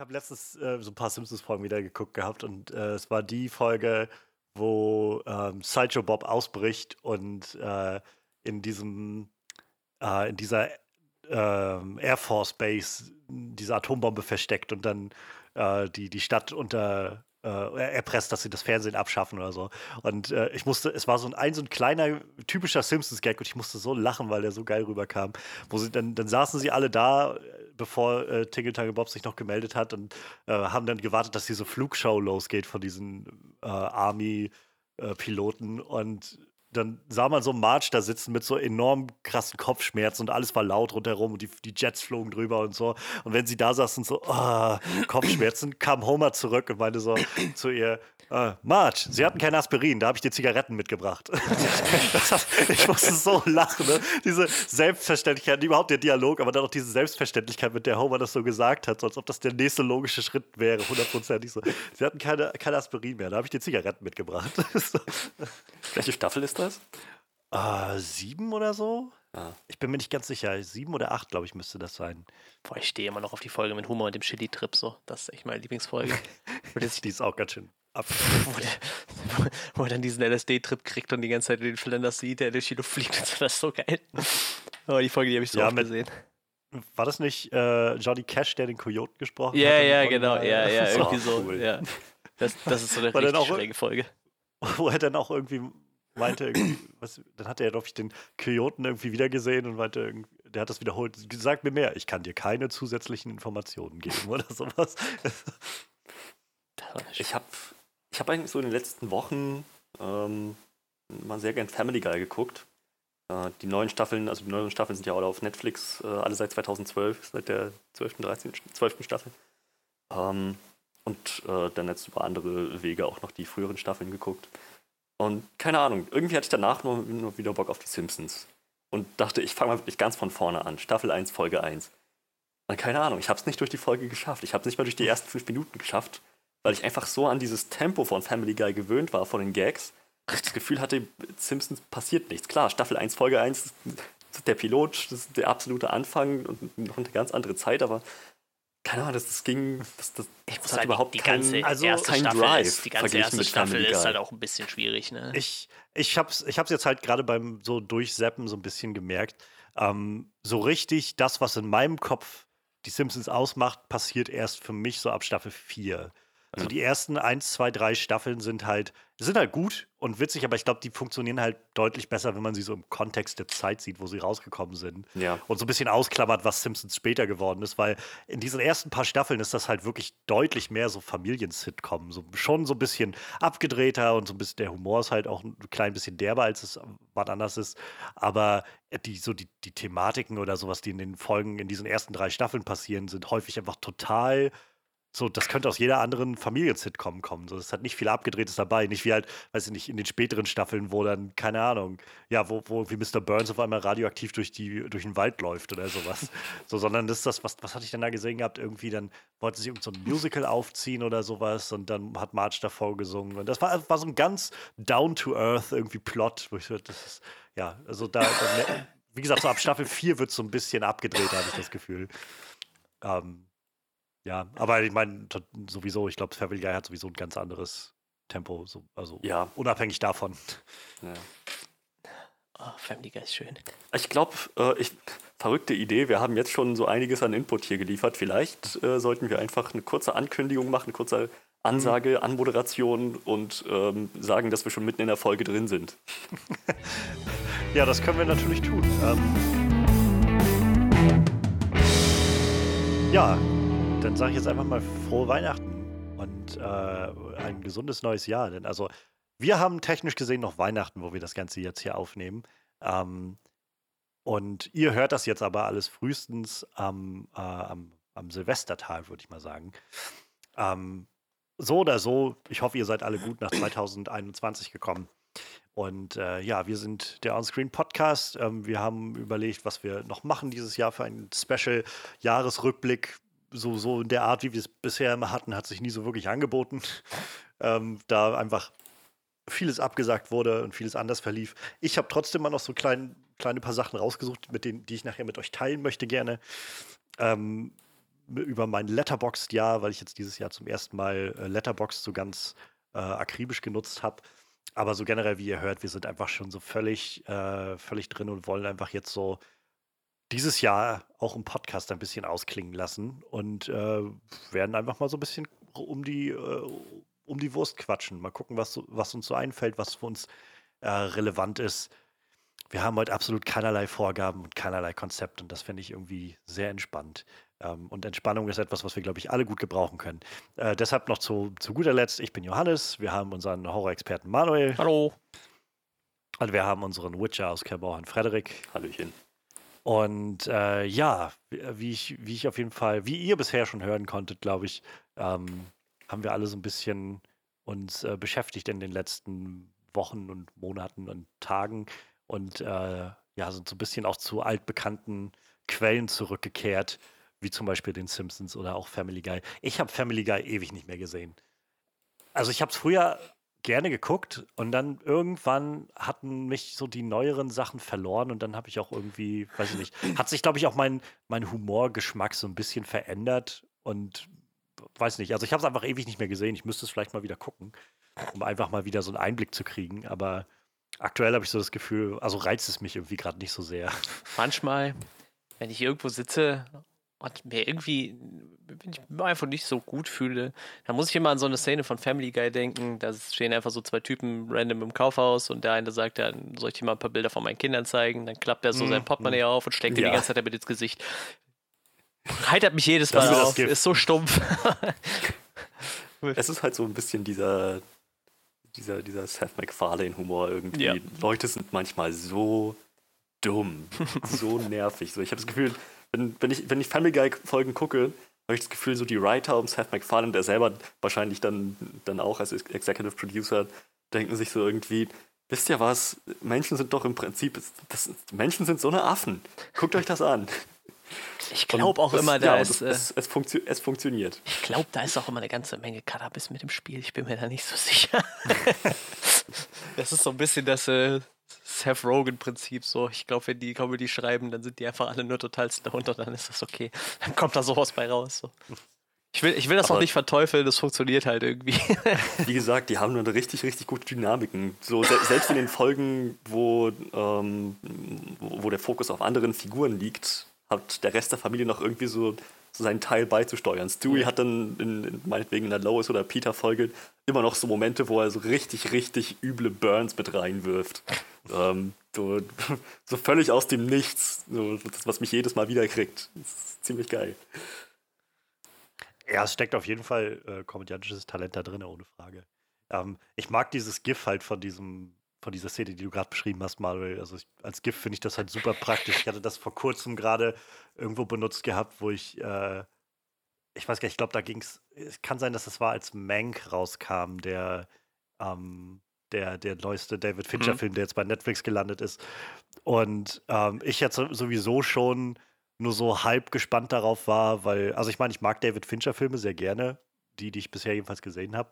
Ich habe letztens äh, so ein paar Simpsons-Folgen wieder geguckt gehabt und äh, es war die Folge, wo ähm, Sideshow Bob ausbricht und äh, in diesem, äh, in dieser ähm, Air Force Base diese Atombombe versteckt und dann äh, die, die Stadt unter äh, erpresst, dass sie das Fernsehen abschaffen oder so. Und äh, ich musste, es war so ein, ein, so ein kleiner, typischer Simpsons-Gag und ich musste so lachen, weil der so geil rüberkam. Wo sie, dann, dann saßen sie alle da, bevor äh, Tingle Tangle Bob sich noch gemeldet hat und äh, haben dann gewartet, dass diese Flugshow losgeht von diesen äh, Army-Piloten. und dann sah man so March da sitzen mit so enorm krassen Kopfschmerzen und alles war laut rundherum und die, die Jets flogen drüber und so. Und wenn sie da saßen, so, oh, Kopfschmerzen, kam Homer zurück und meinte so zu ihr, äh, Marge, Sie hatten kein Aspirin, da habe ich dir Zigaretten mitgebracht. ich musste so lachen, ne? Diese Selbstverständlichkeit, überhaupt der Dialog, aber dann auch diese Selbstverständlichkeit, mit der Homer das so gesagt hat, so als ob das der nächste logische Schritt wäre, hundertprozentig so. Sie hatten keine, keine Aspirin mehr, da habe ich dir Zigaretten mitgebracht. Welche Staffel ist das? Uh, sieben oder so? Ah. Ich bin mir nicht ganz sicher. Sieben oder acht, glaube ich, müsste das sein. Boah, ich stehe immer noch auf die Folge mit Humor und dem Chili-Trip so. Das ist echt meine Lieblingsfolge. die ist auch ganz schön. wo, der, wo, er dann diesen LSD-Trip kriegt und die ganze Zeit den Flanders sieht, der durch die Luft fliegt. Das ist so geil. Aber die Folge, die habe ich so ja, oft mit, gesehen. War das nicht äh, Johnny Cash, der den Coyote gesprochen ja, hat? Ja, genau. Ja, ja, irgendwie so. Cool. Ja. Das, das ist so eine richtig schräge Folge. Wo er dann auch irgendwie meinte, was, dann hat er, glaube ich, den Coyoten irgendwie wiedergesehen und meinte, der hat das wiederholt. Sag mir mehr, ich kann dir keine zusätzlichen Informationen geben oder sowas. Ich habe ich habe eigentlich so in den letzten Wochen ähm, mal sehr gern Family Guy geguckt. Äh, die neuen Staffeln, also die neuen Staffeln sind ja alle auf Netflix, äh, alle seit 2012, seit der 12., 13., 12. Staffel. Ähm, und äh, dann jetzt über andere Wege auch noch die früheren Staffeln geguckt. Und keine Ahnung, irgendwie hatte ich danach nur, nur wieder Bock auf die Simpsons. Und dachte, ich fange mal wirklich ganz von vorne an. Staffel 1, Folge 1. Und keine Ahnung, ich habe es nicht durch die Folge geschafft. Ich habe es nicht mal durch die ersten fünf Minuten geschafft weil ich einfach so an dieses Tempo von Family Guy gewöhnt war, von den Gags, dass ich das Gefühl hatte, Simpsons passiert nichts. Klar, Staffel 1, Folge 1, der Pilot, das ist der absolute Anfang und noch eine ganz andere Zeit, aber keine Ahnung, das, das ging, das, das, ich das hat sagen, überhaupt die ganze kein, also erste kein Staffel Drive ist, die ganze erste Staffel ist halt auch ein bisschen schwierig, ne? Ich, ich hab's, ich hab's jetzt halt gerade beim so Durchseppen so ein bisschen gemerkt. Ähm, so richtig das, was in meinem Kopf die Simpsons ausmacht, passiert erst für mich so ab Staffel 4. Also ja. die ersten eins, zwei, drei Staffeln sind halt, sind halt gut und witzig, aber ich glaube, die funktionieren halt deutlich besser, wenn man sie so im Kontext der Zeit sieht, wo sie rausgekommen sind. Ja. Und so ein bisschen ausklammert, was Simpsons später geworden ist, weil in diesen ersten paar Staffeln ist das halt wirklich deutlich mehr so Familien-Sitcom. So, schon so ein bisschen abgedrehter und so ein bisschen, der Humor ist halt auch ein klein bisschen derber, als es was anders ist. Aber die, so die, die Thematiken oder sowas, die in den Folgen in diesen ersten drei Staffeln passieren, sind häufig einfach total so, das könnte aus jeder anderen Familien-Sitcom kommen. So, das hat nicht viel Abgedrehtes dabei. Nicht wie halt, weiß ich nicht, in den späteren Staffeln, wo dann, keine Ahnung, ja, wo, wo wie Mr. Burns auf einmal radioaktiv durch, die, durch den Wald läuft oder sowas. so, sondern das ist das, was, was hatte ich denn da gesehen gehabt? Irgendwie, dann wollte sie irgend so ein Musical aufziehen oder sowas und dann hat Marge davor gesungen. Und das war, war so ein ganz down-to-earth irgendwie Plot, wo ich so, das ist, ja, also da, da wie gesagt, so ab Staffel 4 wird es so ein bisschen abgedreht, habe ich das Gefühl. Ähm, ja, aber ich meine, sowieso, ich glaube, Family Guy hat sowieso ein ganz anderes Tempo, so, also ja. unabhängig davon. Ja. Oh, Family Guy ist schön. Ich glaube, äh, ich, verrückte Idee. Wir haben jetzt schon so einiges an Input hier geliefert. Vielleicht äh, sollten wir einfach eine kurze Ankündigung machen, eine kurze Ansage, mhm. Anmoderation und ähm, sagen, dass wir schon mitten in der Folge drin sind. ja, das können wir natürlich tun. Ähm ja, dann sage ich jetzt einfach mal frohe Weihnachten und äh, ein gesundes neues Jahr. Denn also wir haben technisch gesehen noch Weihnachten, wo wir das Ganze jetzt hier aufnehmen. Ähm, und ihr hört das jetzt aber alles frühestens am, äh, am, am Silvestertag, würde ich mal sagen. Ähm, so oder so, ich hoffe, ihr seid alle gut nach 2021 gekommen. Und äh, ja, wir sind der Onscreen Podcast. Ähm, wir haben überlegt, was wir noch machen dieses Jahr für einen Special Jahresrückblick so, so in der Art, wie wir es bisher immer hatten, hat sich nie so wirklich angeboten. Ähm, da einfach vieles abgesagt wurde und vieles anders verlief. Ich habe trotzdem mal noch so klein, kleine paar Sachen rausgesucht, mit denen, die ich nachher mit euch teilen möchte gerne. Ähm, über mein Letterboxd-Jahr, weil ich jetzt dieses Jahr zum ersten Mal äh, Letterboxd so ganz äh, akribisch genutzt habe. Aber so generell, wie ihr hört, wir sind einfach schon so völlig, äh, völlig drin und wollen einfach jetzt so dieses Jahr auch im Podcast ein bisschen ausklingen lassen und äh, werden einfach mal so ein bisschen um die, äh, um die Wurst quatschen. Mal gucken, was, was uns so einfällt, was für uns äh, relevant ist. Wir haben heute absolut keinerlei Vorgaben und keinerlei Konzept und das finde ich irgendwie sehr entspannt. Ähm, und Entspannung ist etwas, was wir, glaube ich, alle gut gebrauchen können. Äh, deshalb noch zu, zu guter Letzt, ich bin Johannes, wir haben unseren Horror-Experten Manuel. Hallo. Und wir haben unseren Witcher aus Kerborn, Frederik. Hallöchen. Und äh, ja, wie ich, wie ich auf jeden Fall, wie ihr bisher schon hören konntet, glaube ich, ähm, haben wir alle so ein bisschen uns äh, beschäftigt in den letzten Wochen und Monaten und Tagen und äh, ja, sind so ein bisschen auch zu altbekannten Quellen zurückgekehrt, wie zum Beispiel den Simpsons oder auch Family Guy. Ich habe Family Guy ewig nicht mehr gesehen. Also ich habe es früher gerne geguckt und dann irgendwann hatten mich so die neueren Sachen verloren und dann habe ich auch irgendwie, weiß ich nicht, hat sich, glaube ich, auch mein, mein Humorgeschmack so ein bisschen verändert und weiß nicht, also ich habe es einfach ewig nicht mehr gesehen. Ich müsste es vielleicht mal wieder gucken, um einfach mal wieder so einen Einblick zu kriegen, aber aktuell habe ich so das Gefühl, also reizt es mich irgendwie gerade nicht so sehr. Manchmal, wenn ich irgendwo sitze und mir irgendwie, wenn ich mich einfach nicht so gut fühle, dann muss ich immer an so eine Szene von Family Guy denken. Da stehen einfach so zwei Typen random im Kaufhaus und der eine sagt dann, soll ich dir mal ein paar Bilder von meinen Kindern zeigen? Dann klappt er so mm, sein Portemonnaie mm. auf und steckt ja. dir die ganze Zeit damit ins Gesicht. Heitert mich jedes Mal auf, ist so stumpf. es ist halt so ein bisschen dieser, dieser, dieser Seth MacFarlane-Humor irgendwie. Ja. Leute sind manchmal so dumm, so nervig. So, ich habe das Gefühl, wenn, wenn, ich, wenn ich Family Guy-Folgen gucke, habe ich das Gefühl, so die Writer um Seth MacFarlane, der selber wahrscheinlich dann, dann auch als Executive Producer, denken sich so irgendwie, wisst ihr was, Menschen sind doch im Prinzip, das, Menschen sind so eine Affen. Guckt euch das an. Ich glaube auch das, immer, da ja, ist. Es, es, funktio es, funktioniert. Ich glaube, da ist auch immer eine ganze Menge Cannabis mit im Spiel. Ich bin mir da nicht so sicher. das ist so ein bisschen das äh, Seth Rogen-Prinzip. So, ich glaube, wenn die Comedy schreiben, dann sind die einfach alle nur total stoned und dann ist das okay. Dann kommt da sowas bei raus. So. Ich will, ich will das Aber auch nicht verteufeln, das funktioniert halt irgendwie. Wie gesagt, die haben nur eine richtig, richtig gute Dynamiken. So, se selbst in den Folgen, wo, ähm, wo der Fokus auf anderen Figuren liegt, hat der Rest der Familie noch irgendwie so, so seinen Teil beizusteuern. Stewie hat dann in, in, meinetwegen in der Lois oder Peter-Folge immer noch so Momente, wo er so richtig, richtig üble Burns mit reinwirft. ähm, so, so völlig aus dem Nichts. So, das, was mich jedes Mal wieder kriegt. Das ist ziemlich geil. Ja, es steckt auf jeden Fall äh, komödiantisches Talent da drin, ohne Frage. Ähm, ich mag dieses GIF halt von diesem von dieser Szene, die du gerade beschrieben hast, Manuel. Also ich, als GIF finde ich das halt super praktisch. Ich hatte das vor kurzem gerade irgendwo benutzt gehabt, wo ich, äh, ich weiß gar nicht, ich glaube, da ging es, es kann sein, dass es war, als Mank rauskam, der, ähm, der, der neueste David Fincher-Film, mhm. der jetzt bei Netflix gelandet ist. Und ähm, ich jetzt sowieso schon nur so halb gespannt darauf war, weil, also ich meine, ich mag David Fincher-Filme sehr gerne, die, die ich bisher jedenfalls gesehen habe.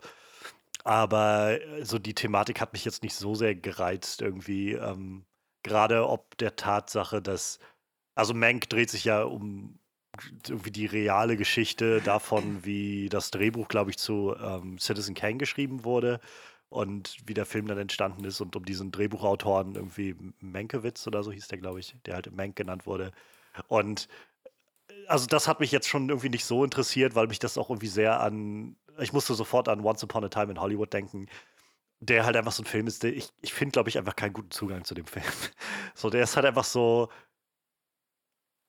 Aber äh, so die Thematik hat mich jetzt nicht so sehr gereizt irgendwie. Ähm, Gerade ob der Tatsache, dass, also Mank dreht sich ja um irgendwie die reale Geschichte davon, wie das Drehbuch, glaube ich, zu ähm, Citizen Kane geschrieben wurde und wie der Film dann entstanden ist und um diesen Drehbuchautoren irgendwie Menkewitz oder so hieß der, glaube ich, der halt Mank genannt wurde. Und äh, also das hat mich jetzt schon irgendwie nicht so interessiert, weil mich das auch irgendwie sehr an ich musste sofort an Once Upon a Time in Hollywood denken, der halt einfach so ein Film ist, der ich, ich finde, glaube ich, einfach keinen guten Zugang zu dem Film. So, der ist halt einfach so,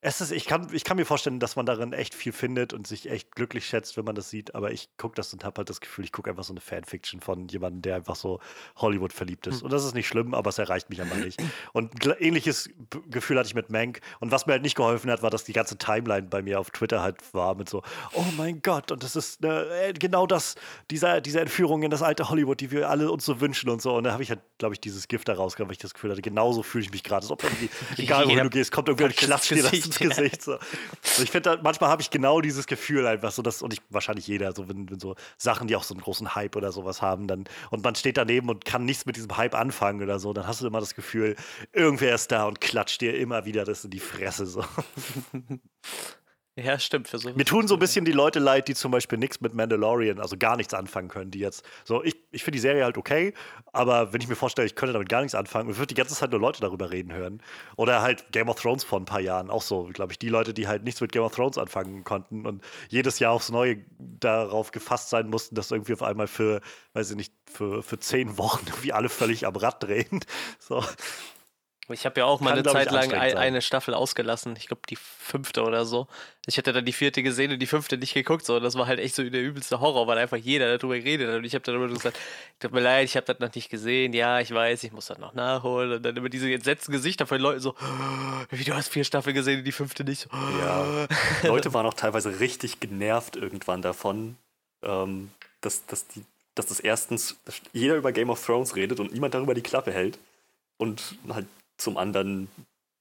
es ist, ich, kann, ich kann mir vorstellen, dass man darin echt viel findet und sich echt glücklich schätzt, wenn man das sieht, aber ich gucke das und habe halt das Gefühl, ich gucke einfach so eine Fanfiction von jemandem, der einfach so Hollywood verliebt ist. Hm. Und das ist nicht schlimm, aber es erreicht mich einfach nicht. Und ähnliches Gefühl hatte ich mit Mank. Und was mir halt nicht geholfen hat, war, dass die ganze Timeline bei mir auf Twitter halt war mit so, oh mein Gott, und das ist ne, genau das, dieser, diese Entführung in das alte Hollywood, die wir alle uns so wünschen und so. Und da habe ich halt, glaube ich, dieses Gift da rausgekommen, weil ich das Gefühl hatte, genauso fühle ich mich gerade. Als ob irgendwie, egal wohin du gehst, kommt irgendwie ein Klatscht dir das ins Gesicht. So. Also ich finde, manchmal habe ich genau dieses Gefühl einfach so, dass, und ich wahrscheinlich jeder, so wenn, wenn, so Sachen, die auch so einen großen Hype oder sowas haben, dann, und man steht daneben und kann nichts mit diesem Hype anfangen oder so, dann hast du immer das Gefühl, irgendwer ist da und klatscht dir immer wieder das in die Fresse. So. Ja, stimmt. Für so Mir tun so ein bisschen die Leute leid, die zum Beispiel nichts mit Mandalorian, also gar nichts anfangen können, die jetzt so, ich, ich finde die Serie halt okay, aber wenn ich mir vorstelle, ich könnte damit gar nichts anfangen, ich würde die ganze Zeit nur Leute darüber reden hören. Oder halt Game of Thrones vor ein paar Jahren, auch so, glaube ich, die Leute, die halt nichts mit Game of Thrones anfangen konnten und jedes Jahr aufs Neue darauf gefasst sein mussten, dass irgendwie auf einmal für, weiß ich nicht, für, für zehn Wochen irgendwie alle völlig am Rad drehen. So. Ich habe ja auch mal Kann, eine Zeit lang ein, eine Staffel ausgelassen. Ich glaube, die fünfte oder so. Ich hätte dann die vierte gesehen und die fünfte nicht geguckt. So. Das war halt echt so der übelste Horror, weil einfach jeder darüber geredet hat. Und ich habe dann immer gesagt, tut mir leid, ich habe das noch nicht gesehen. Ja, ich weiß, ich muss das noch nachholen. Und dann immer diese entsetzten Gesichter von den Leuten so, wie du hast vier Staffeln gesehen und die fünfte nicht. Ja. Leute waren auch teilweise richtig genervt irgendwann davon, ähm, dass, dass, die, dass das erstens dass jeder über Game of Thrones redet und niemand darüber die Klappe hält. Und halt zum anderen,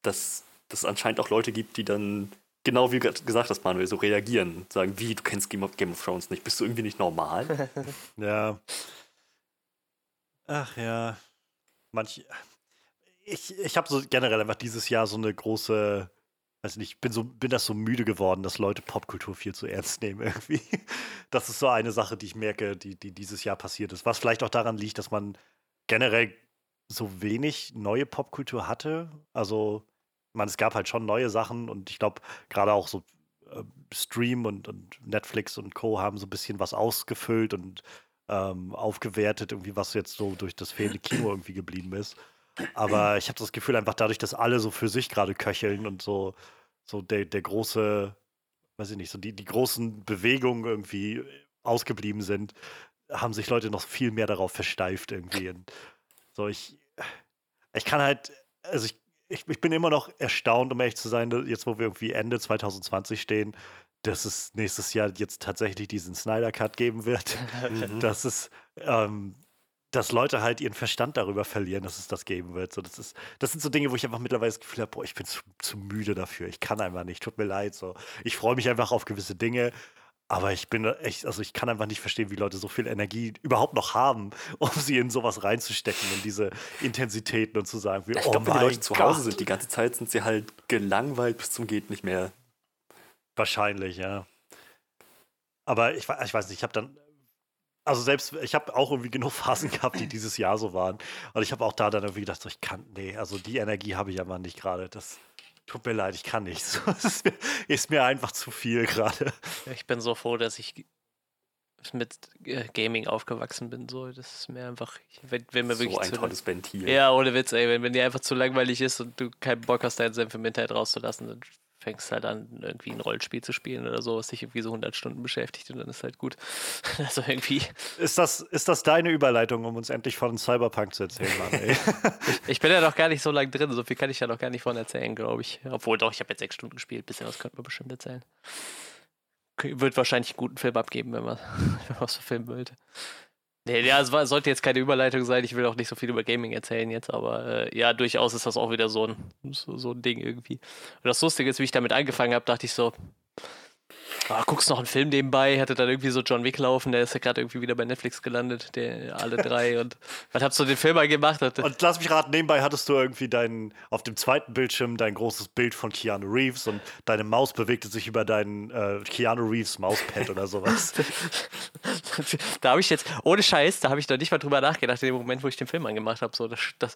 dass es anscheinend auch Leute gibt, die dann genau wie du gesagt hast, Manuel, so reagieren. Sagen, wie, du kennst Game of, Game of Thrones nicht, bist du irgendwie nicht normal? Ja. Ach ja. Manch. Ich, ich habe so generell einfach dieses Jahr so eine große. Weiß nicht, ich bin, so, bin das so müde geworden, dass Leute Popkultur viel zu ernst nehmen irgendwie. Das ist so eine Sache, die ich merke, die, die dieses Jahr passiert ist. Was vielleicht auch daran liegt, dass man generell so wenig neue Popkultur hatte. Also, ich meine, es gab halt schon neue Sachen und ich glaube, gerade auch so äh, Stream und, und Netflix und Co. haben so ein bisschen was ausgefüllt und ähm, aufgewertet, irgendwie, was jetzt so durch das fehlende Kino irgendwie geblieben ist. Aber ich habe das Gefühl, einfach dadurch, dass alle so für sich gerade köcheln und so, so der, der große, weiß ich nicht, so die, die großen Bewegungen irgendwie ausgeblieben sind, haben sich Leute noch viel mehr darauf versteift irgendwie. Und so, ich, ich kann halt, also ich, ich, ich bin immer noch erstaunt, um ehrlich zu sein, jetzt wo wir irgendwie Ende 2020 stehen, dass es nächstes Jahr jetzt tatsächlich diesen Snyder Cut geben wird. Mhm. dass es, ähm, dass Leute halt ihren Verstand darüber verlieren, dass es das geben wird. So, das, ist, das sind so Dinge, wo ich einfach mittlerweile das Gefühl habe, boah, ich bin zu, zu müde dafür. Ich kann einfach nicht, tut mir leid. So. Ich freue mich einfach auf gewisse Dinge, aber ich bin echt, also ich kann einfach nicht verstehen, wie Leute so viel Energie überhaupt noch haben, um sie in sowas reinzustecken, in diese Intensitäten und zu sagen, wie, Ich oh glaube, wenn die Leute zu Hause Gott. sind, die ganze Zeit sind sie halt gelangweilt bis zum geht nicht mehr. Wahrscheinlich, ja. Aber ich, ich weiß nicht, ich habe dann, also selbst, ich habe auch irgendwie genug Phasen gehabt, die dieses Jahr so waren. Und ich habe auch da dann irgendwie gedacht, so, ich kann, nee, also die Energie habe ich einfach nicht gerade. Das tut mir leid, ich kann nicht. Ist, mir, ist mir einfach zu viel gerade. Ich bin so froh, dass ich mit äh, Gaming aufgewachsen bin. So, das ist mir einfach, wenn, wenn mir wirklich So ein tolles Ventil. Ja, ohne Witz, ey. Wenn, wenn dir einfach zu langweilig ist und du keinen Bock hast, deinen Senf im Internet rauszulassen, dann fängst halt an, irgendwie ein Rollenspiel zu spielen oder so, was dich irgendwie so 100 Stunden beschäftigt und dann ist halt gut. Also irgendwie, Ist das, ist das deine Überleitung, um uns endlich von Cyberpunk zu erzählen, Mann, ey? ich bin ja noch gar nicht so lange drin, so viel kann ich ja noch gar nicht von erzählen, glaube ich. Obwohl doch, ich habe jetzt sechs Stunden gespielt, bisschen was könnte man bestimmt erzählen. Wird wahrscheinlich einen guten Film abgeben, wenn man, wenn man was verfilmen wollte. Nee, ja, es war, sollte jetzt keine Überleitung sein. Ich will auch nicht so viel über Gaming erzählen jetzt, aber äh, ja, durchaus ist das auch wieder so ein, so, so ein Ding irgendwie. Und das Lustige ist, wie ich damit angefangen habe, dachte ich so, ah, guckst noch einen Film nebenbei, hatte dann irgendwie so John Wick laufen, der ist ja gerade irgendwie wieder bei Netflix gelandet, der alle drei und was hast du den Film mal gemacht? Und, Und lass mich raten, nebenbei hattest du irgendwie dein, auf dem zweiten Bildschirm dein großes Bild von Keanu Reeves und deine Maus bewegte sich über dein äh, Keanu Reeves Mauspad oder sowas. da habe ich jetzt, ohne Scheiß, da habe ich noch nicht mal drüber nachgedacht, in dem Moment, wo ich den Film angemacht habe. So, das, das,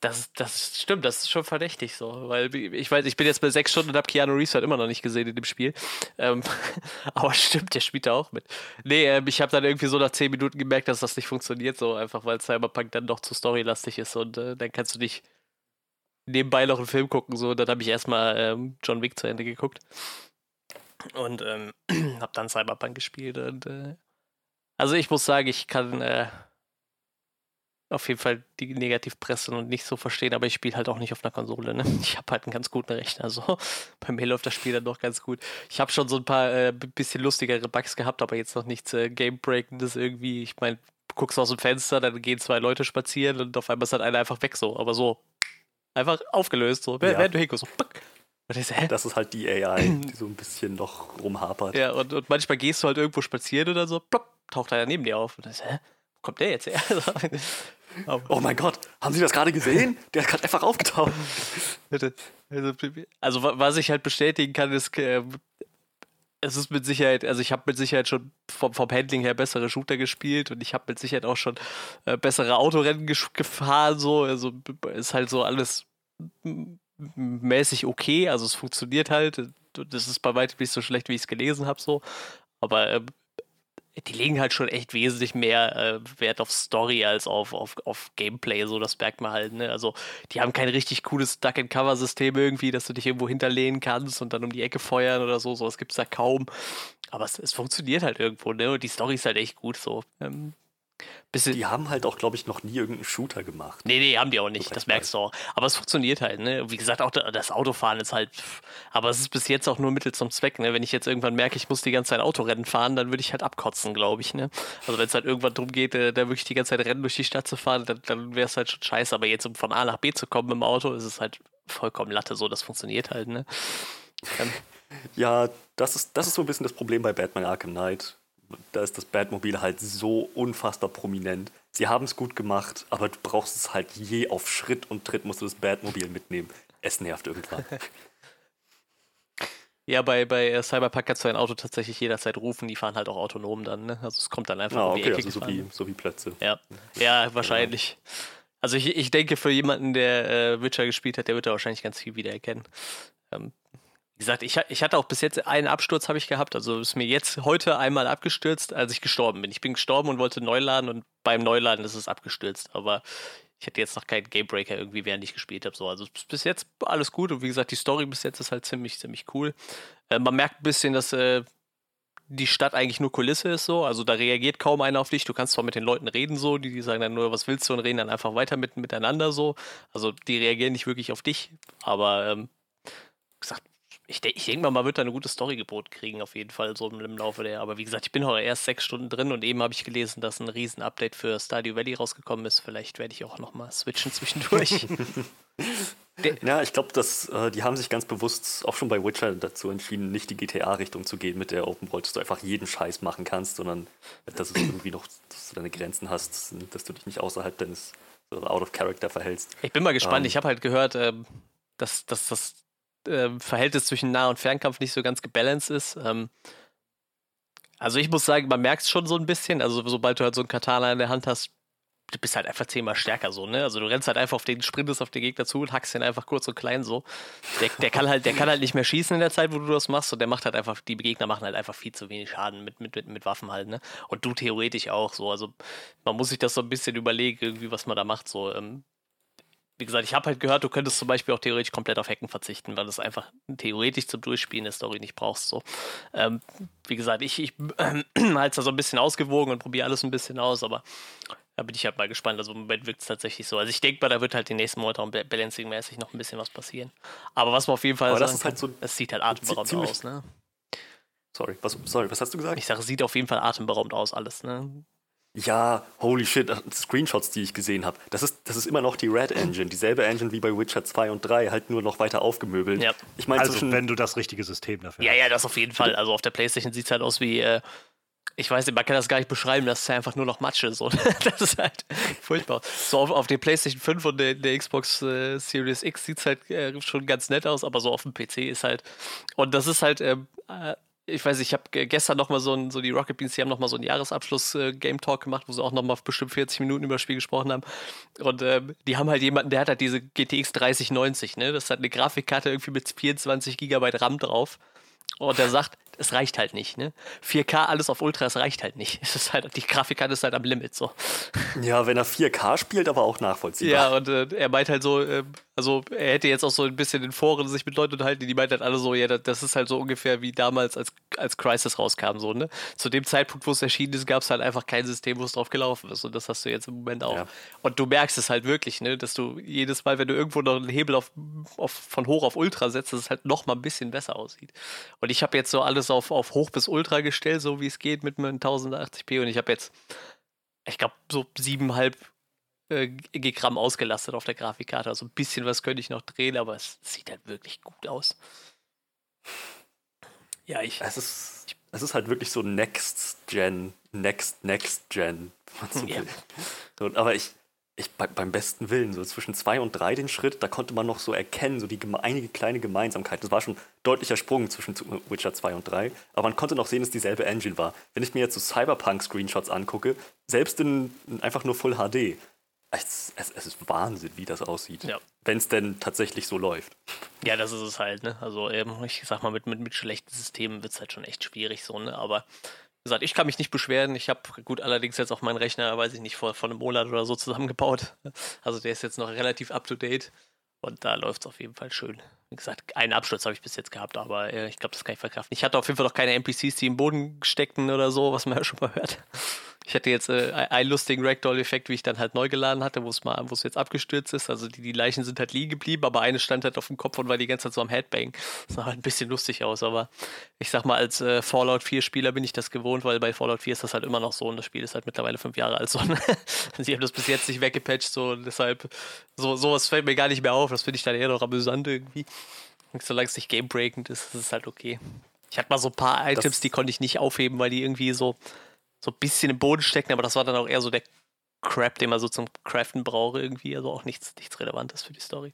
das, das stimmt, das ist schon verdächtig so. Weil ich weiß, ich bin jetzt bei sechs Stunden und habe Keanu Reeves halt immer noch nicht gesehen in dem Spiel. Ähm, aber stimmt, der spielt da auch mit. Nee, ähm, ich habe dann irgendwie so nach zehn Minuten gemerkt, dass das nicht funktioniert, so einfach weil Cyberpunk dann doch zu storylastig ist und äh, dann kannst du nicht nebenbei noch einen Film gucken. So, dann habe ich erstmal ähm, John Wick zu Ende geguckt. Und ähm, habe dann Cyberpunk gespielt und äh, also ich muss sagen, ich kann äh, auf jeden Fall die Negativpresse und nicht so verstehen, aber ich spiele halt auch nicht auf einer Konsole. Ne? Ich habe halt einen ganz guten Rechner, also bei mir läuft das Spiel dann doch ganz gut. Ich habe schon so ein paar äh, bisschen lustigere Bugs gehabt, aber jetzt noch nichts äh, Gamebreakendes irgendwie. Ich meine, du guckst aus dem Fenster, dann gehen zwei Leute spazieren und auf einmal ist halt einer einfach weg so, aber so einfach aufgelöst so. Ja. wer du hinguckst, so. Und so, hä? Das ist halt die AI, die so ein bisschen noch rumhapert. Ja, und, und manchmal gehst du halt irgendwo spazieren oder so, plopp, taucht einer neben dir auf. Und dann ist, hä? Wo kommt der jetzt her? Oh mein Gott, haben Sie das gerade gesehen? Der ist gerade einfach aufgetaucht. Also, also wa- was ich halt bestätigen kann, ist, äh, es ist mit Sicherheit, also ich habe mit Sicherheit schon vom, vom Handling her bessere Shooter gespielt und ich habe mit Sicherheit auch schon äh, bessere Autorennen gefahren, so, also ist halt so alles mäßig okay, also es funktioniert halt. Das ist bei weitem nicht so schlecht, wie ich es gelesen habe, so. Aber äh, die legen halt schon echt wesentlich mehr äh, Wert auf Story als auf, auf, auf Gameplay, so das merkt man halt, ne? Also, die haben kein richtig cooles Duck-and-Cover-System irgendwie, dass du dich irgendwo hinterlehnen kannst und dann um die Ecke feuern oder so, sowas gibt es da kaum. Aber es, es funktioniert halt irgendwo, ne? Und die Story ist halt echt gut so. Ähm, Bisschen die haben halt auch, glaube ich, noch nie irgendeinen Shooter gemacht. Nee, nee, haben die auch nicht. Das merkst du auch. Aber es funktioniert halt, ne? Wie gesagt, auch das Autofahren ist halt. Aber es ist bis jetzt auch nur Mittel zum Zweck, ne? Wenn ich jetzt irgendwann merke, ich muss die ganze Zeit Autorennen fahren, dann würde ich halt abkotzen, glaube ich, ne? Also wenn es halt irgendwann darum geht, äh, da wirklich die ganze Zeit Rennen durch die Stadt zu fahren, dann, dann wäre es halt schon scheiße. Aber jetzt, um von A nach B zu kommen im Auto, ist es halt vollkommen Latte so. Das funktioniert halt, ne? Ja, das ist, das ist so ein bisschen das Problem bei Batman Arkham Knight da ist das Batmobil halt so unfassbar prominent. Sie haben es gut gemacht, aber du brauchst es halt je auf Schritt und Tritt musst du das Batmobil mitnehmen. Es nervt irgendwann. Ja, bei, bei Cyberpunk kannst du ein Auto tatsächlich jederzeit rufen, die fahren halt auch autonom dann, ne? Also es kommt dann einfach ah, um die okay, Ecke also so wie, so wie Plätze. Ja, ja wahrscheinlich. Also ich, ich denke, für jemanden, der äh, Witcher gespielt hat, der wird da wahrscheinlich ganz viel wiedererkennen. Ähm, wie gesagt, ich, ich hatte auch bis jetzt einen Absturz habe ich gehabt. Also ist mir jetzt heute einmal abgestürzt, als ich gestorben bin. Ich bin gestorben und wollte neu laden und beim Neuladen ist es abgestürzt. Aber ich hatte jetzt noch keinen Gamebreaker irgendwie, während ich gespielt habe. So, also bis jetzt alles gut. Und wie gesagt, die Story bis jetzt ist halt ziemlich, ziemlich cool. Äh, man merkt ein bisschen, dass äh, die Stadt eigentlich nur Kulisse ist so. Also da reagiert kaum einer auf dich. Du kannst zwar mit den Leuten reden so, die, die sagen dann nur, was willst du und reden dann einfach weiter mit, miteinander so. Also die reagieren nicht wirklich auf dich. Aber ähm, gesagt, ich, ich denke mal, man wird da eine gute Story geboten kriegen, auf jeden Fall, so im Laufe der. Aber wie gesagt, ich bin heute erst sechs Stunden drin und eben habe ich gelesen, dass ein Riesen-Update für Stardew Valley rausgekommen ist. Vielleicht werde ich auch nochmal switchen zwischendurch. ja, ich glaube, äh, die haben sich ganz bewusst auch schon bei Witcher dazu entschieden, nicht die GTA-Richtung zu gehen mit der Open World, dass du einfach jeden Scheiß machen kannst, sondern dass es irgendwie noch, dass du deine Grenzen hast, dass du dich nicht außerhalb deines out of character verhältst. Ich bin mal gespannt. Ähm, ich habe halt gehört, äh, dass, dass das äh, Verhältnis zwischen Nah- und Fernkampf nicht so ganz gebalanced ist. Ähm, also ich muss sagen, man merkt es schon so ein bisschen. Also sobald du halt so einen Katana in der Hand hast, du bist halt einfach zehnmal stärker so, ne? Also du rennst halt einfach auf den, sprintest auf den Gegner zu und hackst den einfach kurz und klein so. Der, der, kann halt, der kann halt nicht mehr schießen in der Zeit, wo du das machst und der macht halt einfach, die Gegner machen halt einfach viel zu wenig Schaden mit, mit, mit, mit Waffen halt, ne? Und du theoretisch auch so. Also man muss sich das so ein bisschen überlegen, irgendwie, was man da macht. So, ähm, wie gesagt, ich habe halt gehört, du könntest zum Beispiel auch theoretisch komplett auf Hacken verzichten, weil du es einfach theoretisch zum Durchspielen der Story nicht brauchst. So. Ähm, wie gesagt, ich, ich äh, halte es da so ein bisschen ausgewogen und probiere alles ein bisschen aus, aber da bin ich halt mal gespannt. Also im Moment wirkt es tatsächlich so. Also ich denke mal, da wird halt die nächsten Monate auch balancing-mäßig noch ein bisschen was passieren. Aber was man auf jeden Fall aber sagen das, halt so es sieht halt atemberaubend aus, ne? Sorry was, sorry, was hast du gesagt? Ich sage, es sieht auf jeden Fall atemberaubend aus, alles, ne? Ja, holy shit, Screenshots, die ich gesehen habe. Das ist, das ist immer noch die Red Engine, dieselbe Engine wie bei Witcher 2 und 3, halt nur noch weiter aufgemöbelt. Ja. Ich mein, also, wenn du das richtige System dafür ja, hast. Ja, ja, das auf jeden Fall. Also auf der Playstation sieht es halt aus wie, äh, ich weiß nicht, man kann das gar nicht beschreiben, das ist einfach nur noch Matsche. So. das ist halt furchtbar. So auf, auf der Playstation 5 und der, der Xbox äh, Series X sieht es halt äh, schon ganz nett aus, aber so auf dem PC ist halt. Und das ist halt. Ähm, ich weiß, ich habe gestern nochmal so, ein, so die Rocket Beans, die haben nochmal so einen Jahresabschluss-Game äh, Talk gemacht, wo sie auch nochmal bestimmt 40 Minuten über das Spiel gesprochen haben. Und äh, die haben halt jemanden, der hat halt diese GTX 3090, ne? Das halt eine Grafikkarte irgendwie mit 24 GB RAM drauf. Und der sagt, es reicht halt nicht, ne? 4K, alles auf Ultra, es reicht halt nicht. Es ist halt, die Grafikkarte ist halt am Limit so. Ja, wenn er 4K spielt, aber auch nachvollziehbar. Ja, und äh, er meint halt so, äh, also er hätte jetzt auch so ein bisschen in Foren sich mit Leuten unterhalten, die meint halt alle so, ja, das ist halt so ungefähr wie damals, als, als Crisis rauskam, so, ne? Zu dem Zeitpunkt, wo es erschienen ist, gab es halt einfach kein System, wo es drauf gelaufen ist. Und das hast du jetzt im Moment auch. Ja. Und du merkst es halt wirklich, ne? Dass du jedes Mal, wenn du irgendwo noch einen Hebel auf, auf, von hoch auf Ultra setzt, dass es halt noch mal ein bisschen besser aussieht. Und ich habe jetzt so alles auf, auf hoch bis ultra gestellt, so wie es geht mit meinen 1080p. Und ich habe jetzt, ich glaube, so siebeneinhalb äh, Gigramm ausgelastet auf der Grafikkarte. Also ein bisschen was könnte ich noch drehen, aber es sieht halt wirklich gut aus. Ja, ich. Es ist, es ist halt wirklich so Next Gen, Next, Next Gen. So ja. aber ich, ich, bei, beim besten Willen, so zwischen zwei und drei den Schritt, da konnte man noch so erkennen, so die einige kleine Gemeinsamkeiten. Das war schon ein deutlicher Sprung zwischen Witcher 2 und 3, aber man konnte noch sehen, dass dieselbe Engine war. Wenn ich mir jetzt so Cyberpunk-Screenshots angucke, selbst in, in einfach nur Full HD, es, es, es, ist Wahnsinn, wie das aussieht. Ja. Wenn es denn tatsächlich so läuft. Ja, das ist es halt, ne? Also eben, ich sag mal, mit, mit, mit schlechten Systemen wird es halt schon echt schwierig so, ne? Aber gesagt, ich kann mich nicht beschweren. Ich habe gut allerdings jetzt auch meinen Rechner, weiß ich nicht, vor, vor einem Monat oder so zusammengebaut. Also der ist jetzt noch relativ up to date und da läuft es auf jeden Fall schön. Wie gesagt, einen Absturz habe ich bis jetzt gehabt, aber äh, ich glaube, das kann ich verkraften. Ich hatte auf jeden Fall noch keine NPCs, die im Boden steckten oder so, was man ja schon mal hört. Ich hatte jetzt äh, einen lustigen Ragdoll-Effekt, wie ich dann halt neu geladen hatte, wo es mal, wo es jetzt abgestürzt ist. Also die, die Leichen sind halt liegen geblieben, aber eine stand halt auf dem Kopf und war die ganze Zeit so am Headbang. Das sah halt ein bisschen lustig aus, aber ich sag mal, als äh, Fallout 4-Spieler bin ich das gewohnt, weil bei Fallout 4 ist das halt immer noch so und das Spiel ist halt mittlerweile fünf Jahre alt. So. Sie haben das bis jetzt nicht weggepatcht, so deshalb, so, sowas fällt mir gar nicht mehr auf. Das finde ich dann eher noch amüsant irgendwie. Und solange es nicht gamebreakend ist, ist es halt okay. Ich hatte mal so ein paar Items, das die konnte ich nicht aufheben, weil die irgendwie so so ein bisschen im Boden stecken, aber das war dann auch eher so der Crap, den man so zum Craften brauche irgendwie, also auch nichts, nichts Relevantes für die Story.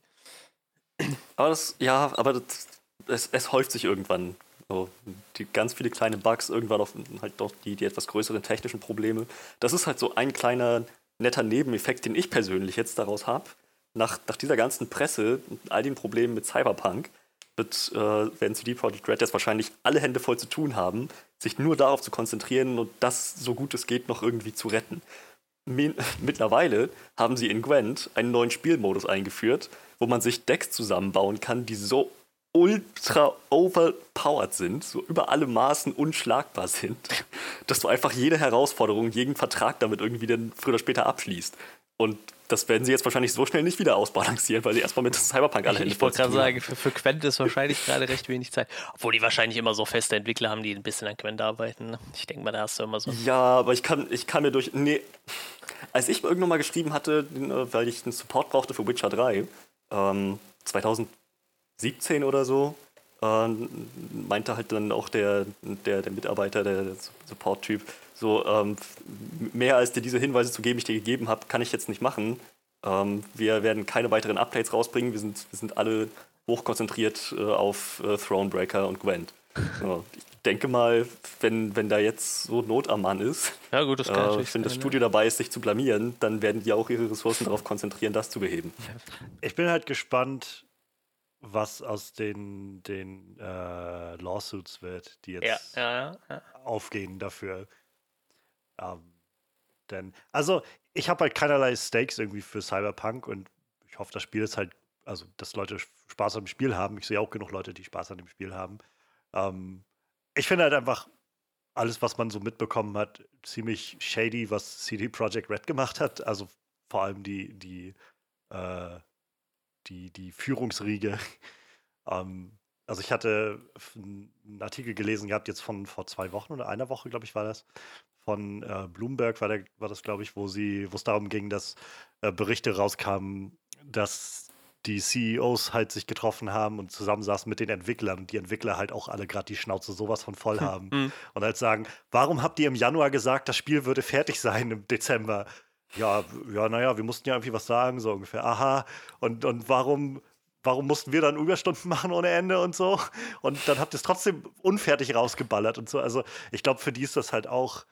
Aber das, ja, aber das, es, es häuft sich irgendwann. So, die ganz viele kleine Bugs, irgendwann auf halt doch die, die etwas größeren technischen Probleme. Das ist halt so ein kleiner netter Nebeneffekt, den ich persönlich jetzt daraus habe. Nach, nach dieser ganzen Presse und all den Problemen mit Cyberpunk wird, äh, werden CD Projekt Red jetzt wahrscheinlich alle Hände voll zu tun haben, sich nur darauf zu konzentrieren und das so gut es geht noch irgendwie zu retten. Mittlerweile haben sie in Gwent einen neuen Spielmodus eingeführt, wo man sich Decks zusammenbauen kann, die so ultra overpowered sind, so über alle Maßen unschlagbar sind, dass du einfach jede Herausforderung, jeden Vertrag damit irgendwie dann früher oder später abschließt. Und das werden sie jetzt wahrscheinlich so schnell nicht wieder ausbalancieren, weil sie erstmal mit Cyberpunk alle Ich wollte gerade sagen, für, für Quent ist wahrscheinlich gerade recht wenig Zeit. Obwohl die wahrscheinlich immer so feste Entwickler haben, die ein bisschen an Quent arbeiten. Ne? Ich denke mal, da hast du immer so. Ja, aber ich kann, ich kann mir durch. Nee. Als ich irgendwann mal geschrieben hatte, äh, weil ich einen Support brauchte für Witcher 3, ähm, 2017 oder so, äh, meinte halt dann auch der, der, der Mitarbeiter, der Support-Typ, so, ähm, mehr als dir diese Hinweise zu geben, ich dir gegeben habe, kann ich jetzt nicht machen. Ähm, wir werden keine weiteren Updates rausbringen. Wir sind, wir sind alle hochkonzentriert äh, auf äh, Thronebreaker und Gwent. Ja, ich denke mal, wenn, wenn da jetzt so Not am Mann ist, ja, gut, das äh, wenn das Studio dabei ist, sich zu blamieren, dann werden die auch ihre Ressourcen darauf konzentrieren, das zu beheben. Ich bin halt gespannt, was aus den, den äh, Lawsuits wird, die jetzt ja, ja, aufgehen dafür. Ähm, denn, also, ich habe halt keinerlei Stakes irgendwie für Cyberpunk und ich hoffe, das Spiel ist halt, also, dass Leute Spaß dem Spiel haben. Ich sehe auch genug Leute, die Spaß an dem Spiel haben. Ähm, ich finde halt einfach alles, was man so mitbekommen hat, ziemlich shady, was CD Projekt Red gemacht hat. Also vor allem die, die, äh, die, die Führungsriege. ähm, also ich hatte einen Artikel gelesen gehabt, jetzt von vor zwei Wochen oder einer Woche, glaube ich, war das, von äh, Bloomberg war, der, war das, glaube ich, wo sie, wo es darum ging, dass äh, Berichte rauskamen, dass die CEOs halt sich getroffen haben und zusammensaßen mit den Entwicklern und die Entwickler halt auch alle gerade die Schnauze sowas von voll hm, haben mhm. und halt sagen, warum habt ihr im Januar gesagt, das Spiel würde fertig sein im Dezember? Ja, ja, naja, wir mussten ja irgendwie was sagen, so ungefähr. Aha. Und, und warum warum mussten wir dann Überstunden machen ohne Ende und so? Und dann habt ihr es trotzdem unfertig rausgeballert und so. Also ich glaube, für die ist das halt auch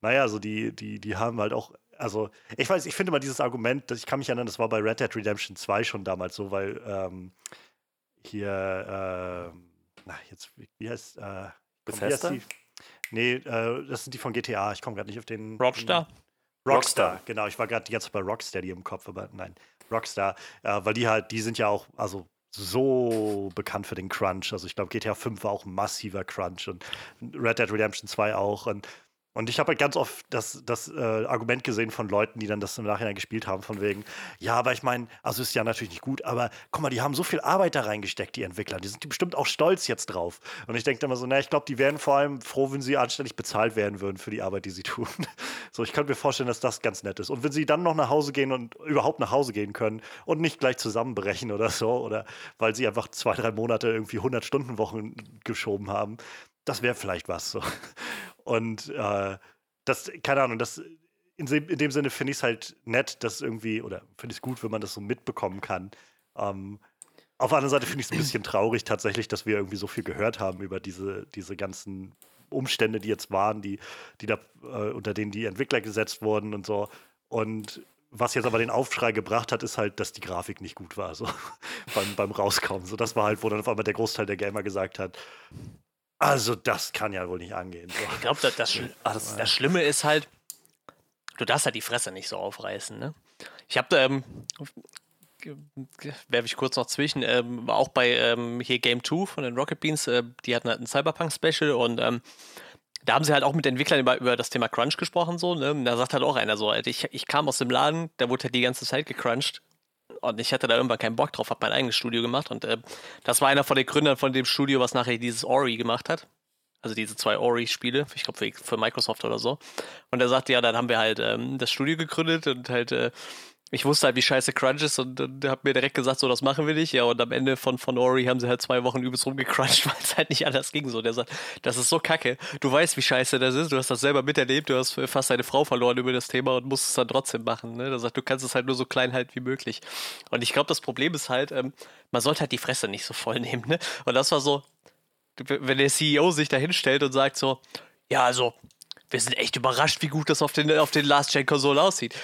naja, so die, die, die haben halt auch, also ich weiß, ich finde mal dieses Argument, ich kann mich erinnern, das war bei Red Dead Redemption 2 schon damals so, weil ähm, hier, äh, na, jetzt, wie heißt, äh, Bethesda? Die? Nee, äh, das sind die von GTA, ich komme gerade nicht auf den. Rockstar? Den, Rockstar, Rockstar, genau, ich war gerade die ganze Zeit bei Rocksteady im Kopf, aber nein, Rockstar, äh, weil die halt, die sind ja auch, also so bekannt für den Crunch. Also ich glaube, GTA 5 war auch ein massiver Crunch und Red Dead Redemption 2 auch. Und und ich habe halt ganz oft das, das äh, Argument gesehen von Leuten, die dann das im Nachhinein gespielt haben, von wegen, ja, aber ich meine, also ist ja natürlich nicht gut, aber guck mal, die haben so viel Arbeit da reingesteckt, die Entwickler. Die sind bestimmt auch stolz jetzt drauf. Und ich denke immer so, na, ich glaube, die wären vor allem froh, wenn sie anständig bezahlt werden würden für die Arbeit, die sie tun. so, ich könnte mir vorstellen, dass das ganz nett ist. Und wenn sie dann noch nach Hause gehen und überhaupt nach Hause gehen können und nicht gleich zusammenbrechen oder so, oder weil sie einfach zwei, drei Monate irgendwie 100 Stunden Wochen geschoben haben, das wäre vielleicht was so. Und äh, das, keine Ahnung, das, in, in dem Sinne finde ich es halt nett, dass irgendwie, oder finde ich es gut, wenn man das so mitbekommen kann. Ähm, auf der anderen Seite finde ich es ein bisschen traurig tatsächlich, dass wir irgendwie so viel gehört haben über diese, diese ganzen Umstände, die jetzt waren, die, die da, äh, unter denen die Entwickler gesetzt wurden und so. Und was jetzt aber den Aufschrei gebracht hat, ist halt, dass die Grafik nicht gut war, so beim, beim Rauskommen. So, das war halt, wo dann auf einmal der Großteil der Gamer gesagt hat, also das kann ja wohl nicht angehen. So. Ich glaube, das, das, das, das, Schlimme ist halt, du darfst halt die Fresse nicht so aufreißen. Ne? Ich habe, ähm, werfe ich kurz noch zwischen, ähm, auch bei ähm, hier Game 2 von den Rocket Beans, äh, die hatten halt ein Cyberpunk-Special und ähm, da haben sie halt auch mit Entwicklern über, über das Thema Crunch gesprochen, so, ne? Da sagt halt auch einer so, ich, ich kam aus dem Laden, da wurde halt die ganze Zeit gecrunched und ich hatte da irgendwann keinen Bock drauf, habe mein eigenes Studio gemacht und äh, das war einer von den Gründern von dem Studio, was nachher dieses Ori gemacht hat. Also diese zwei Ori-Spiele, ich glaube für, für, Microsoft oder so. Und er sagte, ja, dann haben wir halt ähm, das Studio gegründet und halt äh, ich wusste halt, wie scheiße Crunch ist und, und hab mir direkt gesagt, so, das machen wir nicht. Ja, und am Ende von, von Ori haben sie halt zwei Wochen übelst rumgecrunched, weil es halt nicht anders ging. So, der sagt, das ist so kacke. Du weißt, wie scheiße das ist. Du hast das selber miterlebt. Du hast fast deine Frau verloren über das Thema und musst es dann trotzdem machen. Ne? Der sagt, du kannst es halt nur so klein halt wie möglich. Und ich glaube, das Problem ist halt, ähm, man sollte halt die Fresse nicht so voll nehmen. Ne? Und das war so, wenn der CEO sich da hinstellt und sagt so, ja, also, wir sind echt überrascht, wie gut das auf den, auf den Last-Gen-Konsolen aussieht.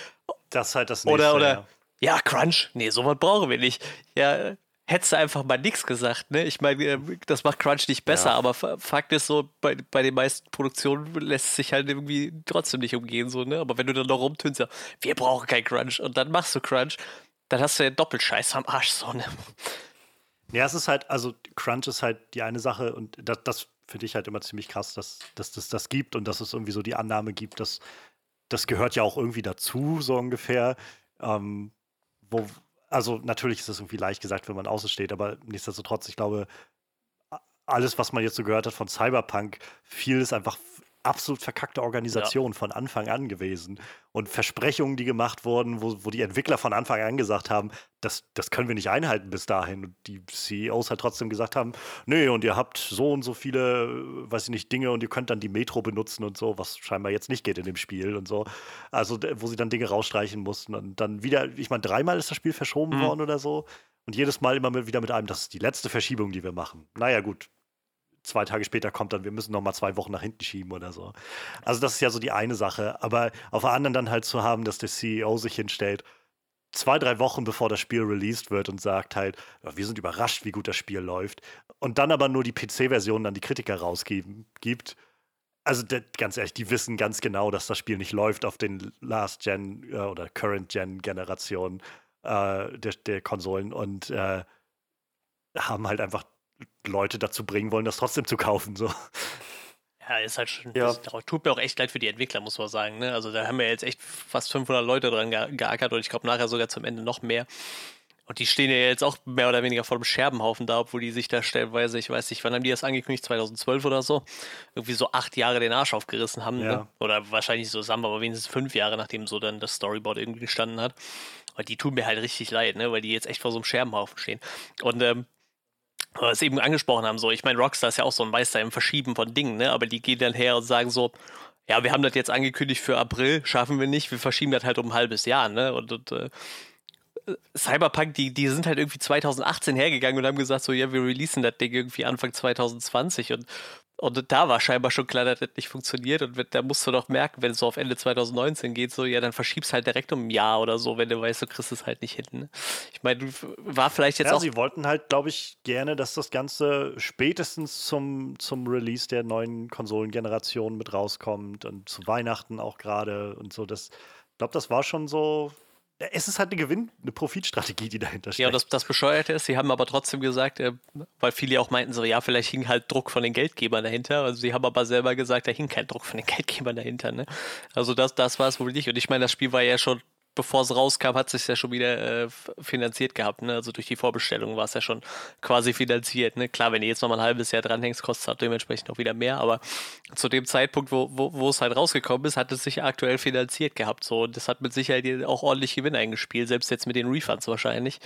Das ist halt das nächste. Oder, oder, ja. ja, Crunch. Nee, sowas brauchen wir nicht. Ja, hättest du einfach mal nichts gesagt, ne? Ich meine, äh, das macht Crunch nicht besser, ja. aber Fakt ist so, bei, bei den meisten Produktionen lässt es sich halt irgendwie trotzdem nicht umgehen, so, ne? Aber wenn du dann noch rumtönst, ja, wir brauchen kein Crunch und dann machst du Crunch, dann hast du ja Doppelscheiß am Arsch, so, ne? Ja, es ist halt, also Crunch ist halt die eine Sache und das, das finde ich halt immer ziemlich krass, dass, dass das das gibt und dass es irgendwie so die Annahme gibt, dass das gehört ja auch irgendwie dazu, so ungefähr. Ähm, wo, also natürlich ist das irgendwie leicht gesagt, wenn man außen steht, aber nichtsdestotrotz, ich glaube, alles, was man jetzt so gehört hat von Cyberpunk, viel ist einfach absolut verkackte Organisation ja. von Anfang an gewesen. Und Versprechungen, die gemacht wurden, wo, wo die Entwickler von Anfang an gesagt haben, das, das können wir nicht einhalten bis dahin. Und die CEOs halt trotzdem gesagt haben, nee, und ihr habt so und so viele, weiß ich nicht, Dinge und ihr könnt dann die Metro benutzen und so, was scheinbar jetzt nicht geht in dem Spiel und so. Also, wo sie dann Dinge rausstreichen mussten. Und dann wieder, ich meine, dreimal ist das Spiel verschoben mhm. worden oder so. Und jedes Mal immer wieder mit einem, das ist die letzte Verschiebung, die wir machen. Naja, gut, zwei Tage später kommt dann, wir müssen noch mal zwei Wochen nach hinten schieben oder so. Also das ist ja so die eine Sache. Aber auf der anderen dann halt zu haben, dass der CEO sich hinstellt, zwei, drei Wochen bevor das Spiel released wird und sagt halt, wir sind überrascht, wie gut das Spiel läuft. Und dann aber nur die PC-Version an die Kritiker rausgeben gibt. Also ganz ehrlich, die wissen ganz genau, dass das Spiel nicht läuft auf den Last-Gen äh, oder Current-Gen-Generationen äh, der, der, Konsolen und äh, haben halt einfach Leute dazu bringen wollen, das trotzdem zu kaufen. So. Ja, ist halt schon. Ja. Das tut mir auch echt leid für die Entwickler, muss man sagen. Ne? Also da haben wir jetzt echt fast 500 Leute dran ge geackert und ich glaube nachher sogar zum Ende noch mehr. Und die stehen ja jetzt auch mehr oder weniger vor dem Scherbenhaufen da, obwohl die sich da stellenweise, ich weiß nicht, wann haben die das angekündigt? 2012 oder so? Irgendwie so acht Jahre den Arsch aufgerissen haben. Ne? Ja. Ne? Oder wahrscheinlich so zusammen, aber wenigstens fünf Jahre, nachdem so dann das Storyboard irgendwie gestanden hat. Und die tun mir halt richtig leid, ne? weil die jetzt echt vor so einem Scherbenhaufen stehen. Und ähm, es eben angesprochen haben, so, ich meine, Rockstar ist ja auch so ein Meister im Verschieben von Dingen, ne? Aber die gehen dann her und sagen so, ja, wir haben das jetzt angekündigt für April, schaffen wir nicht, wir verschieben das halt um ein halbes Jahr, ne? Und, und äh, Cyberpunk, die, die sind halt irgendwie 2018 hergegangen und haben gesagt, so, ja, wir releasen das Ding irgendwie Anfang 2020 und und da war scheinbar schon klar, dass das nicht funktioniert. Und da musst du doch merken, wenn es so auf Ende 2019 geht, so, ja, dann verschiebst halt direkt um ein Jahr oder so, wenn du weißt, du kriegst es halt nicht hin. Ne? Ich meine, war vielleicht jetzt ja, auch. Sie wollten halt, glaube ich, gerne, dass das Ganze spätestens zum, zum Release der neuen Konsolengeneration mit rauskommt und zu Weihnachten auch gerade und so. Das, ich glaube, das war schon so es ist halt eine Gewinn-, eine Profitstrategie, die dahinter steht. Ja, und das, das Bescheuerte ist, sie haben aber trotzdem gesagt, äh, weil viele auch meinten so, ja, vielleicht hing halt Druck von den Geldgebern dahinter. Also sie haben aber selber gesagt, da hing kein Druck von den Geldgebern dahinter. Ne? Also das, das war es wohl nicht. Und ich meine, das Spiel war ja schon bevor es rauskam, hat es sich ja schon wieder äh, finanziert gehabt. Ne? Also durch die Vorbestellung war es ja schon quasi finanziert. Ne? Klar, wenn ihr jetzt noch mal ein halbes Jahr dranhängst, kostet es halt dementsprechend auch wieder mehr. Aber zu dem Zeitpunkt, wo, wo, wo es halt rausgekommen ist, hat es sich aktuell finanziert gehabt. So. Und das hat mit Sicherheit auch ordentlich Gewinn eingespielt, selbst jetzt mit den Refunds wahrscheinlich.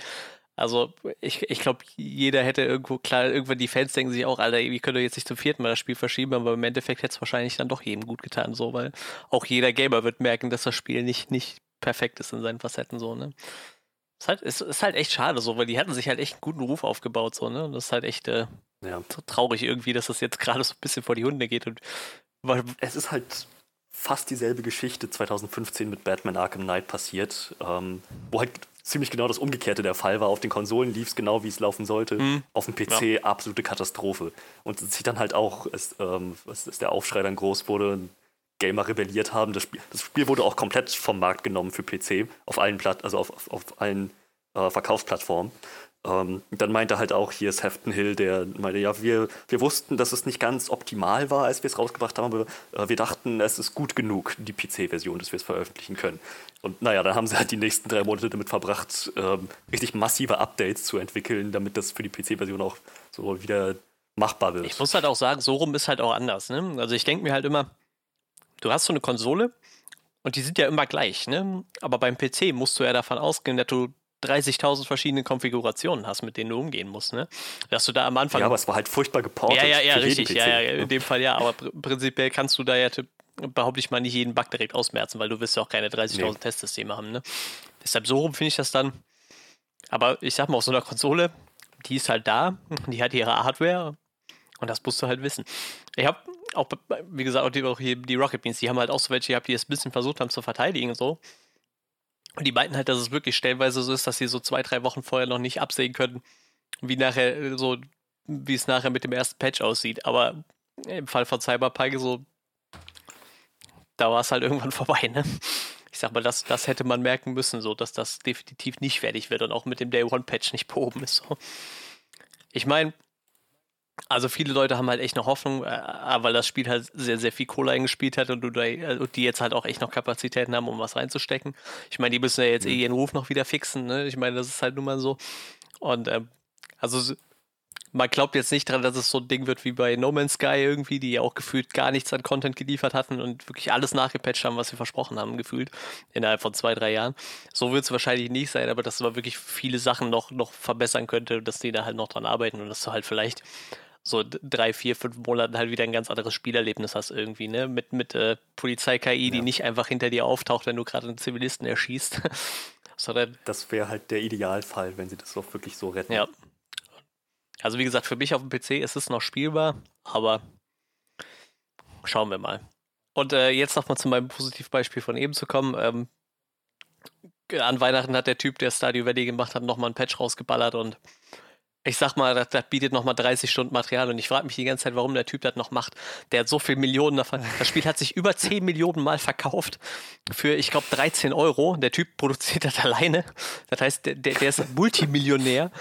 Also ich, ich glaube, jeder hätte irgendwo, klar, irgendwann die Fans denken sich auch, Alter, wie könnt ihr jetzt nicht zum vierten Mal das Spiel verschieben, aber im Endeffekt hätte es wahrscheinlich dann doch jedem gut getan, so, weil auch jeder Gamer wird merken, dass das Spiel nicht, nicht perfekt ist in seinen Facetten, so, ne? Ist halt, ist, ist halt echt schade, so, weil die hatten sich halt echt einen guten Ruf aufgebaut, so, ne? Und das ist halt echt äh, ja. traurig irgendwie, dass das jetzt gerade so ein bisschen vor die Hunde geht und es ist halt fast dieselbe Geschichte 2015 mit Batman Arkham Knight passiert, ähm, wo halt ziemlich genau das Umgekehrte der Fall war. Auf den Konsolen lief es genau, wie es laufen sollte. Mhm. Auf dem PC ja. absolute Katastrophe. Und sich dann halt auch, es, ähm, als der Aufschrei dann groß wurde, Gamer rebelliert haben. Das Spiel, das Spiel wurde auch komplett vom Markt genommen für PC, auf allen Platt, also auf, auf, auf allen äh, Verkaufsplattformen. Ähm, dann meinte halt auch hier ist Hefton Hill, der meinte, ja, wir, wir wussten, dass es nicht ganz optimal war, als wir es rausgebracht haben, aber äh, wir dachten, es ist gut genug, die PC-Version, dass wir es veröffentlichen können. Und naja, dann haben sie halt die nächsten drei Monate damit verbracht, ähm, richtig massive Updates zu entwickeln, damit das für die PC-Version auch so wieder machbar wird. Ich muss halt auch sagen, so rum ist halt auch anders. Ne? Also ich denke mir halt immer, du hast so eine Konsole und die sind ja immer gleich, ne? Aber beim PC musst du ja davon ausgehen, dass du 30.000 verschiedene Konfigurationen hast, mit denen du umgehen musst, ne? Dass du da am Anfang. Ja, aber es war halt furchtbar geportet. Ja, ja, ja, richtig. Ja, ja, in dem Fall ja. Aber pr prinzipiell kannst du da ja, behaupte ich mal, nicht jeden Bug direkt ausmerzen, weil du wirst ja auch keine 30.000 nee. Testsysteme haben, ne? Deshalb so rum finde ich das dann. Aber ich sag mal, auf so einer Konsole, die ist halt da, die hat ihre Hardware und das musst du halt wissen. Ich habe auch, wie gesagt, auch die, auch die Rocket Beans, die haben halt auch so welche gehabt, die es ein bisschen versucht haben zu verteidigen so. Und die meinten halt, dass es wirklich stellenweise so ist, dass sie so zwei, drei Wochen vorher noch nicht absehen können, wie nachher äh, so, wie es nachher mit dem ersten Patch aussieht. Aber im Fall von Cyberpunk so, da war es halt irgendwann vorbei, ne? Ich sag mal, das, das hätte man merken müssen, so, dass das definitiv nicht fertig wird und auch mit dem Day One Patch nicht behoben ist. So. Ich meine, also viele Leute haben halt echt noch Hoffnung, äh, weil das Spiel halt sehr, sehr viel Kohle eingespielt hat und, und die jetzt halt auch echt noch Kapazitäten haben, um was reinzustecken. Ich meine, die müssen ja jetzt eh mhm. ihren Ruf noch wieder fixen. Ne? Ich meine, das ist halt nun mal so. Und ähm, also man glaubt jetzt nicht dran, dass es so ein Ding wird wie bei No Man's Sky irgendwie, die ja auch gefühlt gar nichts an Content geliefert hatten und wirklich alles nachgepatcht haben, was sie versprochen haben, gefühlt, innerhalb von zwei, drei Jahren. So wird es wahrscheinlich nicht sein, aber dass man wirklich viele Sachen noch, noch verbessern könnte, dass die da halt noch dran arbeiten und dass du halt vielleicht so drei, vier, fünf Monaten halt wieder ein ganz anderes Spielerlebnis hast irgendwie, ne? Mit, mit äh, Polizei-KI, ja. die nicht einfach hinter dir auftaucht, wenn du gerade einen Zivilisten erschießt. Sondern das wäre halt der Idealfall, wenn sie das auch wirklich so retten. Ja. Also wie gesagt, für mich auf dem PC ist es noch spielbar, aber schauen wir mal. Und äh, jetzt nochmal zu meinem Positivbeispiel von eben zu kommen. Ähm, an Weihnachten hat der Typ, der Stadio Valley gemacht hat, nochmal ein Patch rausgeballert und ich sag mal, das, das bietet nochmal 30 Stunden Material und ich frage mich die ganze Zeit, warum der Typ das noch macht. Der hat so viele Millionen davon. Das Spiel hat sich über 10 Millionen Mal verkauft für, ich glaube, 13 Euro. Der Typ produziert das alleine. Das heißt, der, der ist Multimillionär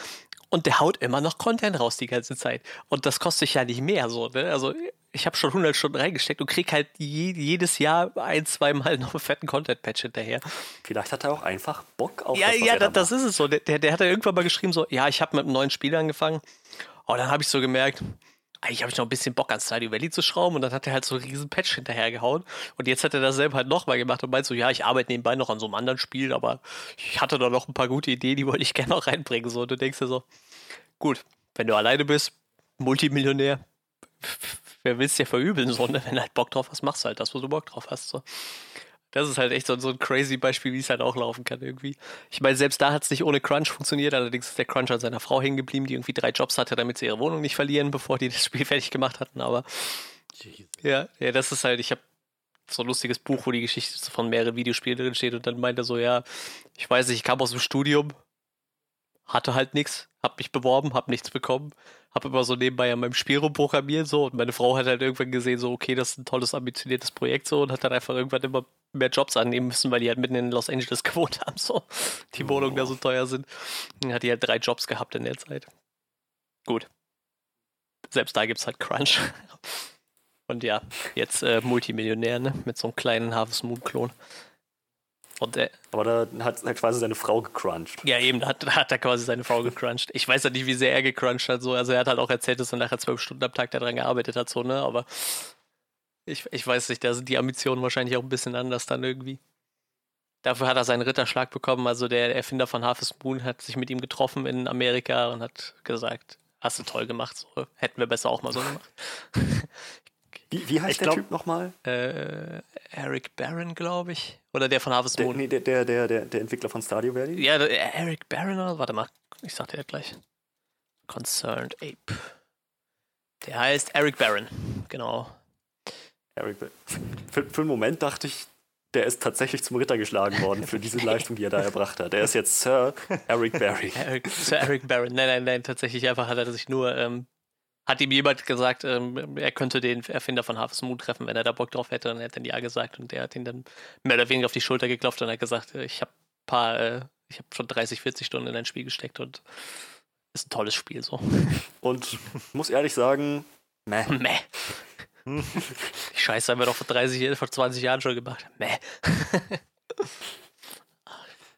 und der haut immer noch Content raus die ganze Zeit. Und das kostet sich ja nicht mehr so. Ne? Also ich habe schon 100 Stunden reingesteckt und krieg halt je, jedes Jahr ein, zwei Mal noch einen fetten Content-Patch hinterher. Vielleicht hat er auch einfach Bock auf ja, das, Ja, da das ist es so. Der, der, der hat ja irgendwann mal geschrieben so, ja, ich habe mit einem neuen Spiel angefangen. Und dann habe ich so gemerkt, eigentlich habe ich noch ein bisschen Bock an Stardew Valley zu schrauben und dann hat er halt so einen riesen Patch hinterhergehauen und jetzt hat er das selber halt nochmal gemacht und meint so, ja, ich arbeite nebenbei noch an so einem anderen Spiel, aber ich hatte da noch ein paar gute Ideen, die wollte ich gerne noch reinbringen. So, und du denkst dir so, gut, wenn du alleine bist, Multimillionär, wer will es dir verübeln, so, ne? Wenn du halt Bock drauf hast, machst du halt das, wo du Bock drauf hast. So. Das ist halt echt so, so ein crazy Beispiel, wie es halt auch laufen kann irgendwie. Ich meine, selbst da hat es nicht ohne Crunch funktioniert, allerdings ist der Crunch an seiner Frau hängen geblieben, die irgendwie drei Jobs hatte, damit sie ihre Wohnung nicht verlieren, bevor die das Spiel fertig gemacht hatten, aber ja, ja, das ist halt, ich habe so ein lustiges Buch, wo die Geschichte von mehreren Videospielen drin steht und dann meint er so, ja, ich weiß nicht, ich kam aus dem Studium, hatte halt nichts, hab mich beworben, hab nichts bekommen, hab immer so nebenbei an meinem Spiel rumprogrammiert so und meine Frau hat halt irgendwann gesehen, so okay, das ist ein tolles, ambitioniertes Projekt so und hat dann einfach irgendwann immer mehr Jobs annehmen müssen, weil die halt mitten in Los Angeles gewohnt haben, so die oh. Wohnungen da so teuer sind. Dann hat die halt drei Jobs gehabt in der Zeit. Gut. Selbst da gibt's halt Crunch. Und ja, jetzt äh, Multimillionär, ne? Mit so einem kleinen Harvest Moon-Klon. Und, äh, Aber da hat er quasi seine Frau gecrunched. Ja, eben, da hat, da hat er quasi seine Frau gecrunched. Ich weiß ja nicht, wie sehr er gecrunched hat. So. Also er hat halt auch erzählt, dass er nachher zwölf Stunden am Tag daran gearbeitet hat, so, ne? Aber ich, ich weiß nicht, da sind die Ambitionen wahrscheinlich auch ein bisschen anders dann irgendwie. Dafür hat er seinen Ritterschlag bekommen. Also der Erfinder von Harvest Moon hat sich mit ihm getroffen in Amerika und hat gesagt, hast du toll gemacht, so hätten wir besser auch mal so gemacht. Wie, wie heißt Ich der glaub- Typ nochmal? äh, Eric Barron, glaube ich. Oder der von Harvest Der, Moon. nee, der, der, der, der, der Entwickler von Stardew Valley? Ja, der Eric oder? Warte mal, ich sag dir das gleich. Concerned Ape. Der heißt Eric Barron, genau. Eric für, für einen Moment dachte ich, der ist tatsächlich zum Ritter geschlagen worden für diese Leistung, die er da erbracht hat. Er ist jetzt Sir Eric Barry. Eric, Sir Eric Barron. Nein, nein, nein, tatsächlich einfach hat er sich nur, ähm, hat ihm jemand gesagt, ähm, er könnte den Erfinder von Harvest Moon treffen, wenn er da Bock drauf hätte. Und er hat dann ja gesagt und der hat ihn dann mehr oder weniger auf die Schulter geklopft und hat gesagt, äh, ich habe paar, äh, ich habe schon 30, 40 Stunden in ein Spiel gesteckt und ist ein tolles Spiel so. Und muss ehrlich sagen, meh. Meh. Die Scheiße haben wir doch vor 30, vor 20 Jahren schon gemacht. Meh.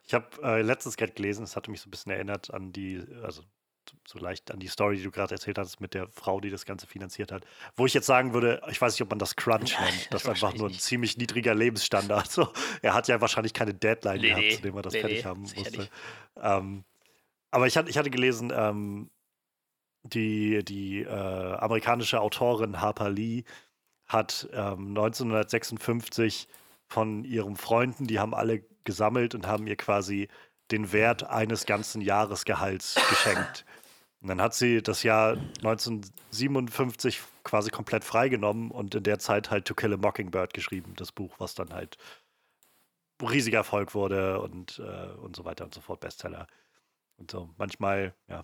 Ich habe äh, letztens gerade gelesen, es hatte mich so ein bisschen erinnert an die, also so leicht an die Story, die du gerade erzählt hast, mit der Frau, die das Ganze finanziert hat. Wo ich jetzt sagen würde, ich weiß nicht, ob man das Crunch nennt. Das ist einfach nur ein ziemlich niedriger Lebensstandard. So, er hat ja wahrscheinlich keine Deadline Nee, gehabt, nee. zu dem er das Nee, fertig haben musste. Ähm, aber ich, hatte- ich hatte gelesen, ähm, die, die äh, amerikanische Autorin Harper Lee hat ähm, 1956 von ihren Freunden, die haben alle gesammelt und haben ihr quasi den Wert eines ganzen Jahresgehalts geschenkt. Und dann hat sie das Jahr 1957 quasi komplett freigenommen und in der Zeit halt To Kill a Mockingbird geschrieben, das Buch, was dann halt riesiger Erfolg wurde und, äh, und so weiter und so fort, Bestseller. Und so, manchmal, ja,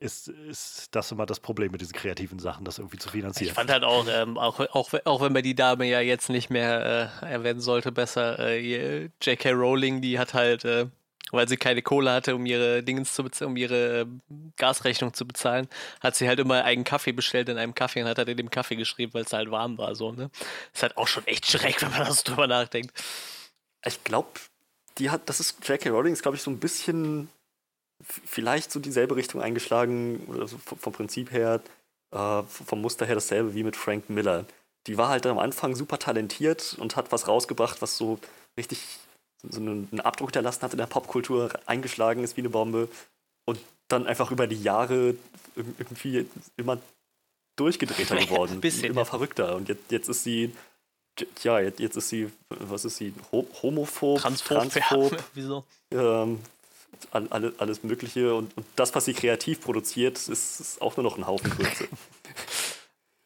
ist, ist das immer das Problem mit diesen kreativen Sachen, das irgendwie zu finanzieren. Ich fand halt auch, ähm, auch, auch, auch wenn man die Dame ja jetzt nicht mehr äh, erwähnen sollte, besser, äh, J.K. Rowling, die hat halt, äh, weil sie keine Kohle hatte, um ihre Dingens zu um ihre ähm, Gasrechnung zu bezahlen, hat sie halt immer einen Kaffee bestellt in einem Kaffee und hat halt in dem Kaffee geschrieben, weil es halt warm war, so, ne? Ist halt auch schon echt schräg, wenn man das drüber nachdenkt. Ich glaube, die hat, das ist J.K. Rowling ist, glaube ich, so ein bisschen vielleicht so dieselbe Richtung eingeschlagen, oder so vom, vom Prinzip her, äh, vom Muster her dasselbe wie mit Frank Miller. Die war halt am Anfang super talentiert und hat was rausgebracht, was so richtig so einen, Abdruck hinterlassen hat in der Popkultur, eingeschlagen ist wie eine Bombe und dann einfach über die Jahre irg- irgendwie immer durchgedrehter geworden, Ein bisschen, immer ja. verrückter. Und jetzt, jetzt ist sie, ja, jetzt, ist sie, was ist sie, Ho homophob, Transphob, transphob ja, wieso? ähm, all, alle, alles Mögliche. Und, und das, was sie kreativ produziert, ist, ist auch nur noch ein Haufen Grütze.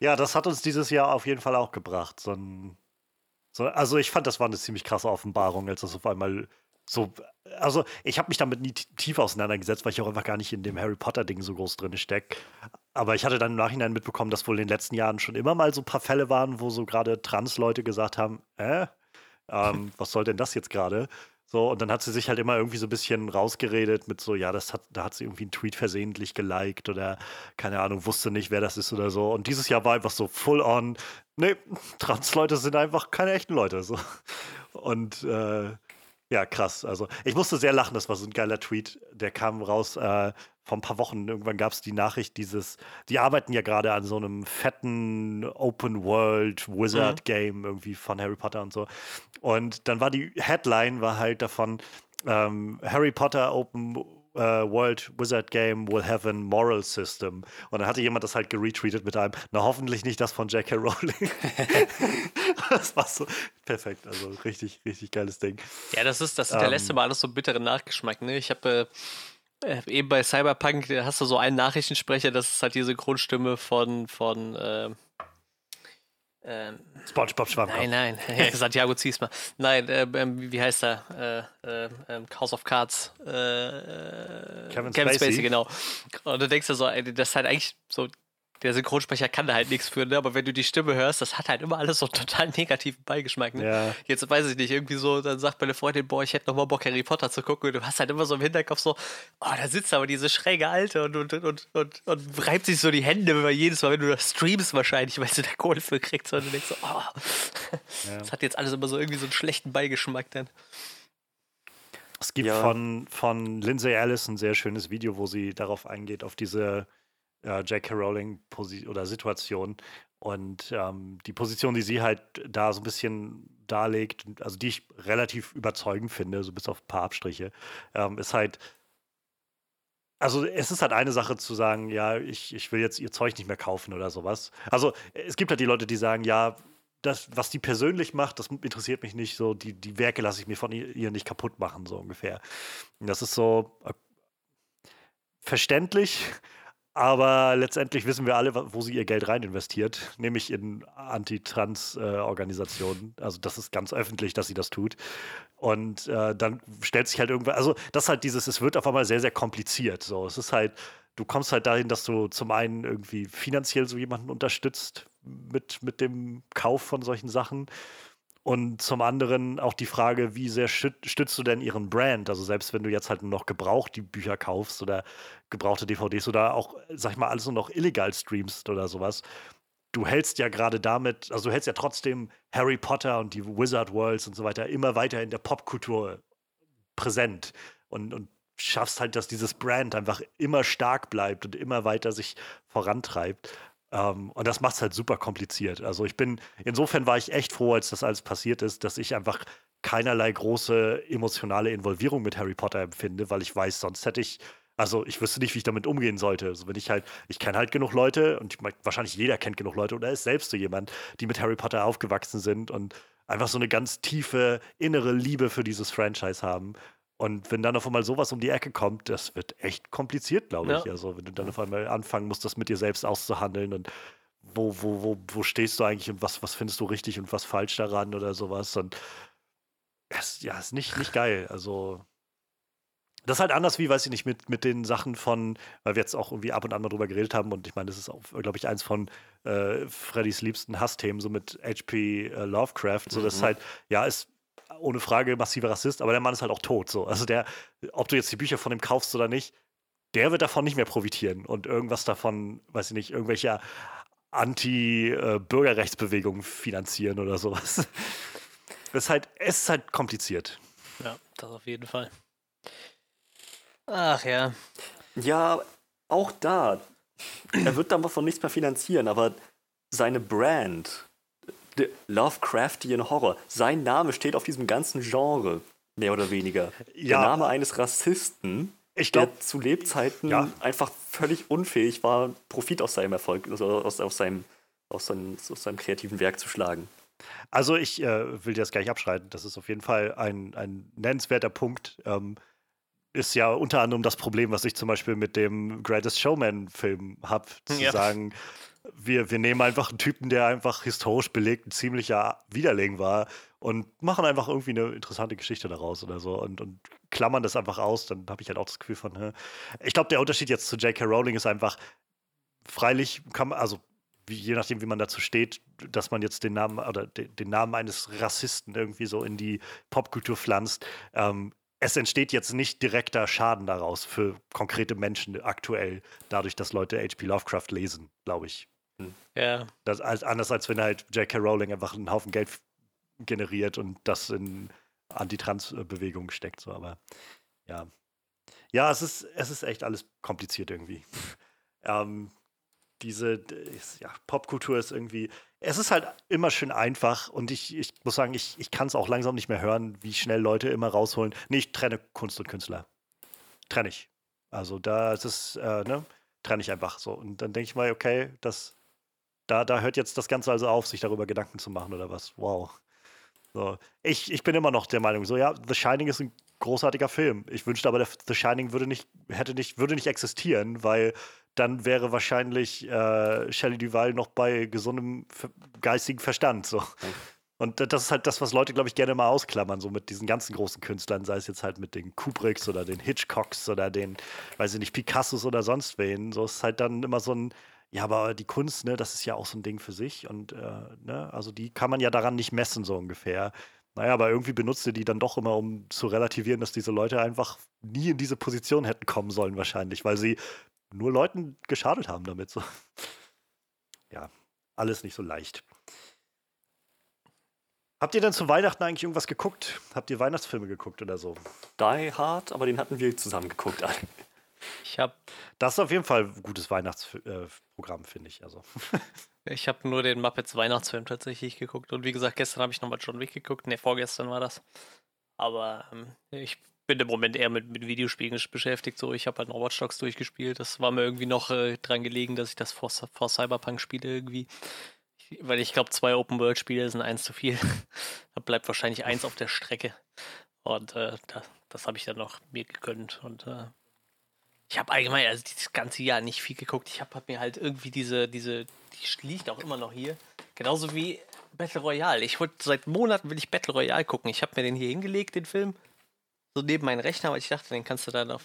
Ja, das hat uns dieses Jahr auf jeden Fall auch gebracht. So ein, so, also ich fand, das war eine ziemlich krasse Offenbarung, als das auf einmal so. Also ich habe mich damit nie tief auseinandergesetzt, weil ich auch einfach gar nicht in dem Harry Potter-Ding so groß drin stecke. Aber ich hatte dann im Nachhinein mitbekommen, dass wohl in den letzten Jahren schon immer mal so ein paar Fälle waren, wo so gerade Trans-Leute gesagt haben, äh, ähm, was soll denn das jetzt gerade? So, und dann hat sie sich halt immer irgendwie so ein bisschen rausgeredet mit so, ja, das hat, da hat sie irgendwie einen Tweet versehentlich geliked oder keine Ahnung, wusste nicht, wer das ist oder so. Und dieses Jahr war einfach so full on, nee, Trans-Leute sind einfach keine echten Leute. So. Und äh, ja, krass. Also ich musste sehr lachen, das war so ein geiler Tweet. Der kam raus äh, vor ein paar Wochen. Irgendwann gab es die Nachricht, dieses, die arbeiten ja gerade an so einem fetten Open World Wizard Game irgendwie von Harry Potter und so. Und dann war die Headline war halt davon, ähm, Harry Potter Open äh, World Wizard Game will have a moral system. Und dann hatte jemand das halt geretweetet mit einem, na hoffentlich nicht das von J.K. Rowling. das war so perfekt. Also richtig, richtig geiles Ding. Ja, das ist, das hinterlässt Ähm. immer alles so einen bitteren Nachgeschmack, ne? Ich habe äh, äh, eben bei Cyberpunk, da hast du so einen Nachrichtensprecher, das ist halt diese Grundstimme von, von ähm, ähm, SpongeBob Schwammkopf. Nein, nein, Santiago Ziesma. Nein, äh, ähm, wie heißt er? Äh, äh, ähm, House of Cards. Äh, äh, Kevin Spacey. Spacey. genau. Und du denkst dir so, das ist halt eigentlich so, der Synchronsprecher kann da halt nichts für, ne? aber wenn du die Stimme hörst, das hat halt immer alles so einen total negativen Beigeschmack. Ne? Ja. Jetzt weiß ich nicht, irgendwie so, dann sagt meine Freundin, boah, ich hätte noch mal Bock, Harry Potter zu gucken. Und du hast halt immer so im Hinterkopf so, oh, da sitzt aber diese schräge Alte und, und, und, und, und reibt sich so die Hände weil jedes Mal, wenn du das streamst wahrscheinlich, weil sie da Kohle für kriegt. Und du denkst so, oh, das hat jetzt alles immer so irgendwie so einen schlechten Beigeschmack dann. Es gibt Ja. von, von Lindsay Ellis ein sehr schönes Video, wo sie darauf eingeht, auf diese äh, J.K. Rowling Posi oder Situation. Und ähm, die Position, die sie halt da so ein bisschen darlegt, also die ich relativ überzeugend finde, so bis auf ein paar Abstriche, ähm, ist halt, also es ist halt eine Sache zu sagen, ja, ich, ich will jetzt ihr Zeug nicht mehr kaufen oder sowas. Also es gibt halt die Leute, die sagen, ja, das, was die persönlich macht, das interessiert mich nicht so. Die, die Werke lasse ich mir von ihr nicht kaputt machen, so ungefähr. Und das ist so äh, verständlich, aber letztendlich wissen wir alle, wo sie ihr Geld rein investiert, nämlich in Anti-Trans-Organisationen. also das ist ganz öffentlich, dass sie das tut. Und äh, dann stellt sich halt irgendwann, also das ist halt dieses, es wird auf einmal sehr, sehr kompliziert. So, es ist halt, du kommst halt dahin, dass du zum einen irgendwie finanziell so jemanden unterstützt mit, mit dem Kauf von solchen Sachen. Und zum anderen auch die Frage, wie sehr stützt du denn ihren Brand? Also selbst wenn du jetzt halt nur noch gebraucht die Bücher kaufst oder gebrauchte DVDs oder auch, sag ich mal, alles nur noch illegal streamst oder sowas. Du hältst ja gerade damit, also du hältst ja trotzdem Harry Potter und die Wizard Worlds und so weiter immer weiter in der Popkultur präsent und, und schaffst halt, dass dieses Brand einfach immer stark bleibt und immer weiter sich vorantreibt. Ähm, und das macht es halt super kompliziert. Also ich bin, insofern war ich echt froh, als das alles passiert ist, dass ich einfach keinerlei große emotionale Involvierung mit Harry Potter empfinde, weil ich weiß, sonst hätte ich, also ich wüsste nicht, wie ich damit umgehen sollte. Also wenn ich halt, ich kenne halt genug Leute und ich, wahrscheinlich jeder kennt genug Leute oder ist selbst so jemand, die mit Harry Potter aufgewachsen sind und einfach so eine ganz tiefe innere Liebe für dieses Franchise haben. Und wenn dann auf einmal sowas um die Ecke kommt, das wird echt kompliziert, glaube ich. Ja. Also, wenn du dann auf einmal anfangen musst, das mit dir selbst auszuhandeln und wo, wo, wo, wo stehst du eigentlich und was, was findest du richtig und was falsch daran oder sowas. Und es, ja, ist nicht, nicht geil. Also, das ist halt anders wie, weiß ich nicht, mit, mit den Sachen von, weil wir jetzt auch irgendwie ab und an mal drüber geredet haben und ich meine, das ist auch, glaube ich, eins von äh, Freddys liebsten Hassthemen, so mit HP äh, Lovecraft. So, mhm. das ist halt, ja, ist ohne Frage massiver Rassist, aber der Mann ist halt auch tot. So. Also der, ob du jetzt die Bücher von ihm kaufst oder nicht, der wird davon nicht mehr profitieren und irgendwas davon, weiß ich nicht, irgendwelche Anti-Bürgerrechtsbewegungen finanzieren oder sowas. Es ist halt, es ist halt kompliziert. Ja, das auf jeden Fall. Ach ja. Ja, auch da. Er wird davon nichts mehr finanzieren, aber seine Brand Lovecraftian Horror. Sein Name steht auf diesem ganzen Genre, mehr oder weniger. Ja. Der Name eines Rassisten, ich glaub, der zu Lebzeiten ja. einfach völlig unfähig war, Profit aus seinem Erfolg, also aus, aus, seinem, aus, seinem, aus seinem kreativen Werk zu schlagen. Also ich äh, will das gar nicht abschreiten. Das ist auf jeden Fall ein, ein nennenswerter Punkt. Ähm, ist ja unter anderem das Problem, was ich zum Beispiel mit dem Greatest Showman-Film habe, zu ja. sagen, wir, wir nehmen einfach einen Typen, der einfach historisch belegt ein ziemlicher Widerling war und machen einfach irgendwie eine interessante Geschichte daraus oder so und, und klammern das einfach aus. Dann habe ich halt auch das Gefühl von, hä? ich glaube, der Unterschied jetzt zu J.K. Rowling ist einfach, freilich kann man, also wie, je nachdem, wie man dazu steht, dass man jetzt den Namen oder de, den Namen eines Rassisten irgendwie so in die Popkultur pflanzt. Ähm, es entsteht jetzt nicht direkter Schaden daraus für konkrete Menschen aktuell, dadurch, dass Leute H.P. Lovecraft lesen, glaube ich. Ja. Das, als, anders als wenn halt J.K. Rowling einfach einen Haufen Geld generiert und das in Antitrans-Bewegungen steckt. So, aber ja. Ja, es ist, es ist echt alles kompliziert irgendwie. ähm, diese ja, Popkultur ist irgendwie, es ist halt immer schön einfach und ich, ich muss sagen, ich, ich kann es auch langsam nicht mehr hören, wie schnell Leute immer rausholen. Nee, ich trenne Kunst und Künstler. Trenne ich. Also da ist es, äh, ne, trenne ich einfach so. Und dann denke ich mal, okay, das da, da hört jetzt das Ganze also auf, sich darüber Gedanken zu machen oder was. Wow. So. Ich, ich bin immer noch der Meinung, so ja, The Shining ist ein großartiger Film. Ich wünschte aber, The Shining würde nicht, hätte nicht, würde nicht existieren, weil dann wäre wahrscheinlich äh, Shelley Duval noch bei gesundem geistigen Verstand. So. Und das ist halt das, was Leute, glaube ich, gerne mal ausklammern, so mit diesen ganzen großen Künstlern, sei es jetzt halt mit den Kubricks oder den Hitchcocks oder den, weiß ich nicht, Picassos oder sonst wen. So ist halt dann immer so ein, ja, aber die Kunst, ne, das ist ja auch so ein Ding für sich und äh, ne, also die kann man ja daran nicht messen, so ungefähr. Naja, aber irgendwie benutzt ihr die dann doch immer, um zu relativieren, dass diese Leute einfach nie in diese Position hätten kommen sollen, wahrscheinlich, weil sie nur Leuten geschadet haben damit. So. Ja, alles nicht so leicht. Habt ihr denn zu Weihnachten eigentlich irgendwas geguckt? Habt ihr Weihnachtsfilme geguckt oder so? Die Hard, aber den hatten wir zusammen geguckt. Ich habe Das ist auf jeden Fall ein gutes Weihnachtsprogramm, finde ich. Also. ich hab nur den Muppets Weihnachtsfilm tatsächlich geguckt. Und wie gesagt, gestern habe ich nochmal John Wick geguckt. Ne, vorgestern war das. Aber ähm, ich bin im Moment eher mit, mit Videospielen beschäftigt. So, ich habe halt noch Watch Dogs durchgespielt. Das war mir irgendwie noch äh, dran gelegen, dass ich das vor, vor Cyberpunk spiele irgendwie. Ich, weil ich glaube, zwei Open-World-Spiele sind eins zu viel. da bleibt wahrscheinlich eins auf der Strecke. Und äh, da, das habe ich dann noch mir gegönnt. Und äh, ich habe allgemein, also dieses ganze Jahr nicht viel geguckt. Ich habe hab mir halt irgendwie diese, diese, die liegt auch immer noch hier. Genauso wie Battle Royale. Ich wollte seit Monaten will ich Battle Royale gucken. Ich habe mir den hier hingelegt, den Film. So neben meinen Rechner, weil ich dachte, den kannst du dann auf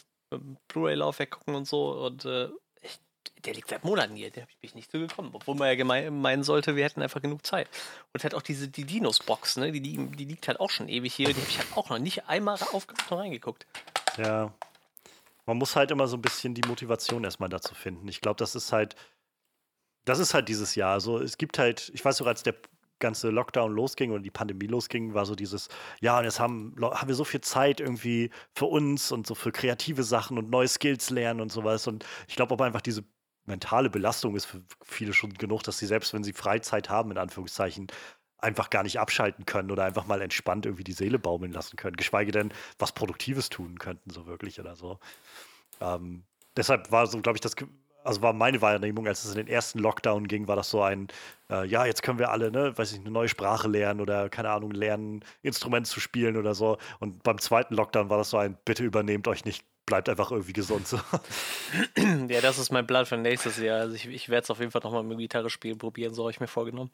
Blu-ray-Laufwerk gucken und so. Und äh, ich, der liegt seit Monaten hier, der habe ich nicht so gekommen. Obwohl man ja gemein, meinen sollte, wir hätten einfach genug Zeit. Und halt auch diese die Dinos-Box, ne? Die, die, die liegt halt auch schon ewig hier. Die habe ich halt auch noch nicht einmal aufgemacht und reingeguckt. Ja. Man muss halt immer so ein bisschen die Motivation erstmal dazu finden. Ich glaube, das ist halt, das ist halt dieses Jahr. Also es gibt halt, ich weiß noch, als der ganze Lockdown losging und die Pandemie losging, war so dieses, ja, und jetzt haben, haben wir so viel Zeit irgendwie für uns und so für kreative Sachen und neue Skills lernen und sowas. Und ich glaube aber einfach diese mentale Belastung ist für viele schon genug, dass sie selbst, wenn sie Freizeit haben, in Anführungszeichen, einfach gar nicht abschalten können oder einfach mal entspannt irgendwie die Seele baumeln lassen können, geschweige denn was Produktives tun könnten, so wirklich oder so. Ähm, deshalb war so, glaube ich, das, also war meine Wahrnehmung, als es in den ersten Lockdown ging, war das so ein, äh, ja, jetzt können wir alle, ne, weiß ich, eine neue Sprache lernen oder keine Ahnung, lernen, Instrument zu spielen oder so. Und beim zweiten Lockdown war das so ein, bitte übernehmt euch nicht, bleibt einfach irgendwie gesund. So. ja, das ist mein Plan für nächstes Jahr. Also ich, ich werde es auf jeden Fall nochmal mit Gitarre spielen probieren, so habe ich mir vorgenommen.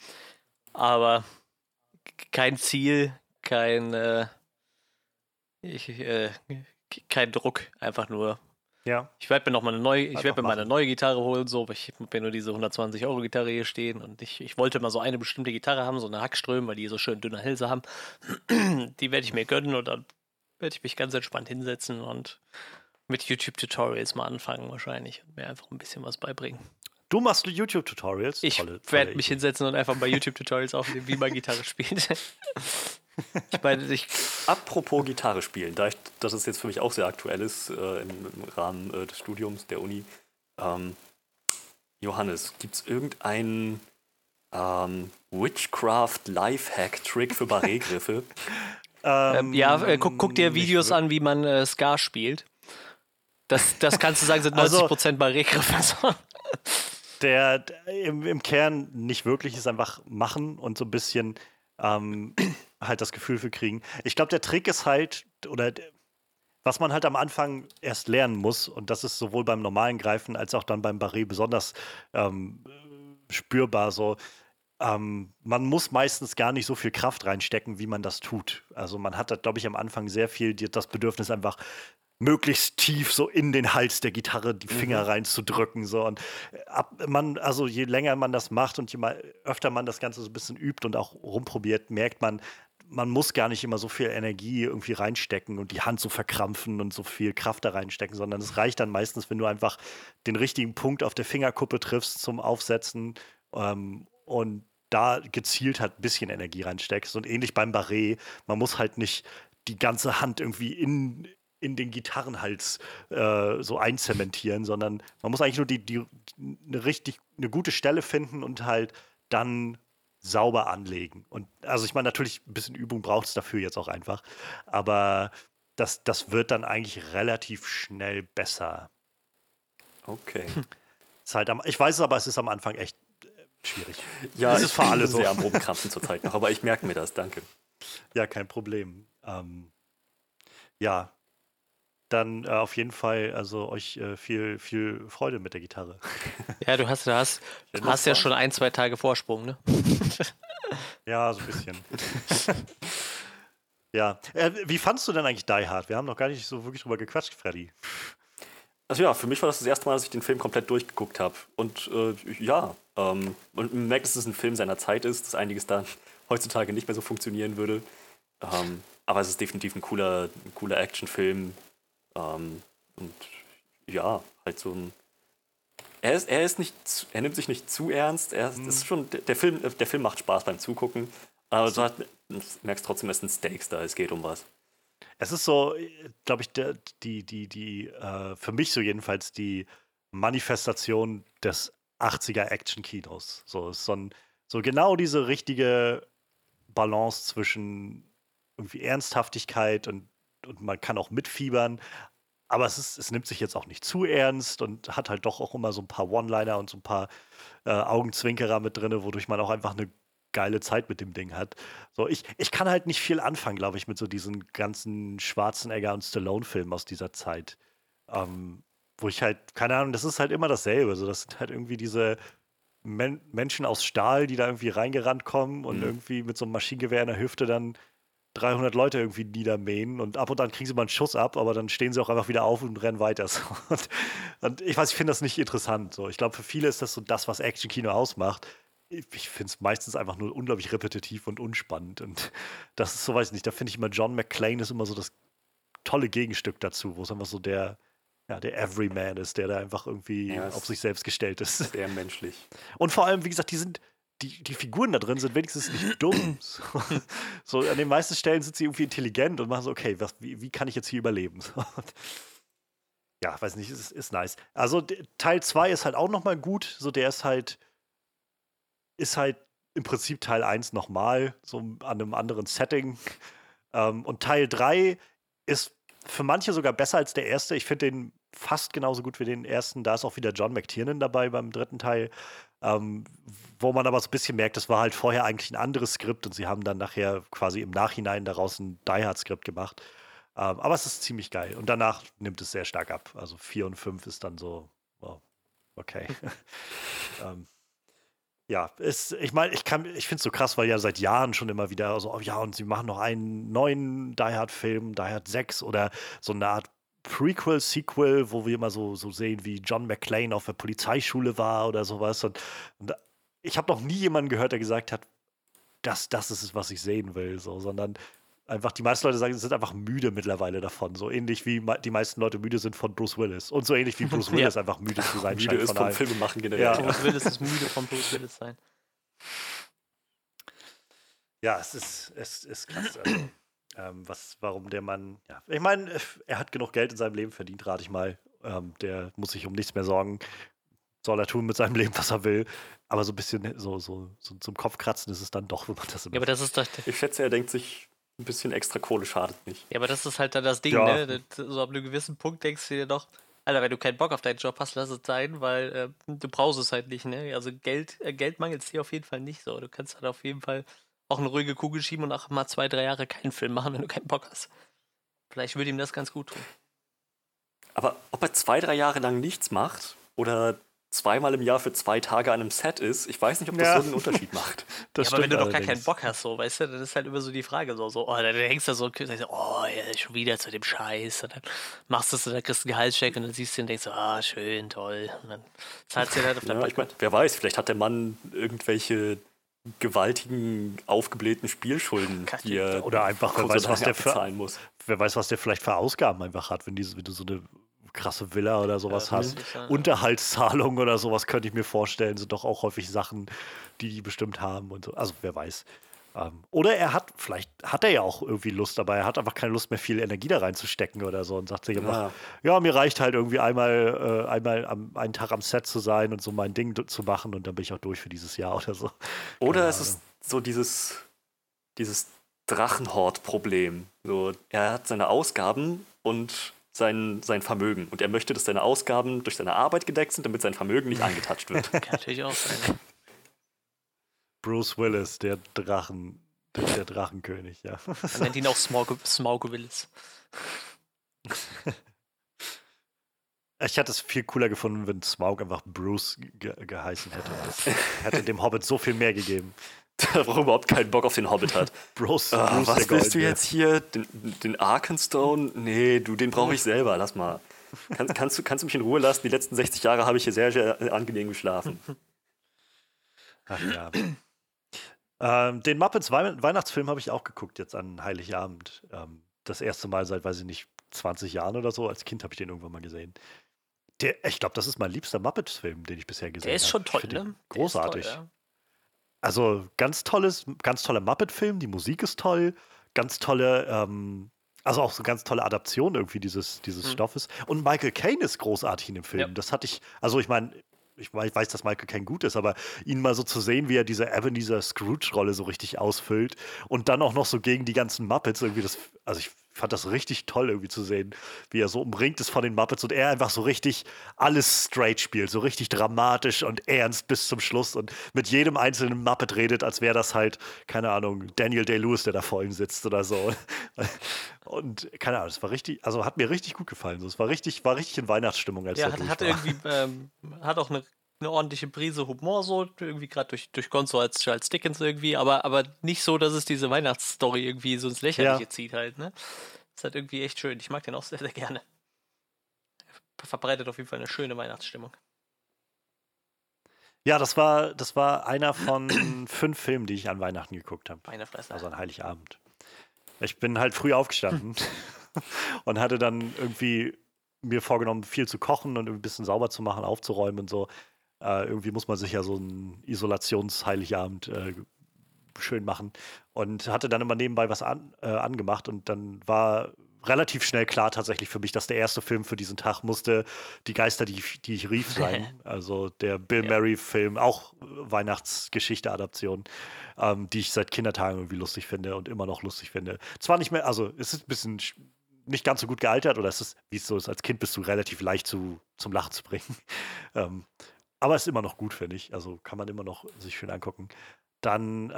Aber kein Ziel, kein, äh, ich, äh, kein Druck, einfach nur. Ja. Ich werde mir noch mal eine neue, ich werde mir mal eine neue Gitarre holen, so, ich habe mir nur diese 120 Euro Gitarre hier stehen und ich, ich wollte mal so eine bestimmte Gitarre haben, so eine Hackström, weil die so schön dünne Hälse haben. die werde ich mir gönnen und dann werde ich mich ganz entspannt hinsetzen und mit YouTube-Tutorials mal anfangen wahrscheinlich und mir einfach ein bisschen was beibringen. Du machst YouTube-Tutorials? Ich werde mich hinsetzen und einfach bei YouTube-Tutorials aufnehmen, wie man Gitarre spielt. ich meine, ich, apropos Gitarre spielen, da ich, das ist jetzt für mich auch sehr aktuell ist äh, im, im, Rahmen äh, des Studiums der Uni. Ähm, Johannes, gibt es irgendeinen ähm, Witchcraft-Lifehack-Trick für Barré-Griffe? ähm, ja, äh, guck, guck, dir Videos an, wie man äh, Ska spielt. Das, das kannst du sagen, sind 90% also, Barré-Griffe. der, im, im, Kern nicht wirklich ist einfach machen und so ein bisschen ähm, halt das Gefühl für kriegen. Ich glaube, der Trick ist halt, oder was man halt am Anfang erst lernen muss, und das ist sowohl beim normalen Greifen als auch dann beim Barré besonders ähm, spürbar so, ähm, man muss meistens gar nicht so viel Kraft reinstecken, wie man das tut. Also man hat, glaube ich, am Anfang sehr viel das Bedürfnis, einfach möglichst tief so in den Hals der Gitarre die Finger mhm. reinzudrücken. So. Und ab, man, also je länger man das macht und je mal öfter man das Ganze so ein bisschen übt und auch rumprobiert, merkt man, man muss gar nicht immer so viel Energie irgendwie reinstecken und die Hand so verkrampfen und so viel Kraft da reinstecken, sondern es reicht dann meistens, wenn du einfach den richtigen Punkt auf der Fingerkuppe triffst zum Aufsetzen ähm, und da gezielt halt ein bisschen Energie reinsteckst. Und ähnlich beim Barré, man muss halt nicht die ganze Hand irgendwie in, in den Gitarrenhals äh, so einzementieren, sondern man muss eigentlich nur die, die, eine richtig, eine gute Stelle finden und halt dann sauber anlegen. Und also ich meine, natürlich ein bisschen Übung braucht es dafür jetzt auch einfach, aber das, das wird dann eigentlich relativ schnell besser. Okay. Ist halt am, ich weiß es aber, es ist am Anfang echt äh, schwierig. Ja, es ist für alle so. sehr am Rumkrampfen zurzeit noch, aber ich merke mir das, danke. Ja, kein Problem. Ähm, ja, dann äh, auf jeden Fall, also euch äh, viel, viel Freude mit der Gitarre. Ja, du hast, du hast, du hast ja schon ein, zwei Tage Vorsprung, ne? ja, so ein bisschen. ja. Äh, wie fandst du denn eigentlich Die Hard? Wir haben noch gar nicht so wirklich drüber gequatscht, Freddy. Also ja, für mich war das das erste Mal, dass ich den Film komplett durchgeguckt habe. Und äh, ja, ähm, und man merkt, dass es ein Film seiner Zeit ist, dass einiges da heutzutage nicht mehr so funktionieren würde. Ähm, aber es ist definitiv ein cooler, ein cooler Actionfilm, ähm, und ja, halt so ein. Er ist, er ist nicht, er nimmt sich nicht zu ernst. Er ist, mhm. ist schon, der Film, der Film macht Spaß beim Zugucken. Aber du, du merkst trotzdem, es sind Stakes da, es geht um was. Es ist so, glaube ich, der, die, die, die, äh, für mich so jedenfalls die Manifestation des 80er Action-Kinos. So so, ein, so genau diese richtige Balance zwischen irgendwie Ernsthaftigkeit und, und man kann auch mitfiebern. Aber es, ist, es nimmt sich jetzt auch nicht zu ernst und hat halt doch auch immer so ein paar One-Liner und so ein paar äh, Augenzwinkerer mit drin, wodurch man auch einfach eine geile Zeit mit dem Ding hat. So, ich, ich kann halt nicht viel anfangen, glaube ich, mit so diesen ganzen Schwarzenegger und Stallone-Filmen aus dieser Zeit. Ähm, wo ich halt, keine Ahnung, das ist halt immer dasselbe. So, das sind halt irgendwie diese Men Menschen aus Stahl, die da irgendwie reingerannt kommen und mhm. irgendwie mit so einem Maschinengewehr in der Hüfte dann 300 Leute irgendwie niedermähen und ab und an kriegen sie mal einen Schuss ab, aber dann stehen sie auch einfach wieder auf und rennen weiter. Und, und ich weiß, ich finde das nicht interessant. So. Ich glaube, für viele ist das so das, was Action-Kino ausmacht. Ich, ich finde es meistens einfach nur unglaublich repetitiv und unspannend. Und das ist so, weiß ich nicht, da finde ich immer, John McClane ist immer so das tolle Gegenstück dazu, wo es einfach so der, ja, der Everyman ist, der da einfach irgendwie ja, auf sich selbst gestellt ist. Sehr menschlich. Und vor allem, wie gesagt, die sind, die, die Figuren da drin sind wenigstens nicht dumm. So, so, an den meisten Stellen sind sie irgendwie intelligent und machen so, okay, was, wie, wie kann ich jetzt hier überleben? ja, weiß nicht, ist, ist nice. Also Teil 2 ist halt auch nochmal gut. So, der ist halt, ist halt im Prinzip Teil 1 nochmal, so an einem anderen Setting. Ähm, und Teil 3 ist für manche sogar besser als der erste. Ich finde den fast genauso gut wie den ersten. Da ist auch wieder John McTiernan dabei beim dritten Teil. Ähm, wo man aber so ein bisschen merkt, das war halt vorher eigentlich ein anderes Skript und sie haben dann nachher quasi im Nachhinein daraus ein Die Hard Skript gemacht. Ähm, aber es ist ziemlich geil. Und danach nimmt es sehr stark ab. Also 4 und 5 ist dann so, oh, okay. ähm, ja, ist, ich meine, ich ich finde es so krass, weil ja seit Jahren schon immer wieder so, oh ja, und sie machen noch einen neuen Die Hard-Film, Die Hard 6 oder so eine Art Prequel, Sequel, wo wir immer so, so sehen, wie John McClane auf der Polizeischule war oder sowas. Und, und ich habe noch nie jemanden gehört, der gesagt hat, das, das ist es, was ich sehen will, so, sondern einfach, die meisten Leute sagen, sie sind einfach müde mittlerweile davon. So ähnlich wie die meisten Leute müde sind von Bruce Willis. Und so ähnlich wie Bruce Willis ja. einfach müde zu sein müde ist von Filme machen generell. Ja. Bruce Willis ist müde von Bruce Willis sein. Ja, es ist, es ist krass. Also, ähm, was, warum der Mann, ja, ich meine, er hat genug Geld in seinem Leben verdient, rate ich mal. Ähm, der muss sich um nichts mehr sorgen. Soll er tun mit seinem Leben, was er will. Aber so ein bisschen so, so, so zum Kopfkratzen ist es dann doch, wenn man das immer. Ja, aber das ist doch. Ich schätze, er denkt sich, ein bisschen extra Kohle schadet nicht. Ja, aber das ist halt dann das Ding, ja. ne? So ab einem gewissen Punkt denkst du dir doch, Alter, wenn du keinen Bock auf deinen Job hast, lass es sein, weil äh, du brauchst es halt nicht, ne? Also Geld, äh, Geld mangelt es dir auf jeden Fall nicht so. Du kannst halt auf jeden Fall auch eine ruhige Kugel schieben und auch mal zwei, drei Jahre keinen Film machen, wenn du keinen Bock hast. Vielleicht würde ihm das ganz gut tun. Aber ob er zwei, drei Jahre lang nichts macht oder zweimal im Jahr für zwei Tage an einem Set ist, ich weiß nicht, ob das ja. so einen Unterschied macht. Das ja, aber wenn du doch gar keinen Bock hast, so, weißt du, dann ist halt immer so die Frage, so, so oh, dann hängst du so und sagst, oh, ja, schon wieder zu dem Scheiß. Und dann machst du es und dann kriegst du einen Gehaltscheck und dann siehst du und denkst so, ah, schön, toll. Und dann zahlst du halt auf der ja, ich mein, Wer weiß, vielleicht hat der Mann irgendwelche gewaltigen, aufgeblähten Spielschulden, die er oder einfach, wer weiß, was der für, muss. Wer weiß, was der vielleicht für Ausgaben einfach hat, wenn, die, wenn du so eine krasse Villa oder sowas ja, hast. Unterhaltszahlungen oder sowas könnte ich mir vorstellen, sind doch auch häufig Sachen, die die bestimmt haben und so. Also wer weiß. Ähm, oder er hat, vielleicht hat er ja auch irgendwie Lust dabei, er hat einfach keine Lust mehr, viel Energie da reinzustecken oder so und sagt sich immer, ja, ja mir reicht halt irgendwie einmal, äh, einmal am, einen Tag am Set zu sein und so mein Ding zu machen und dann bin ich auch durch für dieses Jahr oder so. Oder Keine es ist so dieses, dieses Drachenhort-Problem. So, er hat seine Ausgaben und sein, sein Vermögen. Und er möchte, dass seine Ausgaben durch seine Arbeit gedeckt sind, damit sein Vermögen nicht angetatscht wird. Kann natürlich auch sein. Bruce Willis, der Drachen, der, der Drachenkönig, ja. Man nennt ihn auch Smaug, Smaug Willis. Ich hätte es viel cooler gefunden, wenn Smaug einfach Bruce ge geheißen hätte. Das hätte dem Hobbit so viel mehr gegeben. der auch überhaupt keinen Bock auf den Hobbit hat. Bros, ah, Bruce was willst du jetzt hier? Den, den Arkenstone? Nee, du, den brauche ich selber. Lass mal. Kann, kannst, du, kannst du mich in Ruhe lassen? Die letzten 60 Jahre habe ich hier sehr, sehr angenehm geschlafen. Ach ja. Ähm, den Muppets Weihnachtsfilm habe ich auch geguckt jetzt an Heiligabend. Ähm, das erste Mal seit, weiß ich nicht, 20 Jahren oder so. Als Kind habe ich den irgendwann mal gesehen. Der, ich glaube, das ist mein liebster Muppets-Film, den ich bisher gesehen habe. Der ist schon toll, ne? Großartig. Toll, ja. Also ganz tolles, ganz toller Muppet-Film, die Musik ist toll, ganz tolle ähm, also auch so ganz tolle Adaption irgendwie dieses, dieses Mhm. Stoffes. Und Michael Caine ist großartig in dem Film. Ja. Das hatte ich, also ich meine, ich wei- weiß, dass Michael Caine gut ist, aber ihn mal so zu sehen, wie er diese Ebenezer Scrooge-Rolle so richtig ausfüllt und dann auch noch so gegen die ganzen Muppets irgendwie das, also ich fand das richtig toll irgendwie zu sehen, wie er so umringt ist von den Muppets und er einfach so richtig alles straight spielt, so richtig dramatisch und ernst bis zum Schluss und mit jedem einzelnen Muppet redet, als wäre das halt, keine Ahnung, Daniel Day-Lewis, der da vor ihm sitzt oder so. Und keine Ahnung, es war richtig, also hat mir richtig gut gefallen. So, es war richtig, war richtig in Weihnachtsstimmung, als Ja, hat, hat irgendwie, ähm, hat auch eine, eine ordentliche Prise Humor so, irgendwie gerade durch, durch Gonzo als Charles Dickens irgendwie, aber, aber nicht so, dass es diese Weihnachtsstory irgendwie so ins Lächerliche Ja. zieht halt, ne? ist halt irgendwie echt schön. Ich mag den auch sehr, sehr gerne. Verbreitet auf jeden Fall eine schöne Weihnachtsstimmung. Ja, das war, das war einer von fünf Filmen, die ich an Weihnachten geguckt habe. Schweinefresser. Also an Heiligabend. Ich bin halt früh aufgestanden und hatte dann irgendwie mir vorgenommen, viel zu kochen und ein bisschen sauber zu machen, aufzuräumen und so. Äh, irgendwie muss man sich ja so einen Isolations-Heiligabend äh, schön machen. Und hatte dann immer nebenbei was an, äh, angemacht und dann war relativ schnell klar tatsächlich für mich, dass der erste Film für diesen Tag musste Die Geister, die, ich- die ich rief sein. also der Bill Ja. Murray-Film, auch Weihnachtsgeschichte-Adaption, ähm, die ich seit Kindertagen irgendwie lustig finde und immer noch lustig finde. Zwar nicht mehr, also es ist ein bisschen sch- nicht ganz so gut gealtert oder es ist, wie es so ist, als Kind bist du relativ leicht zu, zum Lachen zu bringen. ähm, aber es ist immer noch gut, finde ich. Also kann man immer noch sich schön angucken. Dann, äh,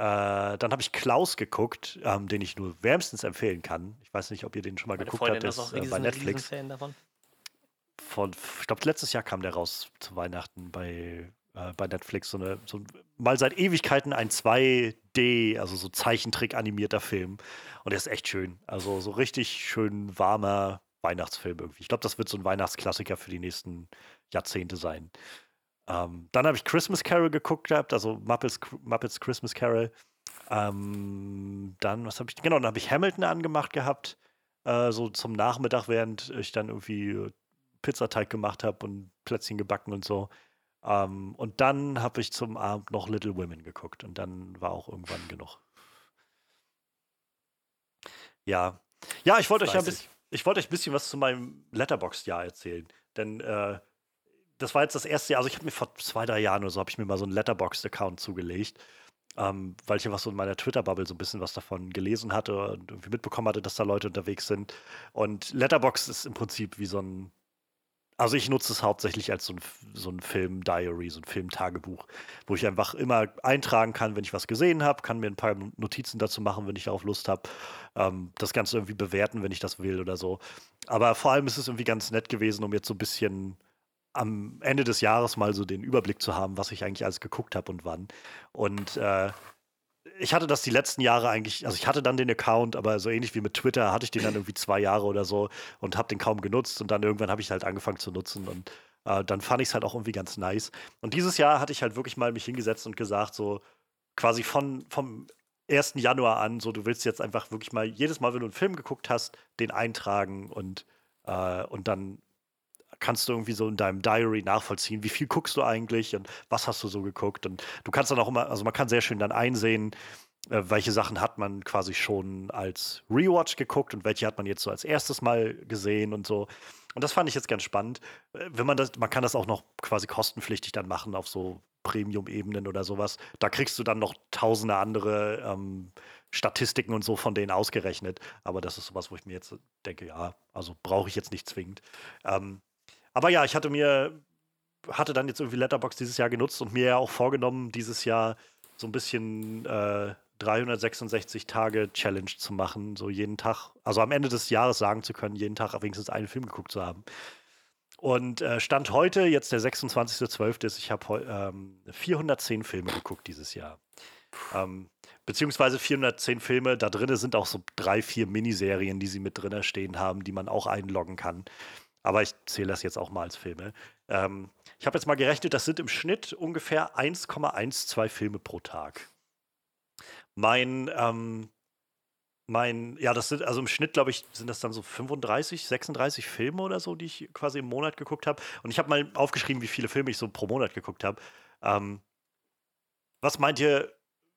dann habe ich Klaus geguckt, ähm, den ich nur wärmstens empfehlen kann. Ich weiß nicht, ob ihr den schon mal Meine geguckt Freundin habt. Ist auch äh, bei Netflix. Fan davon. Von, ich glaube, letztes Jahr kam der raus zu Weihnachten bei, äh, bei Netflix. So eine, so, mal seit Ewigkeiten ein 2D, also so Zeichentrick-animierter Film. Und der ist echt schön. Also so richtig schön warmer Weihnachtsfilm irgendwie. Ich glaube, das wird so ein Weihnachtsklassiker für die nächsten Jahrzehnte sein. Ähm, dann habe ich Christmas Carol geguckt gehabt, also Muppets, Muppets Christmas Carol. Ähm, dann, was habe ich, genau, dann habe ich Hamilton angemacht gehabt, äh, so zum Nachmittag, während ich dann irgendwie äh, Pizzateig gemacht habe und Plätzchen gebacken und so. Ähm, und dann habe ich zum Abend noch Little Women geguckt und dann war auch irgendwann genug. Ja. Ja, ich wollte euch ja ein bisschen, ich wollte euch ein bisschen was zu meinem Letterboxd-Jahr erzählen. Denn äh, das war jetzt das erste Jahr, also ich habe mir vor zwei, drei Jahren oder so, habe ich mir mal so einen Letterboxd-Account zugelegt, ähm, weil ich einfach so in meiner Twitter-Bubble so ein bisschen was davon gelesen hatte und irgendwie mitbekommen hatte, dass da Leute unterwegs sind. Und Letterboxd ist im Prinzip wie so ein, also ich nutze es hauptsächlich als so ein, so ein Film-Diary, so ein Film-Tagebuch, wo ich einfach immer eintragen kann, wenn ich was gesehen habe, kann mir ein paar Notizen dazu machen, wenn ich darauf Lust habe, ähm, das Ganze irgendwie bewerten, wenn ich das will oder so. Aber vor allem ist es irgendwie ganz nett gewesen, um jetzt so ein bisschen am Ende des Jahres mal so den Überblick zu haben, was ich eigentlich alles geguckt habe und wann. Und äh, ich hatte das die letzten Jahre eigentlich, also ich hatte dann den Account, aber so ähnlich wie mit Twitter hatte ich den dann irgendwie zwei Jahre oder so und habe den kaum genutzt und dann irgendwann habe ich halt angefangen zu nutzen und äh, dann fand ich es halt auch irgendwie ganz nice. Und dieses Jahr hatte ich halt wirklich mal mich hingesetzt und gesagt, so quasi von, vom 1. Januar an, so du willst jetzt einfach wirklich mal jedes Mal, wenn du einen Film geguckt hast, den eintragen und, äh, und dann kannst du irgendwie so in deinem Diary nachvollziehen, wie viel guckst du eigentlich und was hast du so geguckt. Und du kannst dann auch immer, also man kann sehr schön dann einsehen, äh, welche Sachen hat man quasi schon als Rewatch geguckt und welche hat man jetzt so als erstes Mal gesehen und so. Und das fand ich jetzt ganz spannend. Äh, Wenn man das, man kann das auch noch quasi kostenpflichtig dann machen auf so Premium-Ebenen oder sowas. Da kriegst du dann noch tausende andere ähm, Statistiken und so von denen ausgerechnet. Aber das ist sowas, wo ich mir jetzt denke, ja, also brauche ich jetzt nicht zwingend. Ähm, aber ja, ich hatte mir, hatte dann jetzt irgendwie Letterbox dieses Jahr genutzt und mir ja auch vorgenommen, dieses Jahr so ein bisschen äh, 366 Tage Challenge zu machen, so jeden Tag, also am Ende des Jahres sagen zu können, jeden Tag wenigstens einen Film geguckt zu haben. Und äh, Stand heute, jetzt der 26.12. ist, ich habe ähm, 410 Filme geguckt dieses Jahr. Ähm, beziehungsweise 410 Filme, da drin sind auch so drei, vier Miniserien, die sie mit drin stehen haben, die man auch einloggen kann. Aber ich zähle das jetzt auch mal als Filme. Ähm, ich habe jetzt mal gerechnet, das sind im Schnitt ungefähr 1,12 Filme pro Tag. Mein, ähm, mein, ja, das sind, also im Schnitt, glaube ich, sind das dann so 35, 36 Filme oder so, die ich quasi im Monat geguckt habe. Und ich habe mal aufgeschrieben, wie viele Filme ich so pro Monat geguckt habe. Ähm, was meint ihr,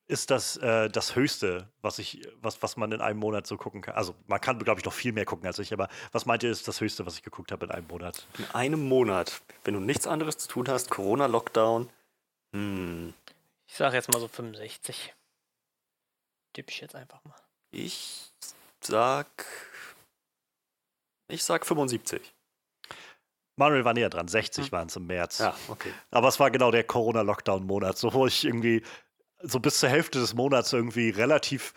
ist das äh, das Höchste, was ich, was, was man in einem Monat so gucken kann? Also man kann, glaube ich, noch viel mehr gucken als ich, aber was meint ihr, ist das Höchste, was ich geguckt habe in einem Monat? In einem Monat, wenn du nichts anderes zu tun hast, Corona-Lockdown. Hm. Ich sage jetzt mal so 65. Tipp ich jetzt einfach mal. Ich sag. Ich sag 75. Manuel war näher dran, 60 hm. waren es im März. Ja, okay. Aber es war genau der Corona-Lockdown-Monat, so wo ich irgendwie so bis zur Hälfte des Monats irgendwie relativ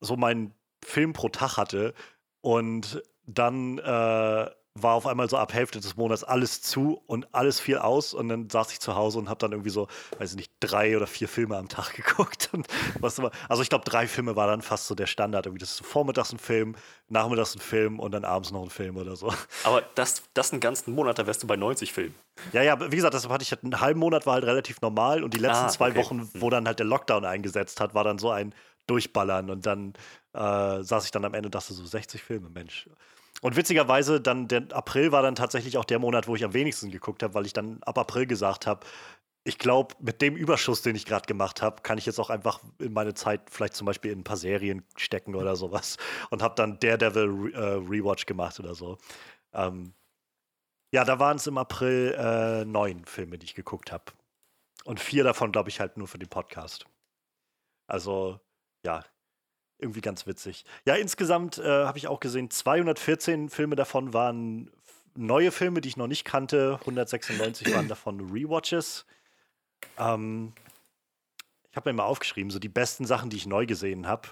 so meinen Film pro Tag hatte und dann äh, war auf einmal so ab Hälfte des Monats alles zu und alles fiel aus und dann saß ich zu Hause und habe dann irgendwie so, weiß ich nicht, drei oder vier Filme am Tag geguckt. Und was immer, also ich glaube, drei Filme war dann fast so der Standard. Irgendwie das ist so vormittags ein Film, nachmittags ein Film und dann abends noch ein Film oder so. Aber das, das einen ganzen Monat, da wärst du bei 90 Filmen. Ja, ja, wie gesagt, das hatte ich halt einen halben Monat war halt relativ normal und die letzten ah, zwei okay. Wochen, wo dann halt der Lockdown eingesetzt hat, war dann so ein Durchballern und dann äh, saß ich dann am Ende und dachte so 60 Filme, Mensch. Und witzigerweise, dann der April war dann tatsächlich auch der Monat, wo ich am wenigsten geguckt habe, weil ich dann ab April gesagt habe, ich glaube, mit dem Überschuss, den ich gerade gemacht habe, kann ich jetzt auch einfach in meine Zeit vielleicht zum Beispiel in ein paar Serien stecken oder sowas. Und habe dann Daredevil Re äh, Rewatch gemacht oder so. Ähm, ja, da waren es im April äh, neun Filme, die ich geguckt habe. Und vier davon, glaube ich, halt nur für den Podcast. Also, ja, irgendwie ganz witzig. Ja, insgesamt äh, habe ich auch gesehen, 214 Filme davon waren neue Filme, die ich noch nicht kannte. 196 waren davon Rewatches. Ähm, ich habe mir mal aufgeschrieben, so die besten Sachen, die ich neu gesehen habe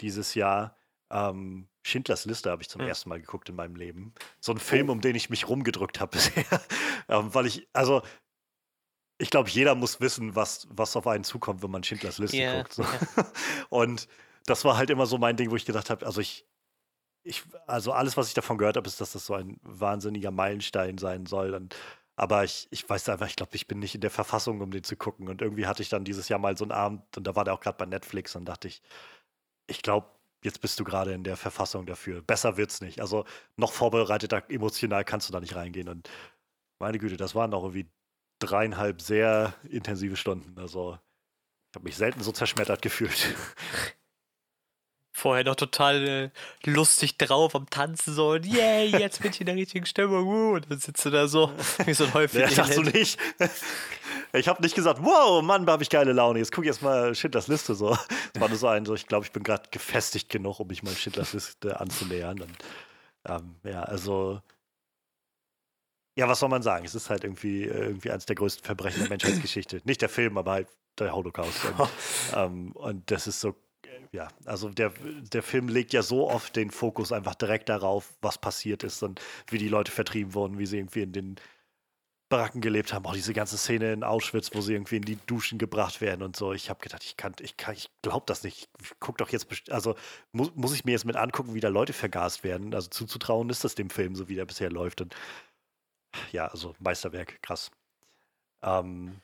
dieses Jahr. Ähm, Schindlers Liste habe ich zum mhm. ersten Mal geguckt in meinem Leben. So ein Film, oh. um den ich mich rumgedrückt habe bisher. ähm, weil ich, also, ich glaube, jeder muss wissen, was, was auf einen zukommt, wenn man Schindlers Liste yeah. guckt. So. Yeah. Und das war halt immer so mein Ding, wo ich gedacht habe, also ich, ich, also alles, was ich davon gehört habe, ist, dass das so ein wahnsinniger Meilenstein sein soll. Und, aber ich, ich weiß einfach, ich glaube, ich bin nicht in der Verfassung, um den zu gucken. Und irgendwie hatte ich dann dieses Jahr mal so einen Abend, und da war der auch gerade bei Netflix, und dachte ich, ich glaube, jetzt bist du gerade in der Verfassung dafür. Besser wird's nicht. Also noch vorbereiteter emotional kannst du da nicht reingehen. Und meine Güte, das waren doch irgendwie dreieinhalb sehr intensive Stunden. Also ich habe mich selten so zerschmettert gefühlt. vorher noch total äh, lustig drauf am Tanzen so und yay, jetzt bin ich in der richtigen Stimmung. Uh, und dann sitzt du da so wie so ein Häufchen. Ja, sagst du nicht. Ich habe nicht gesagt, wow, Mann, habe ich geile Laune. Jetzt guck ich jetzt mal Schindlers Liste so. Das war nur so ein, so ich glaube, ich bin gerade gefestigt genug, um mich mal Schindlers Liste anzunähern. Und, ähm, ja, also ja, was soll man sagen? Es ist halt irgendwie, irgendwie eines der größten Verbrechen der Menschheitsgeschichte. Nicht der Film, aber halt der Holocaust. Und, ähm, und das ist so ja, also der, der Film legt ja so oft den Fokus einfach direkt darauf, was passiert ist und wie die Leute vertrieben wurden, wie sie irgendwie in den Baracken gelebt haben. Auch diese ganze Szene in Auschwitz, wo sie irgendwie in die Duschen gebracht werden und so. Ich habe gedacht, ich kann, ich kann, ich glaube das nicht. Ich guck doch jetzt, also muss, muss ich mir jetzt mit angucken, wie da Leute vergast werden. Also zuzutrauen ist das dem Film, so wie der bisher läuft. Und ja, also Meisterwerk, krass. Ähm,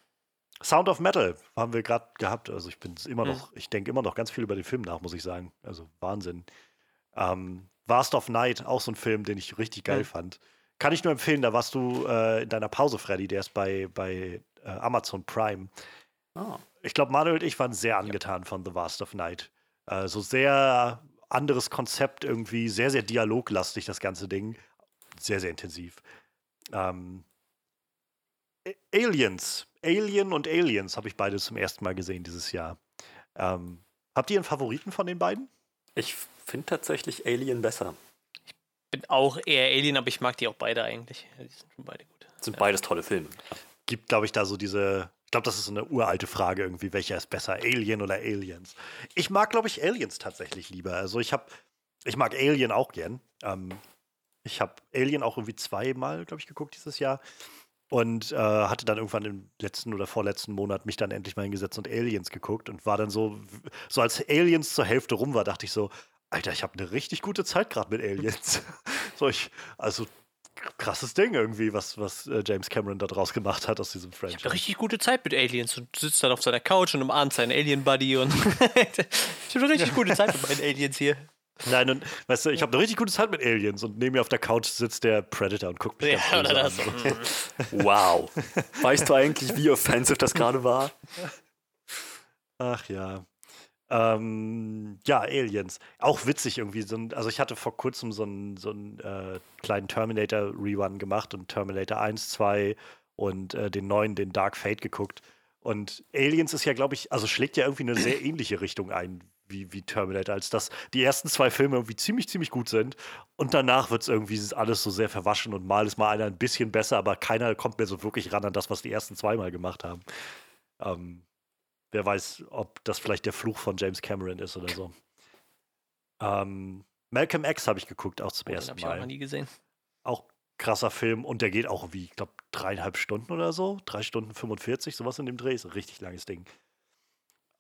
Sound of Metal haben wir gerade gehabt. Also ich bin immer noch, mhm. ich denke immer noch ganz viel über den Film nach, muss ich sagen. Also Wahnsinn. Ähm, Vast of Night, auch so ein Film, den ich richtig geil mhm. fand. Kann ich nur empfehlen, da warst du äh, in deiner Pause, Freddy, der ist bei, bei äh, Amazon Prime. Oh. Ich glaube, Manuel und ich waren sehr angetan ja. von The Vast of Night. Äh, so sehr anderes Konzept irgendwie, sehr, sehr dialoglastig, das ganze Ding. Sehr, sehr intensiv. Ähm, Aliens Alien und Aliens habe ich beide zum ersten Mal gesehen dieses Jahr. Ähm, habt ihr einen Favoriten von den beiden? Ich finde tatsächlich Alien besser. Ich bin auch eher Alien, aber ich mag die auch beide eigentlich. Die sind schon beide gut. Sind ja. beides tolle Filme. Gibt, glaube ich, da so diese. Ich glaube, das ist so eine uralte Frage irgendwie, welcher ist besser, Alien oder Aliens? Ich mag, glaube ich, Aliens tatsächlich lieber. Also ich habe, ich mag Alien auch gern. Ähm, ich habe Alien auch irgendwie zweimal, glaube ich, geguckt dieses Jahr. Und äh, hatte dann irgendwann im letzten oder vorletzten Monat mich dann endlich mal hingesetzt und Aliens geguckt und war dann so, so als Aliens zur Hälfte rum war, dachte ich so, Alter, ich habe eine richtig gute Zeit gerade mit Aliens. so ich, also krasses Ding irgendwie, was, was äh, James Cameron da draus gemacht hat aus diesem Franchise. Ich habe eine richtig gute Zeit mit Aliens und sitzt dann auf seiner Couch und umarmt seinen Alien-Buddy und ich habe eine richtig gute Zeit mit meinen Aliens hier. Nein, und weißt du, ich habe eine richtig gute Zeit mit Aliens und neben mir auf der Couch sitzt der Predator und guckt mich ja, oder das. an. wow. Weißt du eigentlich, wie offensive das gerade war? Ach ja. Ähm, ja, Aliens. Auch witzig irgendwie. So ein, also ich hatte vor kurzem so einen, so einen äh, kleinen Terminator-Rerun gemacht und Terminator 1, 2 und äh, den neuen, den Dark Fate geguckt. Und Aliens ist ja, glaube ich, also schlägt ja irgendwie eine sehr ähnliche Richtung ein wie, wie Terminator, als dass die ersten zwei Filme irgendwie ziemlich, ziemlich gut sind. Und danach wird es irgendwie alles so sehr verwaschen und mal ist mal einer ein bisschen besser, aber keiner kommt mehr so wirklich ran an das, was die ersten zweimal gemacht haben. Ähm, wer weiß, ob das vielleicht der Fluch von James Cameron ist oder so. Ähm, Malcolm X habe ich geguckt, auch zum oh, ersten Mal. Habe ich auch noch nie gesehen. Auch krasser Film und der geht auch wie, ich glaube, dreieinhalb Stunden oder so. Drei Stunden 45, sowas in dem Dreh. Ist ein richtig langes Ding.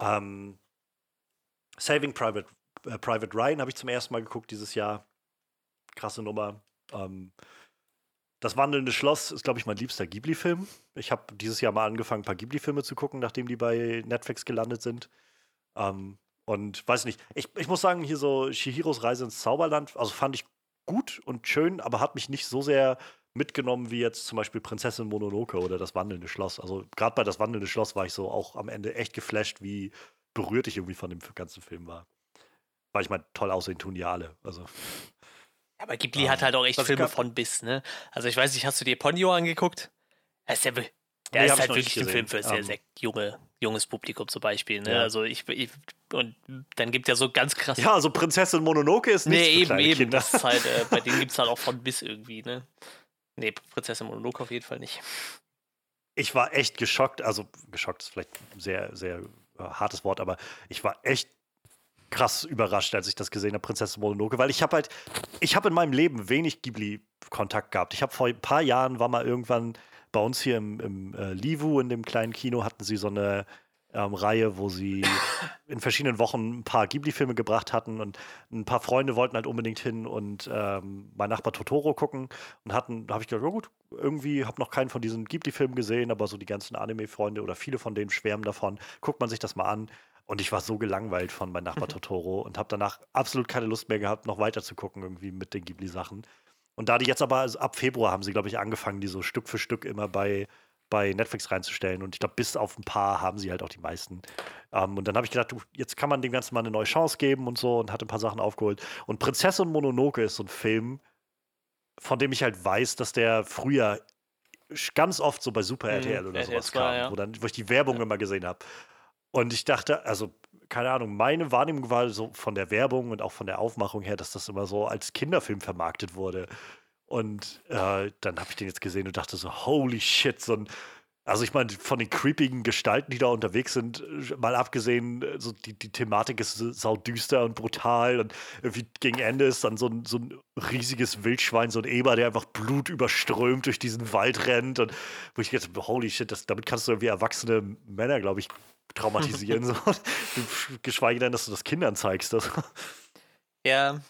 Ähm, Saving Private, äh, Private Ryan habe ich zum ersten Mal geguckt dieses Jahr. Krasse Nummer. Ähm, das Wandelnde Schloss ist, glaube ich, mein liebster Ghibli-Film. Ich habe dieses Jahr mal angefangen, ein paar Ghibli-Filme zu gucken, nachdem die bei Netflix gelandet sind. Ähm, und weiß nicht, ich, ich muss sagen, hier so Shihiros Reise ins Zauberland, also fand ich gut und schön, aber hat mich nicht so sehr mitgenommen wie jetzt zum Beispiel Prinzessin Mononoke oder das Wandelnde Schloss. Also gerade bei das Wandelnde Schloss war ich so auch am Ende echt geflasht, wie berührt ich irgendwie von dem ganzen Film war. Weil ich meine, toll aussehen tun die alle. Also. Aber Ghibli um, hat halt auch echt Filme von bis, ne? Also ich weiß nicht, hast du dir Ponyo angeguckt? Der ist, ja, der nee, ist halt wirklich ein Film für sehr, um. sehr junge, junges Publikum zum Beispiel, ne? Ja. Also ich, ich, und dann gibt es ja so ganz krass. Ja, also Prinzessin Mononoke ist nicht Nee, eben, eben. Kinder. Das ist halt, äh, bei denen gibt es halt auch von bis irgendwie, ne? Nee, Prinzessin Mononoke auf jeden Fall nicht. Ich war echt geschockt, also geschockt ist vielleicht sehr, sehr hartes Wort, aber ich war echt krass überrascht, als ich das gesehen habe, Prinzessin Mononoke, weil ich habe halt, ich habe in meinem Leben wenig Ghibli-Kontakt gehabt. Ich habe vor ein paar Jahren, war mal irgendwann bei uns hier im, im äh, Livu, in dem kleinen Kino, hatten sie so eine ähm, Reihe, wo sie in verschiedenen Wochen ein paar Ghibli-Filme gebracht hatten und ein paar Freunde wollten halt unbedingt hin und ähm, mein Nachbar Totoro gucken und hatten, da habe ich gedacht, oh gut, irgendwie habe noch keinen von diesen Ghibli-Filmen gesehen, aber so die ganzen Anime-Freunde oder viele von denen schwärmen davon, guckt man sich das mal an. Und ich war so gelangweilt von meinem Nachbar Totoro und habe danach absolut keine Lust mehr gehabt, noch weiter zu gucken irgendwie mit den Ghibli-Sachen. Und da die jetzt aber also ab Februar haben sie, glaube ich, angefangen, die so Stück für Stück immer bei bei Netflix reinzustellen. Und ich glaube, bis auf ein paar haben sie halt auch die meisten. Ähm, und dann habe ich gedacht, du, jetzt kann man dem Ganzen mal eine neue Chance geben und so und hatte ein paar Sachen aufgeholt. Und Prinzessin Mononoke ist so ein Film, von dem ich halt weiß, dass der früher ganz oft so bei Super mhm, RTL oder RTL sowas kam, ja. wo, dann, wo ich die Werbung ja. immer gesehen habe. Und ich dachte, also, keine Ahnung, meine Wahrnehmung war so von der Werbung und auch von der Aufmachung her, dass das immer so als Kinderfilm vermarktet wurde. Und äh, dann habe ich den jetzt gesehen und dachte so, holy shit, so ein, also ich meine, von den creepigen Gestalten, die da unterwegs sind, äh, mal abgesehen, äh, so die, die Thematik ist saudüster und brutal und irgendwie gegen Ende ist dann so ein, so ein riesiges Wildschwein, so ein Eber, der einfach Blut überströmt durch diesen Wald rennt und wo ich jetzt, holy shit, das, damit kannst du irgendwie erwachsene Männer, glaube ich, traumatisieren. so. Geschweige denn, dass du das Kindern zeigst. Das. Ja,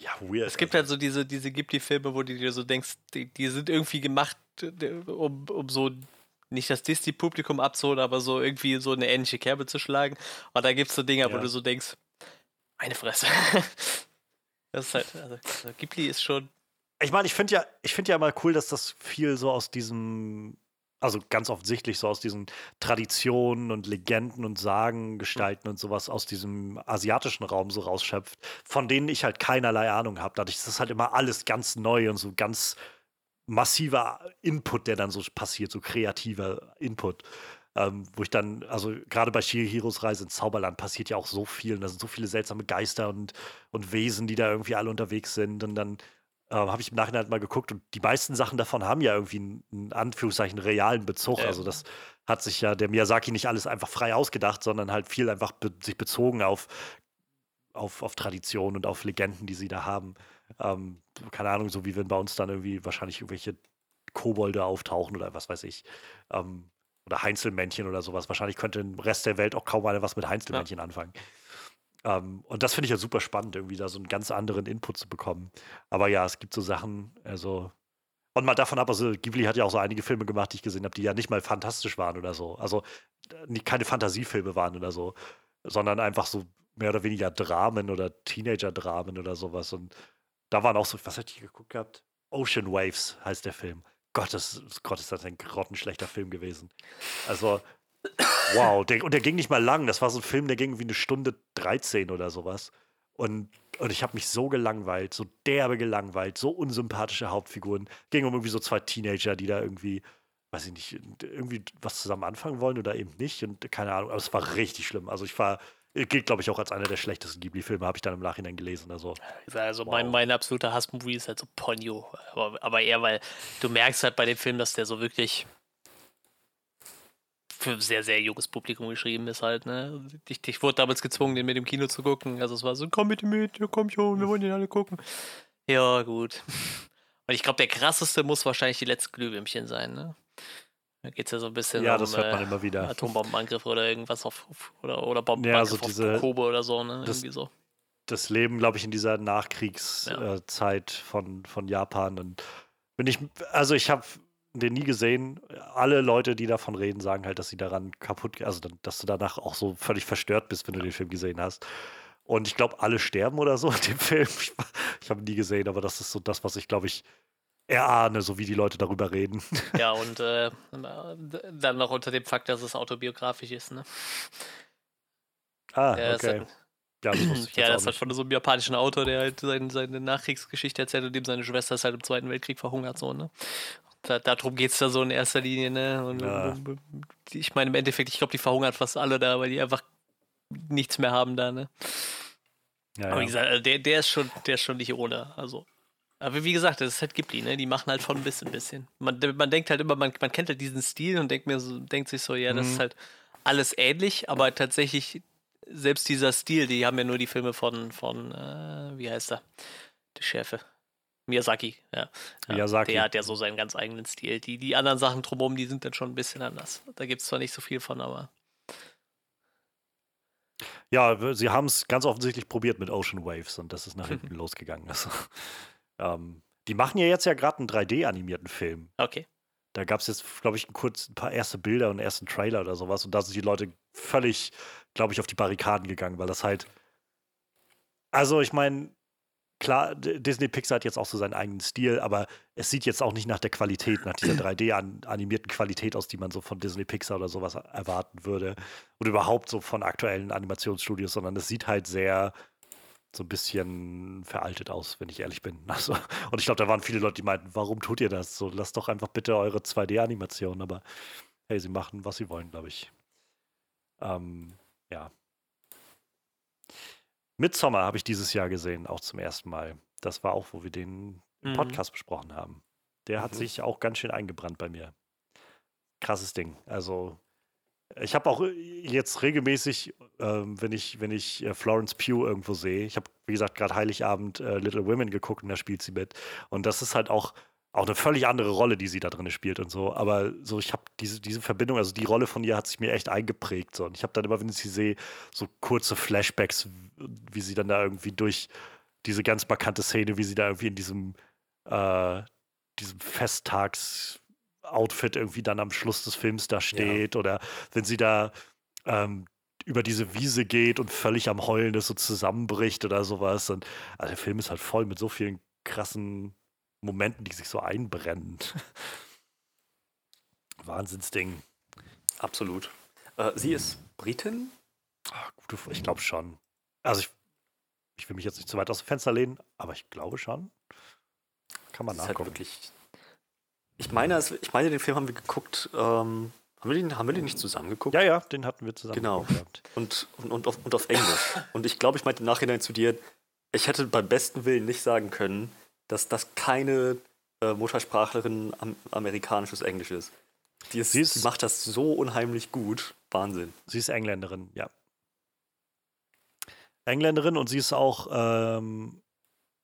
ja, weird. Es gibt halt so diese, diese Ghibli-Filme, wo du dir so denkst, die, die sind irgendwie gemacht, um, um so nicht das Disney-Publikum abzuholen, aber so irgendwie so eine ähnliche Kerbe zu schlagen. Und da gibt es so Dinge, ja. wo du so denkst, meine Fresse. das ist halt, also, also Ghibli ist schon. Ich meine, ich finde ja, ich finde ja mal cool, dass das viel so aus diesem also ganz offensichtlich so aus diesen Traditionen und Legenden und Sagen gestalten und sowas aus diesem asiatischen Raum so rausschöpft, von denen ich halt keinerlei Ahnung habe. Dadurch ist das halt immer alles ganz neu und so ganz massiver Input, der dann so passiert, so kreativer Input. Ähm, wo ich dann, also gerade bei Shihiros Reise ins Zauberland passiert ja auch so viel und da sind so viele seltsame Geister und, und Wesen, die da irgendwie alle unterwegs sind und dann äh, habe ich im Nachhinein halt mal geguckt und die meisten Sachen davon haben ja irgendwie einen, einen Anführungszeichen realen Bezug. Also das hat sich ja der Miyazaki nicht alles einfach frei ausgedacht, sondern halt viel einfach be sich bezogen auf, auf, auf Tradition und auf Legenden, die sie da haben. Ähm, keine Ahnung, so wie wenn bei uns dann irgendwie wahrscheinlich irgendwelche Kobolde auftauchen oder was weiß ich. Ähm, oder Heinzelmännchen oder sowas. Wahrscheinlich könnte im Rest der Welt auch kaum einer was mit Heinzelmännchen ja. anfangen. Ähm, und das finde ich ja super spannend, irgendwie da so einen ganz anderen Input zu bekommen. Aber ja, es gibt so Sachen, also. Und mal davon ab, also Ghibli hat ja auch so einige Filme gemacht, die ich gesehen habe, die ja nicht mal fantastisch waren oder so. Also keine Fantasiefilme waren oder so, sondern einfach so mehr oder weniger Dramen oder Teenager-Dramen oder sowas. Und da waren auch so, was hatte ich geguckt gehabt? Ocean Waves heißt der Film. Gott, das, Gott, ist das ein grottenschlechter Film gewesen. Also, wow, der, und der ging nicht mal lang. Das war so ein Film, der ging wie eine Stunde 13 oder sowas. Und, und ich habe mich so gelangweilt, so derbe gelangweilt, so unsympathische Hauptfiguren. Ging um irgendwie so zwei Teenager, die da irgendwie, weiß ich nicht, irgendwie was zusammen anfangen wollen oder eben nicht. Und keine Ahnung, aber es war richtig schlimm. Also ich war, gilt, glaube ich, auch als einer der schlechtesten Ghibli-Filme, habe ich dann im Nachhinein gelesen. Also, also wow. mein, mein absoluter Hassmovie ist halt so Ponyo. Aber, aber eher, weil du merkst halt bei dem Film, dass der so wirklich für ein sehr, sehr junges Publikum geschrieben ist halt, ne? Ich, ich wurde damals gezwungen, den mit dem Kino zu gucken. Also es war so, komm bitte mit, komm schon, wir wollen den alle gucken. Ja, gut. Und ich glaube, der krasseste muss wahrscheinlich die letzten Glühwürmchen sein, ne? Da geht es ja so ein bisschen ja, um das hört man immer wieder. Atombombenangriff oder irgendwas auf, oder, oder Bombenangriff ja, also diese, auf Kobe oder so, ne? Das, Irgendwie so. Das Leben, glaube ich, in dieser Nachkriegszeit ja. äh, von, von Japan. Und bin ich, also ich habe den nie gesehen. Alle Leute, die davon reden, sagen halt, dass sie daran kaputt, also dass du danach auch so völlig verstört bist, wenn du den Film gesehen hast. Und ich glaube, alle sterben oder so in dem Film. Ich, ich habe ihn nie gesehen, aber das ist so das, was ich, glaube ich, erahne, so wie die Leute darüber reden. Ja, und äh, dann noch unter dem Fakt, dass es autobiografisch ist, ne? Ah, ja, okay. Ja, das, ja, das ist halt von so einem japanischen Autor, der halt seine, seine Nachkriegsgeschichte erzählt, in dem seine Schwester ist halt im Zweiten Weltkrieg verhungert, so, ne? Da, darum geht es da so in erster Linie, ne? Und, ja. ich meine, im Endeffekt, ich glaube, die verhungern fast alle da, weil die einfach nichts mehr haben da, ne? Ja, aber wie gesagt, also der, der ist schon, der ist schon nicht ohne. Also. Aber wie gesagt, das ist halt Ghibli, ne? Die machen halt von bis ein bisschen. Man, man denkt halt immer, man, man kennt halt diesen Stil und denkt mir so, denkt sich so, ja, das mhm. ist halt alles ähnlich, aber tatsächlich, selbst dieser Stil, die haben ja nur die Filme von, von äh, wie heißt er? Der Schärfe. Miyazaki, ja. Miyazaki. Der hat ja so seinen ganz eigenen Stil. Die, die anderen Sachen drumherum, die sind dann schon ein bisschen anders. Da gibt es zwar nicht so viel von, aber. Ja, sie haben es ganz offensichtlich probiert mit Ocean Waves und das ist nach hinten losgegangen. Also, ähm, die machen ja jetzt ja gerade einen 3D-animierten Film. Okay. Da gab es jetzt, glaube ich, kurz, ein paar erste Bilder und einen ersten Trailer oder sowas und da sind die Leute völlig, glaube ich, auf die Barrikaden gegangen, weil das halt. Also, ich meine, klar, Disney Pixar hat jetzt auch so seinen eigenen Stil, aber es sieht jetzt auch nicht nach der Qualität, nach dieser 3D-animierten Qualität aus, die man so von Disney Pixar oder sowas erwarten würde. Oder überhaupt so von aktuellen Animationsstudios, sondern es sieht halt sehr so ein bisschen veraltet aus, wenn ich ehrlich bin. Also, und ich glaube, da waren viele Leute, die meinten, warum tut ihr das? So, lasst doch einfach bitte eure 2D-Animation. Aber hey, sie machen, was sie wollen, glaube ich. Ähm, ja. Midsommar habe ich dieses Jahr gesehen, auch zum ersten Mal. Das war auch, wo wir den mhm. Podcast besprochen haben. Der hat mhm. sich auch ganz schön eingebrannt bei mir. Krasses Ding. Also, ich habe auch jetzt regelmäßig, ähm, wenn ich, wenn ich äh, Florence Pugh irgendwo sehe, ich habe, wie gesagt, gerade Heiligabend äh, Little Women geguckt und da spielt sie mit. Und das ist halt auch auch eine völlig andere Rolle, die sie da drin spielt und so. Aber so, ich habe diese, diese Verbindung, also die Rolle von ihr hat sich mir echt eingeprägt. So. Und ich habe dann immer, wenn ich sie sehe, so kurze Flashbacks, wie sie dann da irgendwie durch diese ganz markante Szene, wie sie da irgendwie in diesem, äh, diesem Festtags-Outfit irgendwie dann am Schluss des Films da steht. Ja. Oder wenn sie da ähm, über diese Wiese geht und völlig am Heulen ist und zusammenbricht oder sowas. Und also der Film ist halt voll mit so vielen krassen Momenten, die sich so einbrennen. Wahnsinnsding. Absolut. Äh, sie ist Britin? Ach, gute, ich glaube schon. Also ich, ich will mich jetzt nicht zu weit aus dem Fenster lehnen, aber ich glaube schon. Kann man halt nachgucken. Halt wirklich, ich meine, ich meine, den Film haben wir geguckt. Ähm, haben, wir den, haben wir den nicht zusammen geguckt? Ja, ja, den hatten wir zusammen genau. Und, und, und, auf, und auf Englisch. und ich glaube, ich meinte im Nachhinein zu dir, ich hätte beim besten Willen nicht sagen können, dass das keine äh, Muttersprachlerin am, amerikanisches Englisch ist. Die, ist, ist, macht das so unheimlich gut. Wahnsinn. Sie ist Engländerin, ja. Engländerin und sie ist auch, ähm,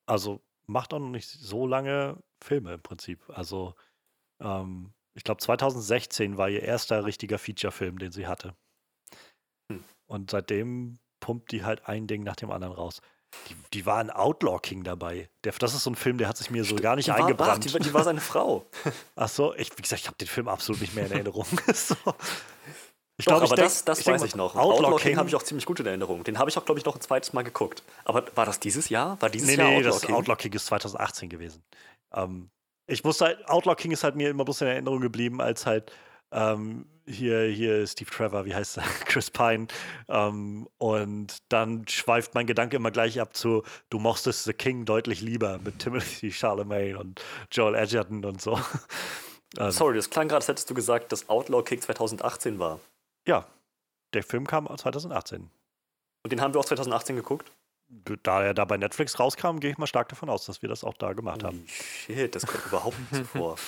also macht auch noch nicht so lange Filme im Prinzip. Also, ähm, ich glaube, 2016 war ihr erster richtiger Feature-Film, den sie hatte. Hm. Und seitdem pumpt die halt ein Ding nach dem anderen raus. Die, die war in Outlaw King dabei. Der, das ist so ein Film, der hat sich mir so gar nicht die eingebrannt. War, die, die, war seine Frau. Ach so, ich, wie gesagt, ich habe den Film absolut nicht mehr in Erinnerung. so. Ich glaube, aber denk, das, das ich weiß denk, ich noch. Outlaw, Outlaw King, King habe ich auch ziemlich gut in Erinnerung. Den habe ich auch, glaube ich, noch ein zweites Mal geguckt. Aber war das dieses Jahr? War dieses nee, Jahr nee, Outlaw das King? Outlaw King ist 2018 gewesen. Ähm, ich wusste halt, Outlaw King ist halt mir immer bloß in Erinnerung geblieben als halt ähm, hier, hier Steve Trevor, wie heißt er? Chris Pine. Ähm, und dann schweift mein Gedanke immer gleich ab zu, du mochtest The King deutlich lieber mit Timothy Charlemagne und Joel Edgerton und so. Ähm, Sorry, das klang gerade, als hättest du gesagt, dass Outlaw King 2018 war. Ja, der Film kam 2018. Und den haben wir auch 2018 geguckt? Da er da bei Netflix rauskam, gehe ich mal stark davon aus, dass wir das auch da gemacht haben. Shit, das kommt überhaupt nicht so vor.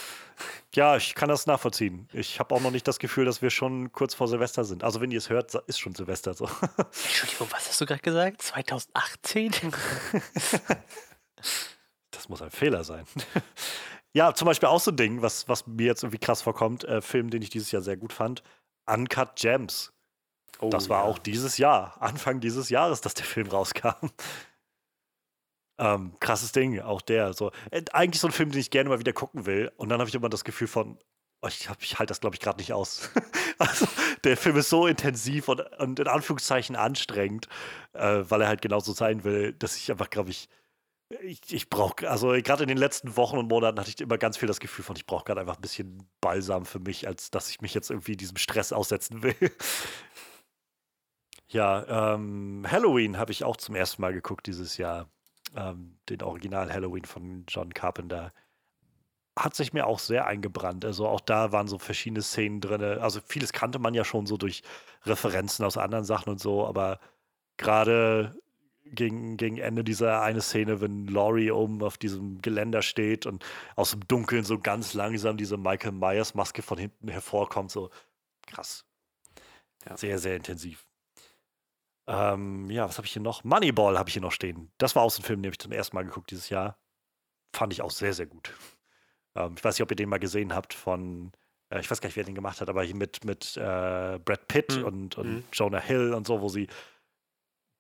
Ja, ich kann das nachvollziehen. Ich habe auch noch nicht das Gefühl, dass wir schon kurz vor Silvester sind. Also wenn ihr es hört, ist schon Silvester so. Entschuldigung, was hast du gerade gesagt? 2018? das muss ein Fehler sein. Ja, zum Beispiel auch so ein Ding, was, was mir jetzt irgendwie krass vorkommt, äh, Film, den ich dieses Jahr sehr gut fand, Uncut Gems. Oh, das war ja. auch dieses Jahr, Anfang dieses Jahres, dass der Film rauskam. Ähm, krasses Ding, auch der. So. Äh, eigentlich so ein Film, den ich gerne mal wieder gucken will. Und dann habe ich immer das Gefühl von, oh, ich, ich halte das, glaube ich, gerade nicht aus. also, der Film ist so intensiv und, und in Anführungszeichen anstrengend, äh, weil er halt genauso sein will, dass ich einfach, glaube ich, ich, ich brauche, also gerade in den letzten Wochen und Monaten hatte ich immer ganz viel das Gefühl von, ich brauche gerade einfach ein bisschen Balsam für mich, als dass ich mich jetzt irgendwie diesem Stress aussetzen will. Ja, ähm, Halloween habe ich auch zum ersten Mal geguckt dieses Jahr ähm, den Original Halloween von John Carpenter, hat sich mir auch sehr eingebrannt. Also auch da waren so verschiedene Szenen drin. Also vieles kannte man ja schon so durch Referenzen aus anderen Sachen und so, aber gerade gegen, gegen Ende dieser eine Szene, wenn Laurie oben auf diesem Geländer steht und aus dem Dunkeln so ganz langsam diese Michael Myers Maske von hinten hervorkommt, so krass. Ja. Sehr, sehr intensiv. Ähm, ja, was habe ich hier noch? Moneyball habe ich hier noch stehen. Das war auch so ein Film, den habe ich zum ersten Mal geguckt dieses Jahr. Fand ich auch sehr, sehr gut. Ähm, ich weiß nicht, ob ihr den mal gesehen habt von, äh, ich weiß gar nicht, wer den gemacht hat, aber hier mit, mit äh, Brad Pitt mhm. und, und mhm. Jonah Hill und so, wo sie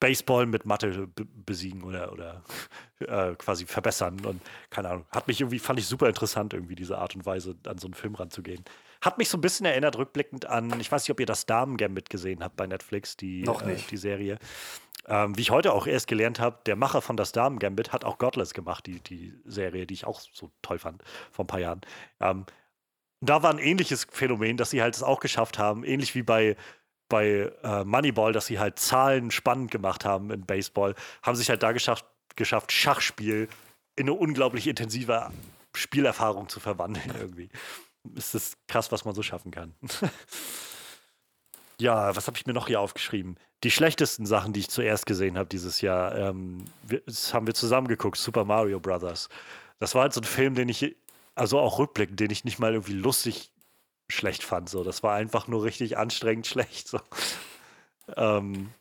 Baseball mit Mathe besiegen oder, oder äh, quasi verbessern. Und keine Ahnung, hat mich irgendwie, fand ich super interessant, irgendwie diese Art und Weise, an so einen Film ranzugehen. Hat mich so ein bisschen erinnert, rückblickend an, ich weiß nicht, ob ihr das Damen-Gambit gesehen habt bei Netflix, die, Noch nicht. Äh, die Serie. Ähm, wie ich heute auch erst gelernt habe, der Macher von das Damen-Gambit hat auch Godless gemacht, die, die Serie, die ich auch so toll fand vor ein paar Jahren. Ähm, da war ein ähnliches Phänomen, dass sie halt es auch geschafft haben, ähnlich wie bei bei äh, Moneyball, dass sie halt Zahlen spannend gemacht haben in Baseball, haben sich halt da geschafft, geschafft Schachspiel in eine unglaublich intensive Spielerfahrung zu verwandeln irgendwie. Ist das krass, was man so schaffen kann. ja, was habe ich mir noch hier aufgeschrieben? Die schlechtesten Sachen, die ich zuerst gesehen habe dieses Jahr, ähm, wir, das haben wir zusammen geguckt, Super Mario Brothers. Das war halt so ein Film, den ich, also auch rückblickend, den ich nicht mal irgendwie lustig schlecht fand. So. Das war einfach nur richtig anstrengend schlecht. So. Ähm,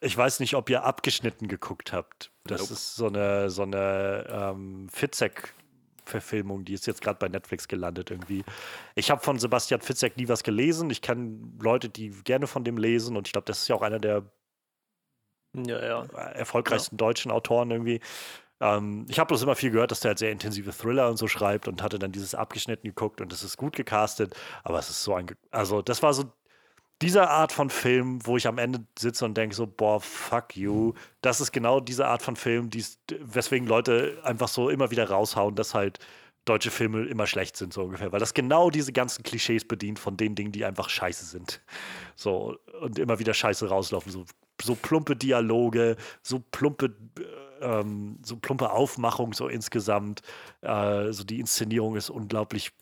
ich weiß nicht, ob ihr abgeschnitten geguckt habt. Das nope. ist so eine, so eine ähm, Fitzek-Verfilmung, die ist jetzt gerade bei Netflix gelandet irgendwie. Ich habe von Sebastian Fitzek nie was gelesen. Ich kenne Leute, die gerne von dem lesen und ich glaube, das ist ja auch einer der ja, ja. erfolgreichsten ja. deutschen Autoren irgendwie. Ähm, ich habe bloß immer viel gehört, dass der halt sehr intensive Thriller und so schreibt und hatte dann dieses abgeschnitten geguckt und das ist gut gecastet, aber es ist so ein, also das war so diese Art von Film, wo ich am Ende sitze und denke so, boah, fuck you. Das ist genau diese Art von Film, die's, weswegen Leute einfach so immer wieder raushauen, dass halt deutsche Filme immer schlecht sind, so ungefähr. Weil das genau diese ganzen Klischees bedient von den Dingen, die einfach scheiße sind. So, und immer wieder scheiße rauslaufen. So, so plumpe Dialoge, so plumpe ähm, so plumpe Aufmachung so insgesamt. Äh, so die Inszenierung ist unglaublich,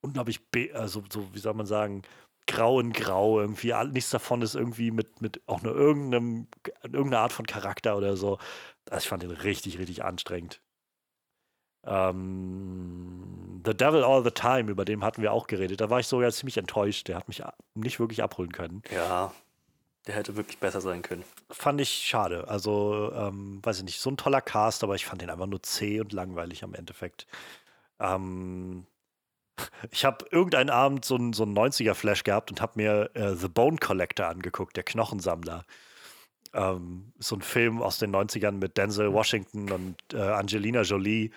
unglaublich, also so, wie soll man sagen, grau in grau irgendwie. Nichts davon ist irgendwie mit, mit auch nur irgendeinem, irgendeiner Art von Charakter oder so. Also ich fand den richtig, richtig anstrengend. Ähm, the Devil All the Time, über den hatten wir auch geredet. Da war ich sogar ziemlich enttäuscht. Der hat mich nicht wirklich abholen können. Ja, der hätte wirklich besser sein können. Fand ich schade. Also, ähm, weiß ich nicht, so ein toller Cast, aber ich fand den einfach nur zäh und langweilig am Endeffekt. Ähm, ich habe irgendeinen Abend so einen, so 90er-Flash gehabt und habe mir äh, The Bone Collector angeguckt, der Knochensammler. Ähm, so ein Film aus den 90ern mit Denzel Washington und äh, Angelina Jolie.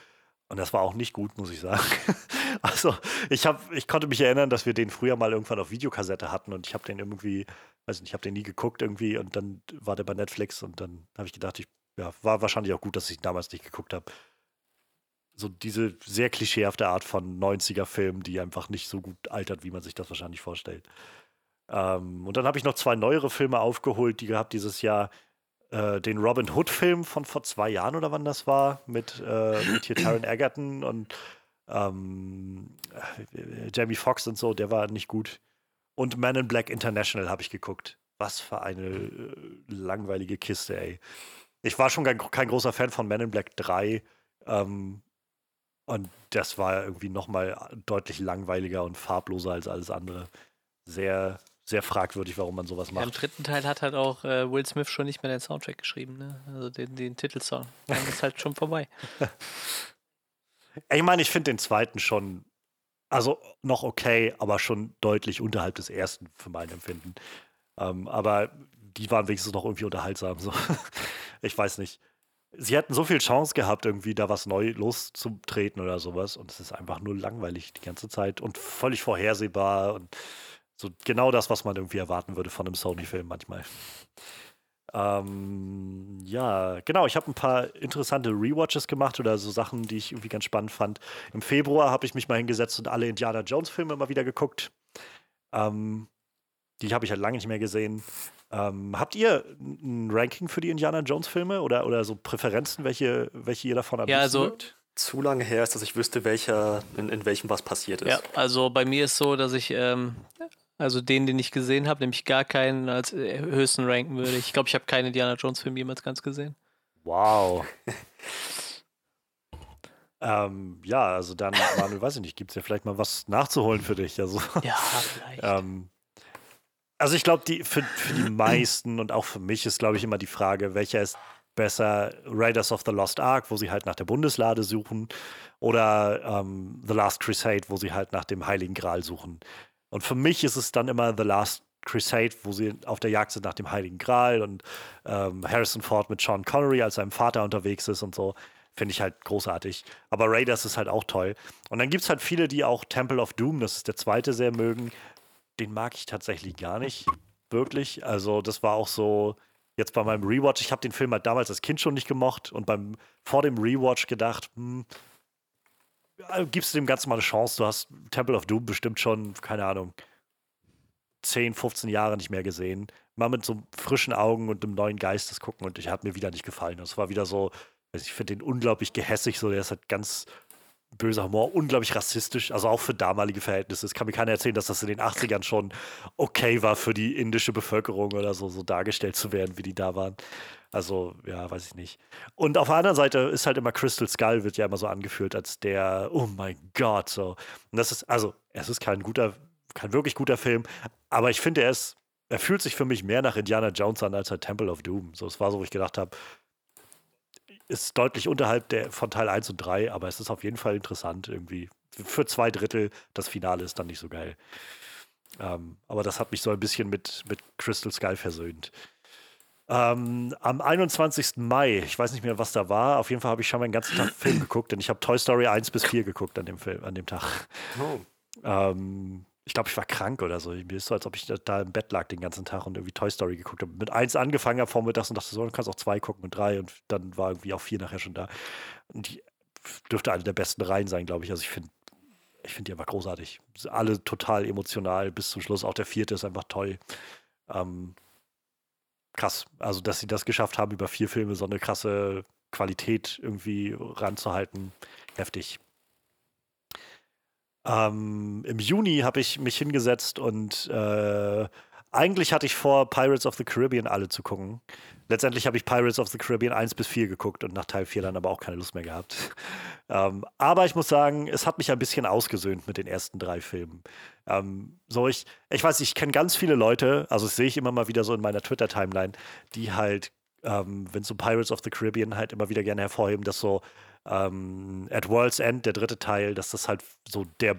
Und das war auch nicht gut, muss ich sagen. also, ich, hab, ich konnte mich erinnern, dass wir den früher mal irgendwann auf Videokassette hatten und ich habe den irgendwie weiß nicht, ich habe den nie geguckt irgendwie und dann war der bei Netflix und dann habe ich gedacht, ich, ja, war wahrscheinlich auch gut, dass ich ihn damals nicht geguckt habe. So diese sehr klischeehafte Art von 90er-Filmen, die einfach nicht so gut altert, wie man sich das wahrscheinlich vorstellt. Ähm, und dann habe ich noch zwei neuere Filme aufgeholt, die gehabt dieses Jahr. Äh, den Robin Hood-Film von vor zwei Jahren oder wann das war, mit, äh, mit hier Taron Egerton und ähm, äh, Jamie Foxx und so, der war nicht gut. Und Man in Black International habe ich geguckt. Was für eine äh, langweilige Kiste, ey. Ich war schon kein, kein, großer Fan von Man in Black 3. Ähm, und das war irgendwie nochmal deutlich langweiliger und farbloser als alles andere. Sehr, sehr fragwürdig, warum man sowas macht. Ja, Im dritten Teil hat halt auch äh, Will Smith schon nicht mehr den Soundtrack geschrieben, ne? Also den, den Titelsong. Dann ist halt schon vorbei. ich meine, ich finde den zweiten schon, also noch okay, aber schon deutlich unterhalb des ersten für mein Empfinden. Ähm, aber die waren wenigstens noch irgendwie unterhaltsam. So. ich weiß nicht sie hätten so viel Chance gehabt, irgendwie da was neu loszutreten oder sowas. Und es ist einfach nur langweilig die ganze Zeit und völlig vorhersehbar und so genau das, was man irgendwie erwarten würde von einem Sony-Film manchmal. Ähm, ja, genau. Ich habe ein paar interessante Rewatches gemacht oder so Sachen, die ich irgendwie ganz spannend fand. Im Februar habe ich mich mal hingesetzt und alle Indiana Jones-Filme mal wieder geguckt. Ähm, die habe ich halt lange nicht mehr gesehen. Ähm, habt ihr ein Ranking für die Indiana Jones-Filme oder, oder so Präferenzen, welche, welche ihr davon am ja, also mögt? Zu lange her ist, dass ich wüsste, welcher, in, in welchem was passiert ist. Ja, also bei mir ist so, dass ich ähm, also den, den ich gesehen habe, nämlich gar keinen als äh, höchsten ranken würde. Ich glaube, ich habe keinen Indiana Jones-Film jemals ganz gesehen. Wow. ähm, ja, also dann, Manuel, weiß ich nicht, gibt es ja vielleicht mal was nachzuholen für dich. Also, ja, vielleicht. ähm, also ich glaube, für, für die meisten und auch für mich ist, glaube ich, immer die Frage, welcher ist besser Raiders of the Lost Ark, wo sie halt nach der Bundeslade suchen, oder ähm, The Last Crusade, wo sie halt nach dem Heiligen Gral suchen. Und für mich ist es dann immer The Last Crusade, wo sie auf der Jagd sind nach dem Heiligen Gral und ähm, Harrison Ford mit Sean Connery als seinem Vater unterwegs ist und so. Finde ich halt großartig. Aber Raiders ist halt auch toll. Und dann gibt es halt viele, die auch Temple of Doom, das ist der zweite, sehr mögen den mag ich tatsächlich gar nicht wirklich. Also das war auch so jetzt bei meinem Rewatch. Ich habe den Film halt damals als Kind schon nicht gemocht und beim vor dem Rewatch gedacht, hm, gibst du dem Ganzen mal eine Chance. Du hast Temple of Doom bestimmt schon, keine Ahnung, 10, 15 Jahre nicht mehr gesehen. Mal mit so frischen Augen und einem neuen Geist das gucken und ich hat mir wieder nicht gefallen. Das war wieder so, ich finde den unglaublich gehässig, so der ist halt ganz böser Humor, unglaublich rassistisch, also auch für damalige Verhältnisse. Es kann mir keiner erzählen, dass das in den 80ern schon okay war für die indische Bevölkerung oder so, so dargestellt zu werden, wie die da waren. Also, ja, weiß ich nicht. Und auf der anderen Seite ist halt immer Crystal Skull, wird ja immer so angeführt als der, oh mein Gott, so. Und das ist, also, es ist kein guter, kein wirklich guter Film, aber ich finde, er ist, er fühlt sich für mich mehr nach Indiana Jones an als halt Temple of Doom. So, es war so, wo ich gedacht habe, ist deutlich unterhalb der, von Teil 1 und 3, aber es ist auf jeden Fall interessant irgendwie. Für zwei Drittel, das Finale ist dann nicht so geil. Ähm, aber das hat mich so ein bisschen mit, mit Crystal Skull versöhnt. Ähm, am 21. Mai, ich weiß nicht mehr, was da war, auf jeden Fall habe ich schon mal den ganzen Tag Film geguckt, denn ich habe Toy Story 1 bis 4 geguckt an dem Film, an dem Tag. Oh. Ähm, ich glaube, ich war krank oder so. Mir ist so, als ob ich da im Bett lag den ganzen Tag und irgendwie Toy Story geguckt habe. Mit eins angefangen habe vormittags und dachte so, du kannst auch zwei gucken und drei und dann war irgendwie auch vier nachher schon da. Und die dürfte eine der besten Reihen sein, glaube ich. Also ich finde ich finde die einfach großartig. Alle total emotional bis zum Schluss. Auch der vierte ist einfach toll. Ähm, krass. Also, dass sie das geschafft haben, über vier Filme so eine krasse Qualität irgendwie ranzuhalten. Heftig. Ähm, Im Juni habe ich mich hingesetzt und äh, eigentlich hatte ich vor, Pirates of the Caribbean alle zu gucken. Letztendlich habe ich Pirates of the Caribbean 1 bis 4 geguckt und nach Teil 4 dann aber auch keine Lust mehr gehabt. ähm, aber ich muss sagen, es hat mich ein bisschen ausgesöhnt mit den ersten drei Filmen. Ähm, so, ich, ich weiß, ich kenne ganz viele Leute, also das sehe ich immer mal wieder so in meiner Twitter-Timeline, die halt, ähm, wenn so Pirates of the Caribbean halt immer wieder gerne hervorheben, dass so ähm, At World's End, der dritte Teil, dass das halt so der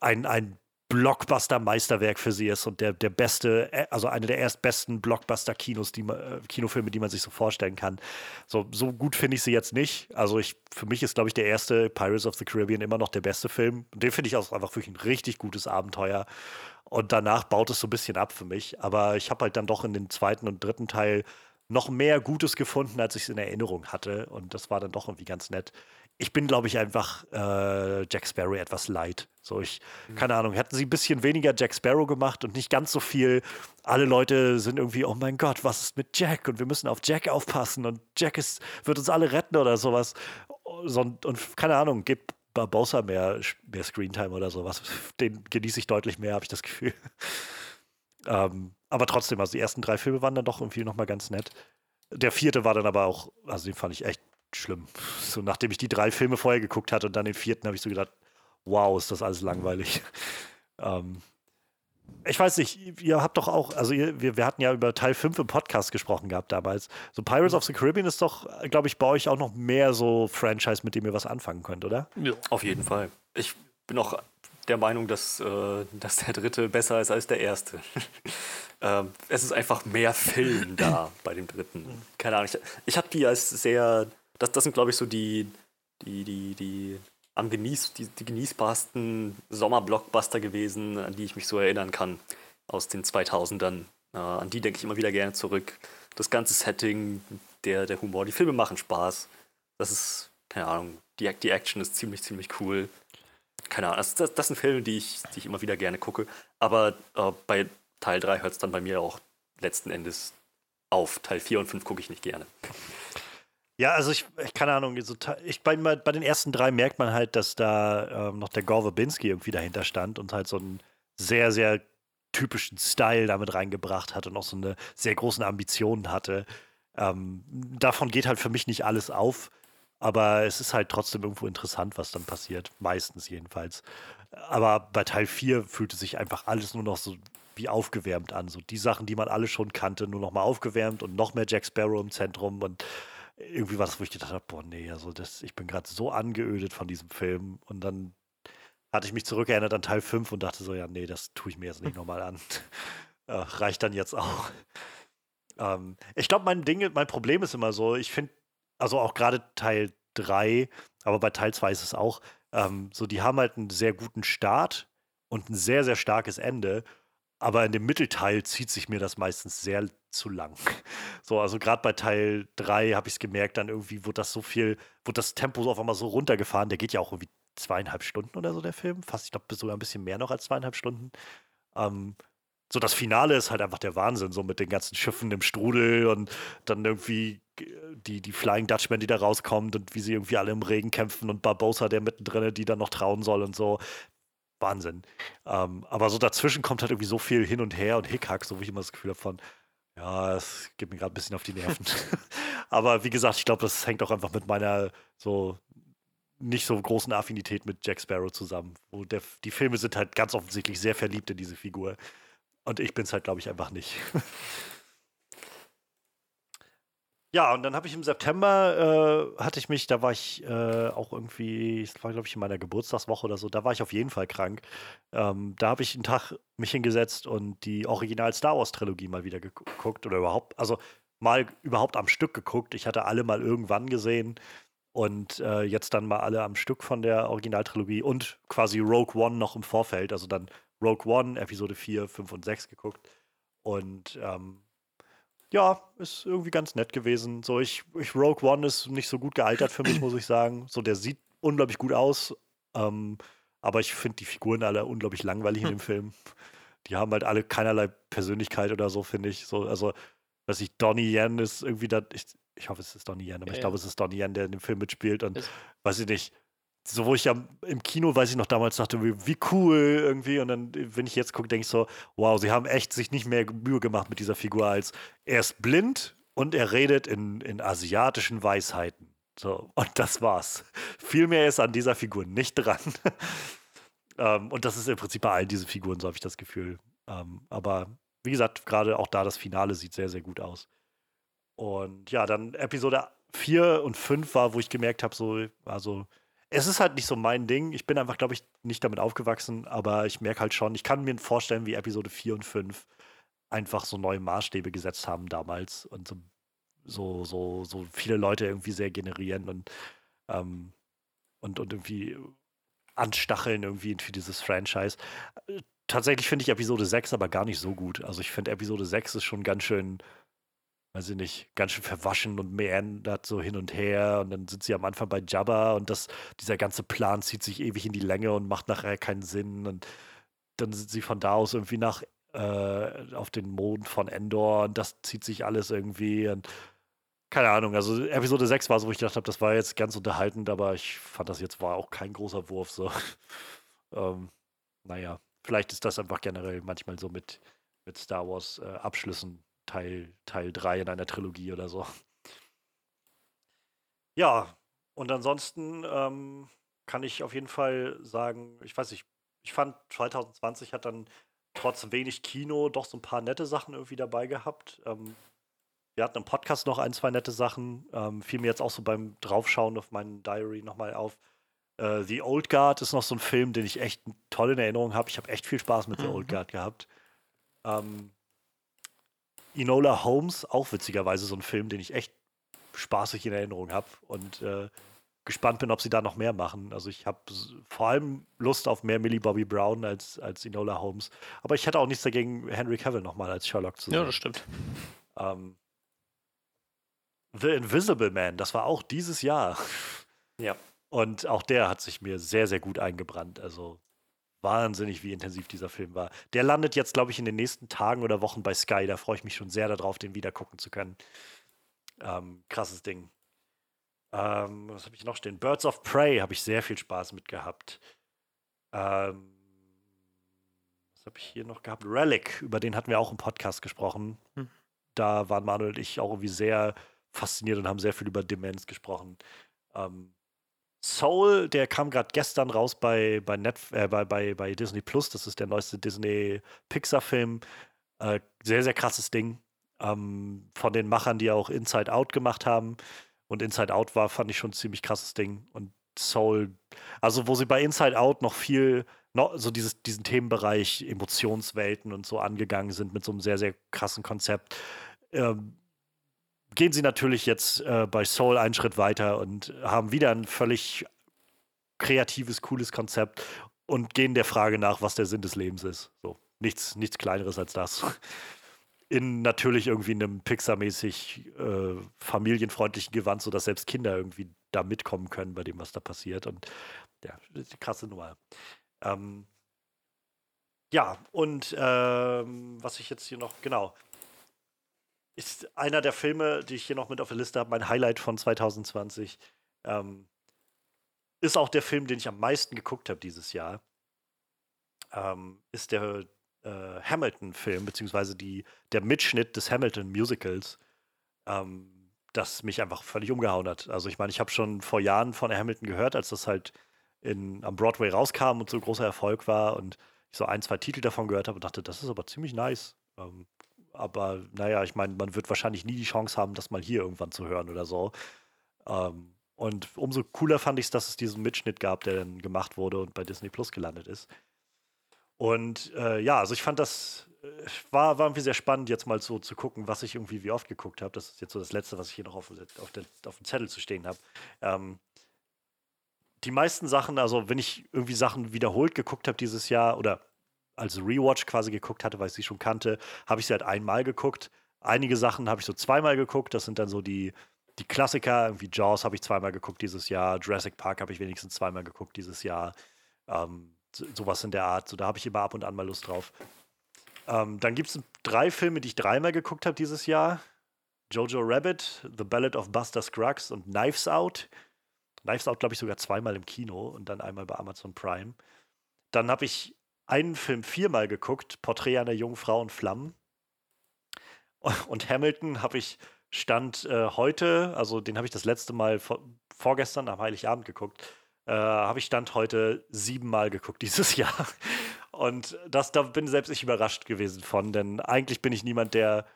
ein, ein Blockbuster-Meisterwerk für sie ist und der, der beste, äh, also eine der erstbesten Blockbuster-Kinos, die man, äh, Kinofilme, die man sich so vorstellen kann. So, so gut finde ich sie jetzt nicht. Also ich, für mich ist, glaube ich, der erste Pirates of the Caribbean immer noch der beste Film. Den finde ich auch einfach wirklich ein richtig gutes Abenteuer. Und danach baut es so ein bisschen ab für mich. Aber ich habe halt dann doch in den zweiten und dritten Teil noch mehr Gutes gefunden, als ich es in Erinnerung hatte. Und das war dann doch irgendwie ganz nett. ich bin, glaube ich, einfach äh, Jack Sparrow etwas leid. So, ich, mhm. keine Ahnung, hätten sie ein bisschen weniger Jack Sparrow gemacht und nicht ganz so viel. Alle Leute sind irgendwie, oh mein Gott, was ist mit Jack? Und wir müssen auf Jack aufpassen und Jack ist, wird uns alle retten oder sowas. So, und keine Ahnung, gibt Barbosa mehr, mehr Screentime oder sowas. Den genieße ich deutlich mehr, habe ich das Gefühl. ähm, aber trotzdem, also die ersten drei Filme waren dann doch irgendwie nochmal ganz nett. Der vierte war dann aber auch, also den fand ich echt schlimm. So nachdem ich die drei Filme vorher geguckt hatte und dann den vierten, habe ich so gedacht, wow, ist das alles langweilig. ähm, ich weiß nicht, ihr habt doch auch, also ihr, wir, wir hatten ja über Teil 5 im Podcast gesprochen gehabt damals. So Pirates of the Caribbean ist doch, glaube ich, bei euch auch noch mehr so Franchise, mit dem ihr was anfangen könnt, oder? Ja, auf jeden Fall. Ich bin auch der Meinung, dass, äh, dass der dritte besser ist als der erste. ähm, es ist einfach mehr Film da bei dem dritten. Keine Ahnung. Ich, ich habe die als sehr. Das, das sind, glaube ich, so die, die, die, die am genieß, die, die genießbarsten Sommerblockbuster gewesen, an die ich mich so erinnern kann aus den 2000ern. Äh, an die denke ich immer wieder gerne zurück. Das ganze Setting, der, der Humor, die Filme machen Spaß. Das ist, keine Ahnung, die, die Action ist ziemlich, ziemlich cool keine Ahnung, das, das, das, sind Filme, die ich, die ich immer wieder gerne gucke. Aber äh, bei Teil 3 hört es dann bei mir auch letzten Endes auf. Teil 4 und 5 gucke ich nicht gerne. Ja, also ich, ich keine Ahnung, so, ich, bei, bei den ersten drei merkt man halt, dass da ähm, noch der Gore Verbinski irgendwie dahinter stand und halt so einen sehr, sehr typischen Style damit reingebracht hat und auch so eine sehr großen Ambitionen hatte. Ähm, davon geht halt für mich nicht alles auf. Aber es ist halt trotzdem irgendwo interessant, was dann passiert. Meistens jedenfalls. Aber bei Teil 4 fühlte sich einfach alles nur noch so wie aufgewärmt an. So die Sachen, die man alle schon kannte, nur noch mal aufgewärmt und noch mehr Jack Sparrow im Zentrum. Und irgendwie war das, wo ich gedacht habe, boah, nee, also das, ich bin gerade so angeödet von diesem Film. Und dann hatte ich mich zurückerinnert an Teil 5 und dachte so, ja, nee, das tue ich mir jetzt nicht nochmal an. äh, reicht dann jetzt auch. Ähm, ich glaube, mein Ding, mein Problem ist immer so, ich finde also auch gerade Teil 3, aber bei Teil 2 ist es auch, ähm, so die haben halt einen sehr guten Start und ein sehr, sehr starkes Ende. Aber in dem Mittelteil zieht sich mir das meistens sehr zu lang. So, also gerade bei Teil 3 habe ich es gemerkt, dann irgendwie wurde das so viel, wurde das Tempo auf einmal so runtergefahren. Der geht ja auch irgendwie zweieinhalb Stunden oder so, der Film. Fast, ich glaube, sogar ein bisschen mehr noch als zweieinhalb Stunden. Ähm, so das Finale ist halt einfach der Wahnsinn, so mit den ganzen Schiffen im Strudel und dann irgendwie die, die Flying Dutchman, die da rauskommt und wie sie irgendwie alle im Regen kämpfen und Barbosa, der mittendrin, die dann noch trauen soll und so. Wahnsinn. Ähm, aber so dazwischen kommt halt irgendwie so viel hin und her und Hickhack, so wie ich immer das Gefühl habe von, ja, es geht mir gerade ein bisschen auf die Nerven. aber wie gesagt, ich glaube, das hängt auch einfach mit meiner so nicht so großen Affinität mit Jack Sparrow zusammen. Der, die Filme sind halt ganz offensichtlich sehr verliebt in diese Figur. Und ich bin es halt, glaube ich, einfach nicht. ja, und dann habe ich im September, äh, hatte ich mich, da war ich äh, auch irgendwie, das war, glaube ich, in meiner Geburtstagswoche oder so, da war ich auf jeden Fall krank. Ähm, da habe ich einen Tag mich hingesetzt und die Original Star Wars Trilogie mal wieder geguckt oder überhaupt, also mal überhaupt am Stück geguckt. Ich hatte alle mal irgendwann gesehen und äh, jetzt dann mal alle am Stück von der Originaltrilogie und quasi Rogue One noch im Vorfeld, also dann Rogue One, Episode 4, 5 und 6 geguckt. Und ähm, ja, ist irgendwie ganz nett gewesen. So, ich, ich, Rogue One ist nicht so gut gealtert für mich, muss ich sagen. So, der sieht unglaublich gut aus. Ähm, aber ich finde die Figuren alle unglaublich langweilig in dem Film. Die haben halt alle keinerlei Persönlichkeit oder so, finde ich. So, also, weiß ich, Donnie Yen ist irgendwie da. Ich, ich hoffe, es ist Donnie Yen, aber ja, ich glaube, es ist Donnie Yen, der in dem Film mitspielt. Und ist weiß ich nicht, so wo ich ja im Kino, weiß ich noch damals dachte, wie, wie cool irgendwie. Und dann, wenn ich jetzt gucke, denke ich so, wow, sie haben echt sich nicht mehr Mühe gemacht mit dieser Figur als er ist blind und er redet in, in asiatischen Weisheiten. So, und das war's. Viel mehr ist an dieser Figur nicht dran. ähm, und das ist im Prinzip bei allen diesen Figuren, so habe ich das Gefühl. Ähm, aber wie gesagt, gerade auch da das Finale sieht sehr, sehr gut aus. Und ja, dann Episode 4 und 5 war, wo ich gemerkt habe, so, also es ist halt nicht so mein Ding. Ich bin einfach, glaube ich, nicht damit aufgewachsen, aber ich merke halt schon, ich kann mir vorstellen, wie Episode 4 und 5 einfach so neue Maßstäbe gesetzt haben damals und so, so, so, so viele Leute irgendwie sehr generieren und, ähm, und, und irgendwie anstacheln irgendwie für dieses Franchise. Tatsächlich finde ich Episode 6 aber gar nicht so gut. Also ich finde Episode 6 ist schon ganz schön weiß ich nicht, ganz schön verwaschen und meandert so hin und her. Und dann sind sie am Anfang bei Jabba und das, dieser ganze Plan zieht sich ewig in die Länge und macht nachher keinen Sinn. Und dann sind sie von da aus irgendwie nach äh, auf den Mond von Endor und das zieht sich alles irgendwie. Und keine Ahnung, also Episode 6 war so, wo ich gedacht habe, das war jetzt ganz unterhaltend, aber ich fand das jetzt war auch kein großer Wurf. So. ähm, naja, vielleicht ist das einfach generell manchmal so mit, mit Star Wars äh, Abschlüssen Teil, Teil 3 in einer Trilogie oder so. Ja, und ansonsten ähm, kann ich auf jeden Fall sagen, ich weiß nicht, ich fand 2020 hat dann trotz wenig Kino doch so ein paar nette Sachen irgendwie dabei gehabt. Ähm, wir hatten im Podcast noch ein, zwei nette Sachen. Ähm, fiel mir jetzt auch so beim Draufschauen auf meinen Diary nochmal auf. Äh, The Old Guard ist noch so ein Film, den ich echt toll in Erinnerung habe. Ich habe echt viel Spaß mit mhm. The Old mhm. Guard gehabt. Ähm, Enola Holmes, auch witzigerweise so ein Film, den ich echt spaßig in Erinnerung habe und äh, gespannt bin, ob sie da noch mehr machen. Also ich habe vor allem Lust auf mehr Millie Bobby Brown als, als Enola Holmes. Aber ich hätte auch nichts dagegen, Henry Cavill nochmal als Sherlock zu sehen. Ja, das stimmt. Ähm, The Invisible Man, das war auch dieses Jahr. Ja. Und auch der hat sich mir sehr, sehr gut eingebrannt. Also wahnsinnig, wie intensiv dieser Film war. Der landet jetzt, glaube ich, in den nächsten Tagen oder Wochen bei Sky. Da freue ich mich schon sehr darauf, den wieder gucken zu können. Ähm, krasses Ding. Ähm, was habe ich noch stehen? Birds of Prey habe ich sehr viel Spaß mit gehabt. Ähm, was habe ich hier noch gehabt? Relic, über den hatten wir auch im Podcast gesprochen. Hm. Da waren Manuel und ich auch irgendwie sehr fasziniert und haben sehr viel über Demenz gesprochen. Ähm, Soul, der kam gerade gestern raus bei, bei, Netf äh, bei, bei, bei Disney Plus. Das ist der neueste Disney-Pixar-Film. Äh, sehr, sehr krasses Ding. Ähm, von den Machern, die auch Inside Out gemacht haben. Und Inside Out war, fand ich schon ein ziemlich krasses Ding. Und Soul, also wo sie bei Inside Out noch viel, noch so dieses, diesen Themenbereich Emotionswelten und so angegangen sind mit so einem sehr, sehr krassen Konzept. Ähm, gehen sie natürlich jetzt äh, bei Soul einen Schritt weiter und haben wieder ein völlig kreatives, cooles Konzept und gehen der Frage nach, was der Sinn des Lebens ist. So, nichts, nichts Kleineres als das. In natürlich irgendwie einem Pixar-mäßig äh, familienfreundlichen Gewand, sodass selbst Kinder irgendwie da mitkommen können bei dem, was da passiert. Und ja, krasse Nummer. Ähm, ja, und ähm, was ich jetzt hier noch, genau, ist einer der Filme, die ich hier noch mit auf der Liste habe, mein Highlight von 2020. Ähm, ist auch der Film, den ich am meisten geguckt habe dieses Jahr. Ähm, ist der äh, Hamilton-Film, beziehungsweise die, der Mitschnitt des Hamilton-Musicals, ähm, das mich einfach völlig umgehauen hat. Also ich meine, ich habe schon vor Jahren von Hamilton gehört, als das halt in, am Broadway rauskam und so großer Erfolg war und ich so ein, zwei Titel davon gehört habe und dachte, das ist aber ziemlich nice. Ähm, aber naja, ich meine, man wird wahrscheinlich nie die Chance haben, das mal hier irgendwann zu hören oder so. Ähm, und umso cooler fand ich es, dass es diesen Mitschnitt gab, der dann gemacht wurde und bei Disney Plus gelandet ist. Und äh, ja, also ich fand das äh, war, war irgendwie sehr spannend, jetzt mal so zu gucken, was ich irgendwie wie oft geguckt habe. Das ist jetzt so das Letzte, was ich hier noch auf, auf, der, auf dem Zettel zu stehen habe. Ähm, die meisten Sachen, also wenn ich irgendwie Sachen wiederholt geguckt habe dieses Jahr oder als Rewatch quasi geguckt hatte, weil ich sie schon kannte, habe ich sie halt einmal geguckt. Einige Sachen habe ich so zweimal geguckt. Das sind dann so die, die Klassiker. Irgendwie Jaws habe ich zweimal geguckt dieses Jahr. Jurassic Park habe ich wenigstens zweimal geguckt dieses Jahr. Ähm, so, sowas in der Art. So, da habe ich immer ab und an mal Lust drauf. Ähm, dann gibt es drei Filme, die ich dreimal geguckt habe dieses Jahr. Jojo Rabbit, The Ballad of Buster Scruggs und Knives Out. Knives Out, glaube ich, sogar zweimal im Kino und dann einmal bei Amazon Prime. Dann habe ich einen Film viermal geguckt, Porträt einer jungen Frau in Flammen. Und Hamilton habe ich Stand äh, heute, also den habe ich das letzte Mal vor, vorgestern am Heiligabend geguckt, äh, habe ich Stand heute siebenmal geguckt dieses Jahr. Und das, da bin selbst ich überrascht gewesen von, denn eigentlich bin ich niemand, der,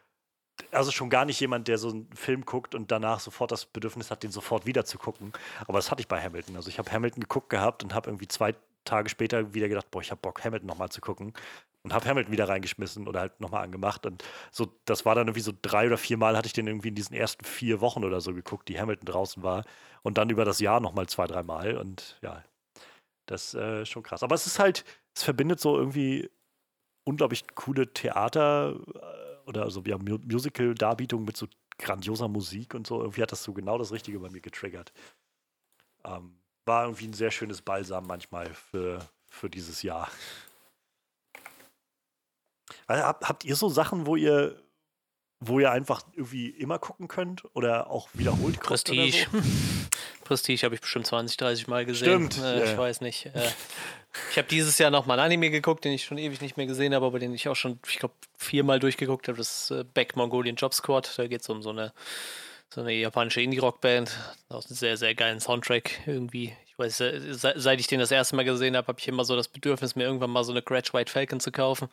also schon gar nicht jemand, der so einen Film guckt und danach sofort das Bedürfnis hat, den sofort wieder zu gucken. Aber das hatte ich bei Hamilton. Also ich habe Hamilton geguckt gehabt und habe irgendwie zwei Tage später wieder gedacht, boah, ich habe Bock, Hamilton nochmal zu gucken. Und habe Hamilton wieder reingeschmissen oder halt nochmal angemacht. Und so, das war dann irgendwie so drei oder vier Mal hatte ich den irgendwie in diesen ersten vier Wochen oder so geguckt, die Hamilton draußen war. Und dann über das Jahr nochmal zwei, dreimal. Und ja, das ist äh, schon krass. Aber es ist halt, es verbindet so irgendwie unglaublich coole Theater äh, oder so ja, Musical-Darbietungen mit so grandioser Musik und so. Irgendwie hat das so genau das Richtige bei mir getriggert. Ähm, war irgendwie ein sehr schönes Balsam manchmal für, für dieses Jahr. Also, habt ihr so Sachen, wo ihr, wo ihr einfach irgendwie immer gucken könnt oder auch wiederholt guckt? Prestige. So? Prestige habe ich bestimmt 20, 30 Mal gesehen. Stimmt, Äh, ja. Ich weiß nicht. Äh, ich habe dieses Jahr noch mal ein Anime geguckt, den ich schon ewig nicht mehr gesehen habe, aber den ich auch schon, ich glaube, viermal durchgeguckt habe. Das ist äh, Back Mongolian Job Squad. Da geht es um so eine, so eine japanische Indie-Rock-Band. Aus einem sehr, sehr geilen Soundtrack irgendwie. Ich weiß, se seit ich den das erste Mal gesehen habe, habe ich immer so das Bedürfnis, mir irgendwann mal so eine Gretsch White Falcon zu kaufen.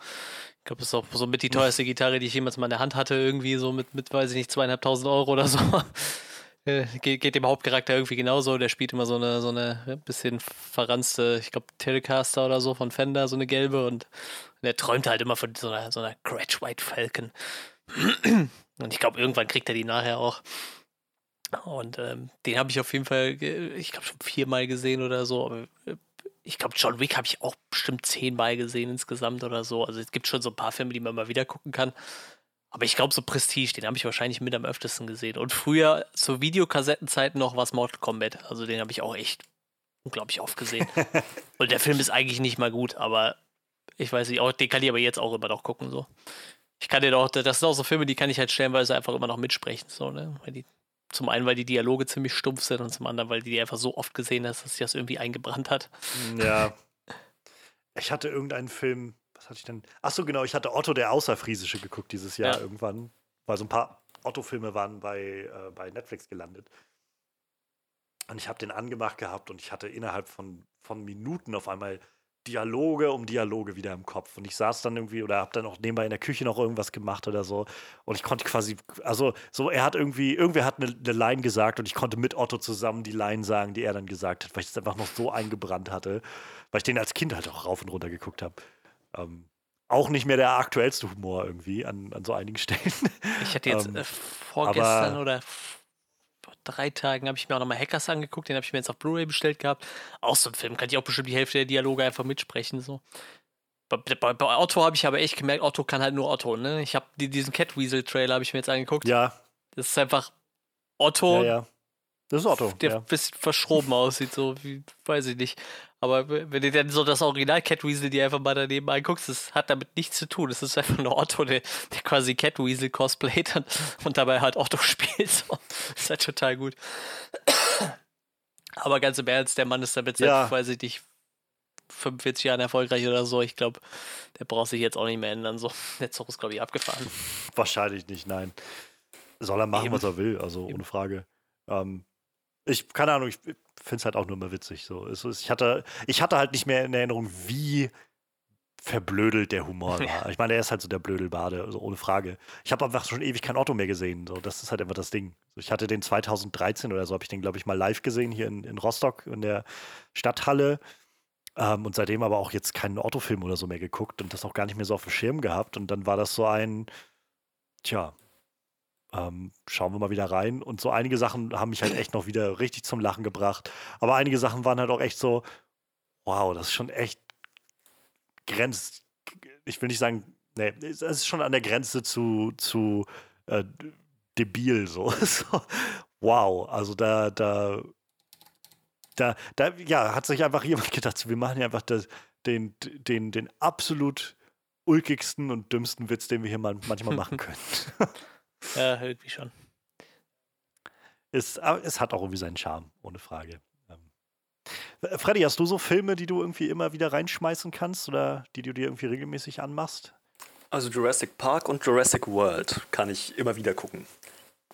Ich glaube, das ist auch so mit die teuerste Gitarre, die ich jemals mal in der Hand hatte, irgendwie so mit, mit weiß ich nicht, zweieinhalbtausend Euro oder so. Äh, geht, geht dem Hauptcharakter irgendwie genauso. Der spielt immer so eine, so eine bisschen verranzte, ich glaube, Telecaster oder so von Fender, so eine gelbe. Und der träumt halt immer von so einer, so einer Gretsch White Falcon. Und ich glaube, irgendwann kriegt er die nachher auch. Und ähm, den habe ich auf jeden Fall, ich glaube, schon viermal gesehen oder so. Aber äh, ich glaube, John Wick habe ich auch bestimmt zehnmal gesehen insgesamt oder so. Also es gibt schon so ein paar Filme, die man mal wieder gucken kann. Aber ich glaube, so Prestige, den habe ich wahrscheinlich mit am öftesten gesehen. Und früher, zur Videokassettenzeiten noch, was Mortal Kombat. Also den habe ich auch echt unglaublich oft gesehen. Und der Film ist eigentlich nicht mal gut, aber ich weiß nicht, auch, den kann ich aber jetzt auch immer noch gucken. So. Ich kann den auch, das sind auch so Filme, die kann ich halt stellenweise einfach immer noch mitsprechen. So, ne? Weil die, zum einen, weil die Dialoge ziemlich stumpf sind und zum anderen, weil die die einfach so oft gesehen hast, dass sich das irgendwie eingebrannt hat. Ja. Ich hatte irgendeinen Film, was hatte ich denn? Achso, genau, ich hatte Otto der Außerfriesische geguckt dieses Jahr Ja. irgendwann, weil so ein paar Otto-Filme waren bei, äh, bei Netflix gelandet. Und ich habe den angemacht gehabt und ich hatte innerhalb von, von Minuten auf einmal Dialoge um Dialoge wieder im Kopf. Und ich saß dann irgendwie oder habe dann auch nebenbei in der Küche noch irgendwas gemacht oder so. Und ich konnte quasi, also so, er hat irgendwie, irgendwer hat eine, eine Line gesagt und ich konnte mit Otto zusammen die Line sagen, die er dann gesagt hat, weil ich es einfach noch so eingebrannt hatte, weil ich den als Kind halt auch rauf und runter geguckt habe. Ähm, auch nicht mehr der aktuellste Humor irgendwie an, an so einigen Stellen. Ich hatte jetzt Ähm, äh, vorgestern oder vor drei Tagen habe ich mir auch nochmal Hackers angeguckt, den habe ich mir jetzt auf Blu-ray bestellt gehabt. Auch so ein Film, kann ich auch bestimmt die Hälfte der Dialoge einfach mitsprechen. So. Bei, bei, bei Otto habe ich aber echt gemerkt, Otto kann halt nur Otto. Ne? Ich habe die, diesen Catweasel-Trailer habe ich mir jetzt angeguckt. ja, Das ist einfach Otto, ja, ja. Das ist Otto. der ja. ein bisschen verschroben aussieht, so wie, weiß ich nicht. Aber wenn du dann so das Original Catweasel dir einfach mal daneben anguckst, das hat damit nichts zu tun. Das ist einfach nur Otto, der, der quasi Catweasel cosplayt und, und dabei halt Otto spielt. So. Das ist halt total gut. Aber ganz im Ernst, der Mann ist damit seit, Ja. weiß ich nicht, 45 Jahren erfolgreich oder so. Ich glaube, der braucht sich jetzt auch nicht mehr ändern. So. Der Zug ist, glaube ich, abgefahren. Wahrscheinlich nicht, nein. Soll er machen, Eben. was er will, also Eben. ohne Frage. Ähm, ich, keine Ahnung, ich finde es halt auch nur immer witzig. So. Es ich, hatte, ich hatte halt nicht mehr in Erinnerung, wie verblödelt der Humor war. Ich meine, er ist halt so der Blödelbade, also ohne Frage. Ich habe einfach schon ewig kein Otto mehr gesehen. So. Das ist halt einfach das Ding. Ich hatte den 2013 oder so, habe ich den, glaube ich, mal live gesehen hier in, in Rostock in der Stadthalle. Ähm, und seitdem aber auch jetzt keinen Otto-Film oder so mehr geguckt und das auch gar nicht mehr so auf dem Schirm gehabt. Und dann war das so ein, tja, ähm, schauen wir mal wieder rein. Und so einige Sachen haben mich halt echt noch wieder richtig zum Lachen gebracht. Aber einige Sachen waren halt auch echt so, wow, das ist schon echt grenzt. Ich will nicht sagen, nee, es ist schon an der Grenze zu, zu äh, debil so. so. Wow, also da, da, da, da, ja, hat sich einfach jemand gedacht, so, wir machen hier einfach das, den, den, den absolut ulkigsten und dümmsten Witz, den wir hier man, manchmal machen können. Ja, irgendwie schon. es, es hat auch irgendwie seinen Charme, ohne Frage. Ähm, Äh, Freddy, hast du so Filme, die du irgendwie immer wieder reinschmeißen kannst oder die du dir irgendwie regelmäßig anmachst? Also Jurassic Park und Jurassic World kann ich immer wieder gucken.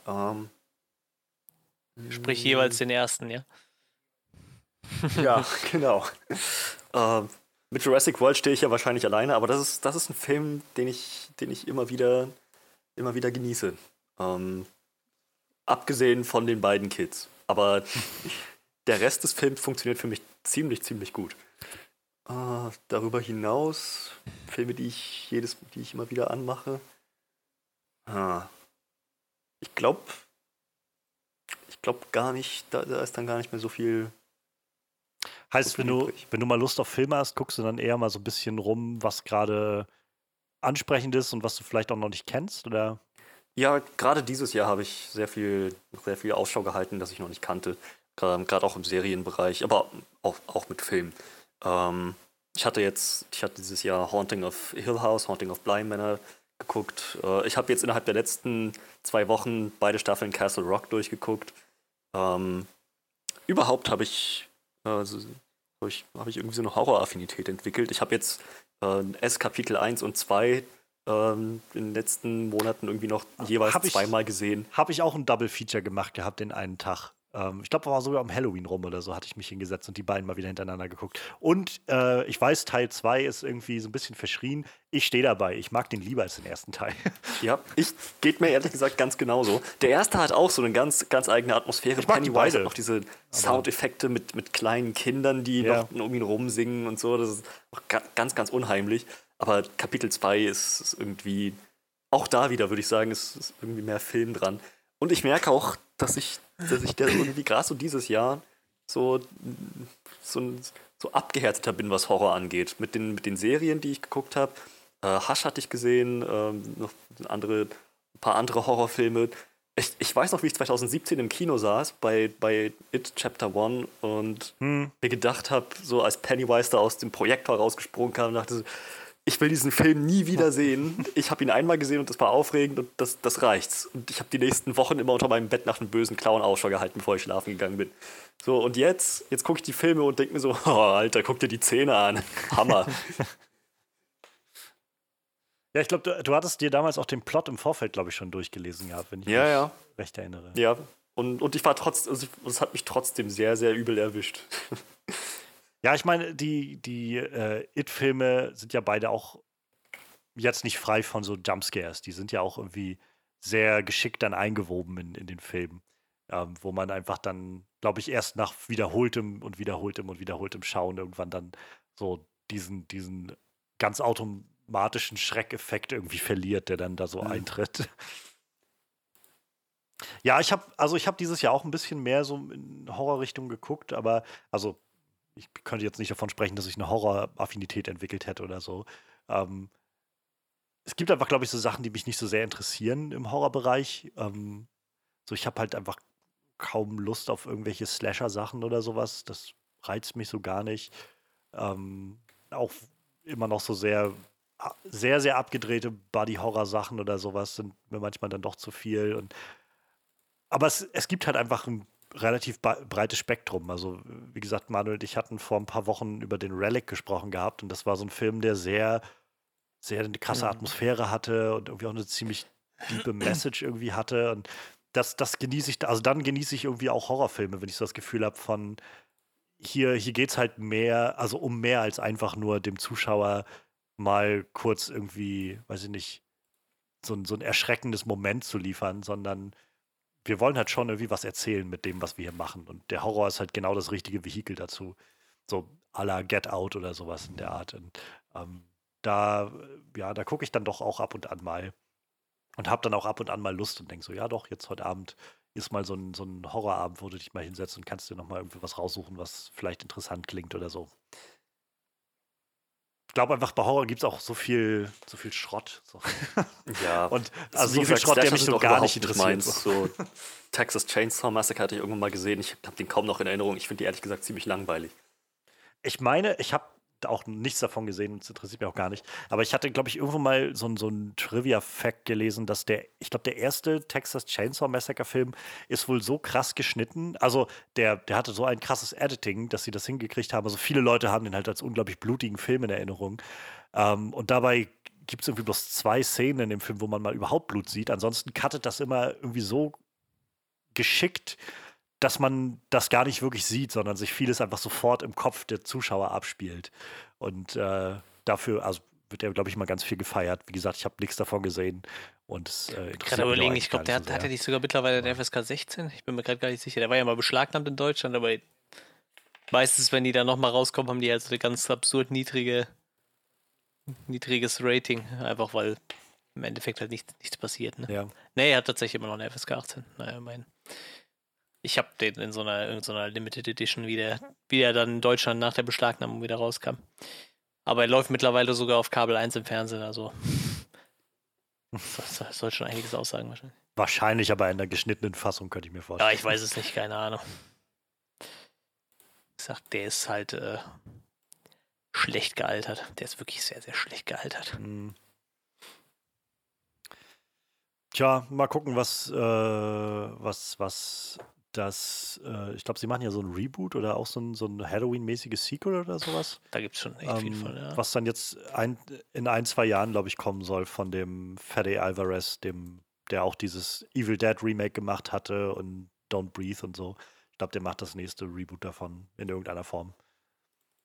Ähm, Sprich jeweils den ersten, ja. Ja, genau. ähm, mit Jurassic World stehe ich ja wahrscheinlich alleine, aber das ist, das ist ein Film, den ich, den ich immer wieder, immer wieder genieße. Ähm, abgesehen von den beiden Kids. Aber der Rest des Films funktioniert für mich ziemlich, ziemlich gut. Äh, darüber hinaus Filme, die ich jedes, die ich immer wieder anmache. Ah. Ich glaube, ich glaube gar nicht, da, da ist dann gar nicht mehr so viel Heißt, So wenn viel du, übrig. wenn du mal Lust auf Filme hast, guckst du dann eher mal so ein bisschen rum, was gerade ansprechend ist und was du vielleicht auch noch nicht kennst? Oder? Ja, gerade dieses Jahr habe ich sehr viel, sehr viel Ausschau gehalten, das ich noch nicht kannte. Gerade auch im Serienbereich, aber auch, auch mit Film. Ähm, ich hatte jetzt, ich hatte dieses Jahr Haunting of Hill House, Haunting of Blind Manor geguckt. Äh, ich habe jetzt innerhalb der letzten zwei Wochen beide Staffeln Castle Rock durchgeguckt. Ähm, überhaupt habe ich, äh, habe ich, hab ich irgendwie so eine Horroraffinität entwickelt. Ich habe jetzt äh, S Kapitel 1 und 2 ähm, in den letzten Monaten irgendwie noch jeweils Hab ich- zweimal gesehen. Habe ich auch ein Double Feature gemacht gehabt den einen Tag. Ähm, ich glaube, war sogar um Halloween rum oder so, hatte ich mich hingesetzt und die beiden mal wieder hintereinander geguckt. Und äh, ich weiß, Teil 2 ist irgendwie so ein bisschen verschrien. Ich stehe dabei. Ich mag den lieber als den ersten Teil. Ja, ich geht mir ehrlich gesagt ganz genauso. Der erste hat auch so eine ganz, ganz eigene Atmosphäre. Ich mag die Pennywise beide. hat noch diese Soundeffekte mit, mit kleinen Kindern, die Ja. noch um ihn rumsingen und so. Das ist auch ga- ganz, ganz unheimlich. Aber Kapitel 2 ist, ist irgendwie, auch da wieder würde ich sagen, ist, ist irgendwie mehr Film dran. Und ich merke auch, dass ich, dass ich der irgendwie gerade so dieses Jahr so, so, so abgehärteter bin, was Horror angeht. Mit den, mit den Serien, die ich geguckt habe. Äh, Hush hatte ich gesehen, ähm, noch andere, ein paar andere Horrorfilme. Ich, ich weiß noch, wie ich 2017 im Kino saß bei, bei It Chapter One und Hm. mir gedacht habe, so als Pennywise da aus dem Projektor rausgesprungen kam, dachte so, ich will diesen Film nie wieder sehen. Ich habe ihn einmal gesehen und das war aufregend und das, das reicht's. Und ich habe die nächsten Wochen immer unter meinem Bett nach einem bösen Clown Ausschau gehalten, bevor ich schlafen gegangen bin. So, und jetzt, jetzt gucke ich die Filme und denke mir so, oh, Alter, guck dir die Zähne an. Hammer. Ja, ich glaube, du, du hattest dir damals auch den Plot im Vorfeld, glaube ich, schon durchgelesen gehabt, wenn ich Ja, mich ja. recht erinnere. Ja, und, und ich war trotz, also es hat mich trotzdem sehr, sehr übel erwischt. Ja, ich meine, die, die äh, It-Filme sind ja beide auch jetzt nicht frei von so Jumpscares. Die sind ja auch irgendwie sehr geschickt dann eingewoben in, in den Filmen, ähm, wo man einfach dann, glaube ich, erst nach wiederholtem und wiederholtem und wiederholtem Schauen irgendwann dann so diesen, diesen ganz automatischen Schreckeffekt irgendwie verliert, der dann da so Mhm. eintritt. Ja, ich habe also ich habe dieses Jahr auch ein bisschen mehr so in Horrorrichtung geguckt, aber also ich könnte jetzt nicht davon sprechen, dass ich eine Horroraffinität entwickelt hätte oder so. Ähm, es gibt einfach, glaube ich, so Sachen, die mich nicht so sehr interessieren im Horrorbereich. Ähm, so, ich habe halt einfach kaum Lust auf irgendwelche Slasher-Sachen oder sowas. Das reizt mich so gar nicht. Ähm, auch immer noch so sehr, sehr, sehr abgedrehte Body-Horror-Sachen oder sowas sind mir manchmal dann doch zu viel. Und aber es, es gibt halt einfach ein relativ breites Spektrum. Also, wie gesagt, Manuel und ich hatten vor ein paar Wochen über den Relic gesprochen gehabt und das war so ein Film, der sehr, sehr eine krasse Mhm. Atmosphäre hatte und irgendwie auch eine ziemlich tiefe Message irgendwie hatte. Und das, das genieße ich, also dann genieße ich irgendwie auch Horrorfilme, wenn ich so das Gefühl habe von hier, hier geht es halt mehr, also um mehr als einfach nur dem Zuschauer mal kurz irgendwie, weiß ich nicht, so ein, so ein erschreckendes Moment zu liefern, sondern wir wollen halt schon irgendwie was erzählen mit dem, was wir hier machen. Und der Horror ist halt genau das richtige Vehikel dazu. So à la Get Out oder sowas in der Art. Und ähm, da, ja, da gucke ich dann doch auch ab und an mal. Und habe dann auch ab und an mal Lust und denke so, ja doch, jetzt heute Abend ist mal so ein, so ein Horrorabend, wo du dich mal hinsetzt und kannst dir noch mal irgendwie was raussuchen, was vielleicht interessant klingt oder so. Ich glaube einfach, bei Horror gibt es auch so viel, so viel Schrott. So. Ja, Und also so viel Schrott, der mich so gar nicht interessiert. meins. So. So, Texas Chainsaw Massacre hatte ich irgendwann mal gesehen. Ich habe den kaum noch in Erinnerung. Ich finde die ehrlich gesagt ziemlich langweilig. Ich meine, ich habe auch nichts davon gesehen und es interessiert mich auch gar nicht. Aber ich hatte, glaube ich, irgendwo mal so, so ein Trivia-Fact gelesen, dass der, ich glaube, der erste Texas Chainsaw Massacre-Film ist wohl so krass geschnitten. Also der, der hatte so ein krasses Editing, dass sie das hingekriegt haben. Also viele Leute haben den halt als unglaublich blutigen Film in Erinnerung. Ähm, und dabei gibt es irgendwie bloß zwei Szenen in dem Film, wo man mal überhaupt Blut sieht. Ansonsten cuttet das immer irgendwie so geschickt, dass man das gar nicht wirklich sieht, sondern sich vieles einfach sofort im Kopf der Zuschauer abspielt. Und äh, dafür, also wird er, glaube ich, mal ganz viel gefeiert. Wie gesagt, ich habe nichts davon gesehen und es äh, interessiert Gerade überlegen, ich glaube, der hat, nicht so hat er nicht sogar mittlerweile den FSK 16? Ich bin mir gerade gar nicht sicher. Der war ja mal beschlagnahmt in Deutschland, aber meistens, wenn die da nochmal rauskommen, haben die halt so eine ganz absurd niedrige, niedriges Rating. Einfach weil im Endeffekt halt nichts, nichts passiert. Ne? Ja. Nee, er hat tatsächlich immer noch eine FSK 18. Naja, mein. Ich habe den in so einer, in so einer Limited Edition, wie der, wie er dann in Deutschland nach der Beschlagnahmung wieder rauskam. Aber er läuft mittlerweile sogar auf Kabel 1 im Fernsehen, also Das, soll schon einiges aussagen wahrscheinlich. Wahrscheinlich, aber in der geschnittenen Fassung könnte ich mir vorstellen. Ja, ich weiß es nicht, keine Ahnung. Ich sag, der ist halt äh, schlecht gealtert. Der ist wirklich sehr, sehr schlecht gealtert. Hm. Tja, mal gucken, was, äh, was, was das, äh, ich glaube, sie machen ja so ein Reboot oder auch so ein, so ein Halloween-mäßiges Sequel oder sowas. Da gibt es schon echt viel Ähm, von, ja. Was dann jetzt ein, in ein, zwei Jahren, glaube ich, kommen soll von dem Fede Alvarez, dem, der auch dieses Evil Dead Remake gemacht hatte und Don't Breathe und so. Ich glaube, der macht das nächste Reboot davon in irgendeiner Form.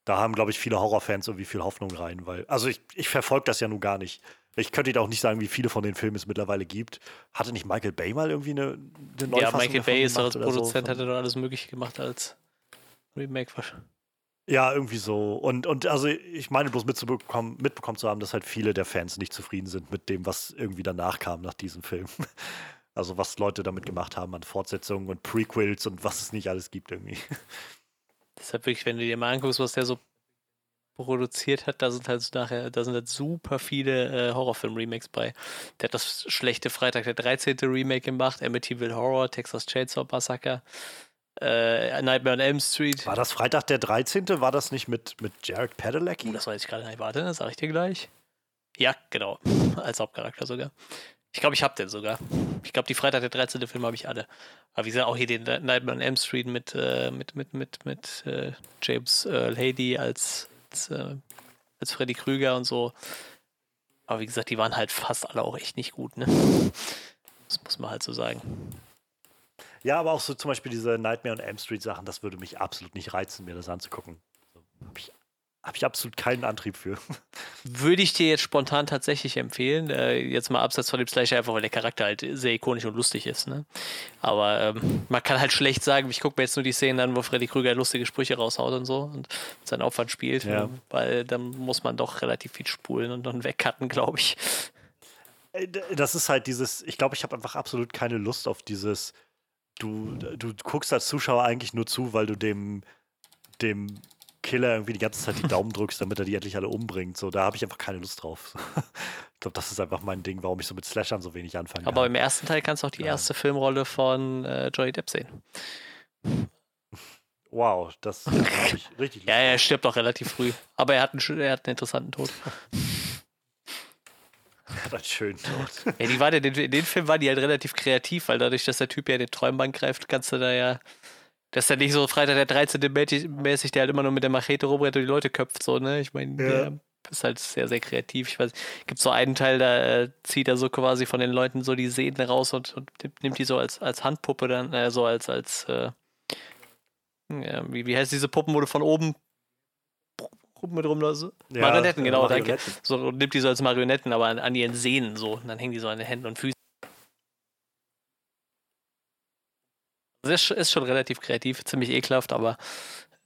Da haben, glaube ich, viele Horrorfans irgendwie viel Hoffnung rein, weil, also ich, ich verfolge das ja nun gar nicht. Ich könnte dir auch nicht sagen, wie viele von den Filmen es mittlerweile gibt. Hatte nicht Michael Bay mal irgendwie eine, eine Ja, Neufassung Michael davon Bay ist doch als so? Produzent, hat er doch alles Mögliche gemacht als Remake. wahrscheinlich. Ja, irgendwie so. Und, und also ich meine bloß mitzubekommen, mitbekommen zu haben, dass halt viele der Fans nicht zufrieden sind mit dem, was irgendwie danach kam nach diesem Film. Also was Leute damit gemacht haben an Fortsetzungen und Prequels und was es nicht alles gibt irgendwie. Deshalb wirklich, wenn du dir mal anguckst, was der so produziert hat, da sind halt nachher, da sind halt super viele äh, Horrorfilm-Remakes bei. Der hat das schlechte Freitag der 13. Remake gemacht, Amityville Horror, Texas Chainsaw Massacre, äh, Nightmare on Elm Street. War das Freitag der 13.? War das nicht mit, mit Jared Padalecki? Oh, das weiß ich gerade nicht. Warte, das sage ich dir gleich. Ja, genau. Als Hauptcharakter sogar. Ich glaube, ich habe den sogar. Ich glaube, die Freitag der 13. Film habe ich alle. Aber wie gesagt, auch hier den Nightmare on Elm Street mit, äh, mit, mit, mit, mit äh, James Earl Lady als, als, äh, als Freddy Krüger und so. Aber wie gesagt, die waren halt fast alle auch echt nicht gut, ne? Das muss man halt so sagen. Ja, aber auch so zum Beispiel diese Nightmare on Elm Street Sachen, das würde mich absolut nicht reizen, mir das anzugucken. So, Habe ich, hab ich absolut keinen Antrieb für. Würde ich dir jetzt spontan tatsächlich empfehlen. Äh, jetzt mal abseits von dem Slasher, einfach weil der Charakter halt sehr ikonisch und lustig ist. Ne? Aber ähm, man kann halt schlecht sagen, ich gucke mir jetzt nur die Szenen an, wo Freddy Krüger lustige Sprüche raushaut und so und seinen Aufwand spielt. Ja. Weil dann muss man doch relativ viel spulen und dann wegcutten, glaube ich. D- Das ist halt dieses, ich glaube, ich habe einfach absolut keine Lust auf dieses, du, du guckst als Zuschauer eigentlich nur zu, weil du dem, dem Killer irgendwie die ganze Zeit die Daumen drückst, damit er die endlich alle umbringt. So, da habe ich einfach keine Lust drauf. ich glaube, das ist einfach mein Ding, warum ich so mit Slashern so wenig anfangen Aber kann. im ersten Teil kannst du auch die Ja. erste Filmrolle von äh, Johnny Depp sehen. Wow, das habe ich richtig Lust Ja, er stirbt auch relativ früh. Aber er hat einen, er hat einen interessanten Tod. Er hat einen schönen Tod. Ja, die waren in den, in den Film waren die halt relativ kreativ, weil dadurch, dass der Typ ja in den Träumbank greift, kannst du da ja. Das ist ja nicht so Freitag der 13. mäßig- der halt immer nur mit der Machete rumrennt und die Leute köpft, so, ne? Ich meine, Ja. der ist halt sehr, sehr kreativ. Ich weiß, gibt so einen Teil, da äh, zieht er so quasi von den Leuten so die Sehnen raus und, und nimmt die so als, als Handpuppe dann, äh, so als, als, äh, ja, wie, wie heißt diese Puppen, wo du von oben mit rum, so? Ja, Marionetten, genau, danke. Marionetten. So, und nimmt die so als Marionetten, aber an, an ihren Sehnen so. Und dann hängen die so an den Händen und Füßen. Das ist, ist schon relativ kreativ, ziemlich ekelhaft, aber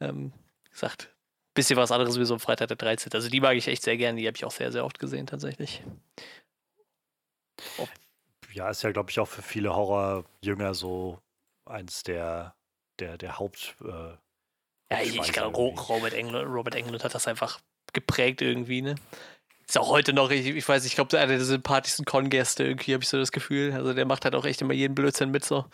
ähm, wie gesagt, bisschen was anderes wie so ein Freitag der 13. Also die mag ich echt sehr gern, die habe ich auch sehr, sehr oft gesehen tatsächlich. Ja, ist ja, glaube ich, auch für viele Horrorjünger so eins der, der, der Haupt. Äh, Ja, ich, ich glaube. Robert Englund, Robert Englund hat das einfach geprägt irgendwie, ne? Ist auch heute noch, ich, ich weiß, ich glaube, einer der sympathischsten Con-Gäste irgendwie, habe ich so das Gefühl. Also der macht halt auch echt immer jeden Blödsinn mit so.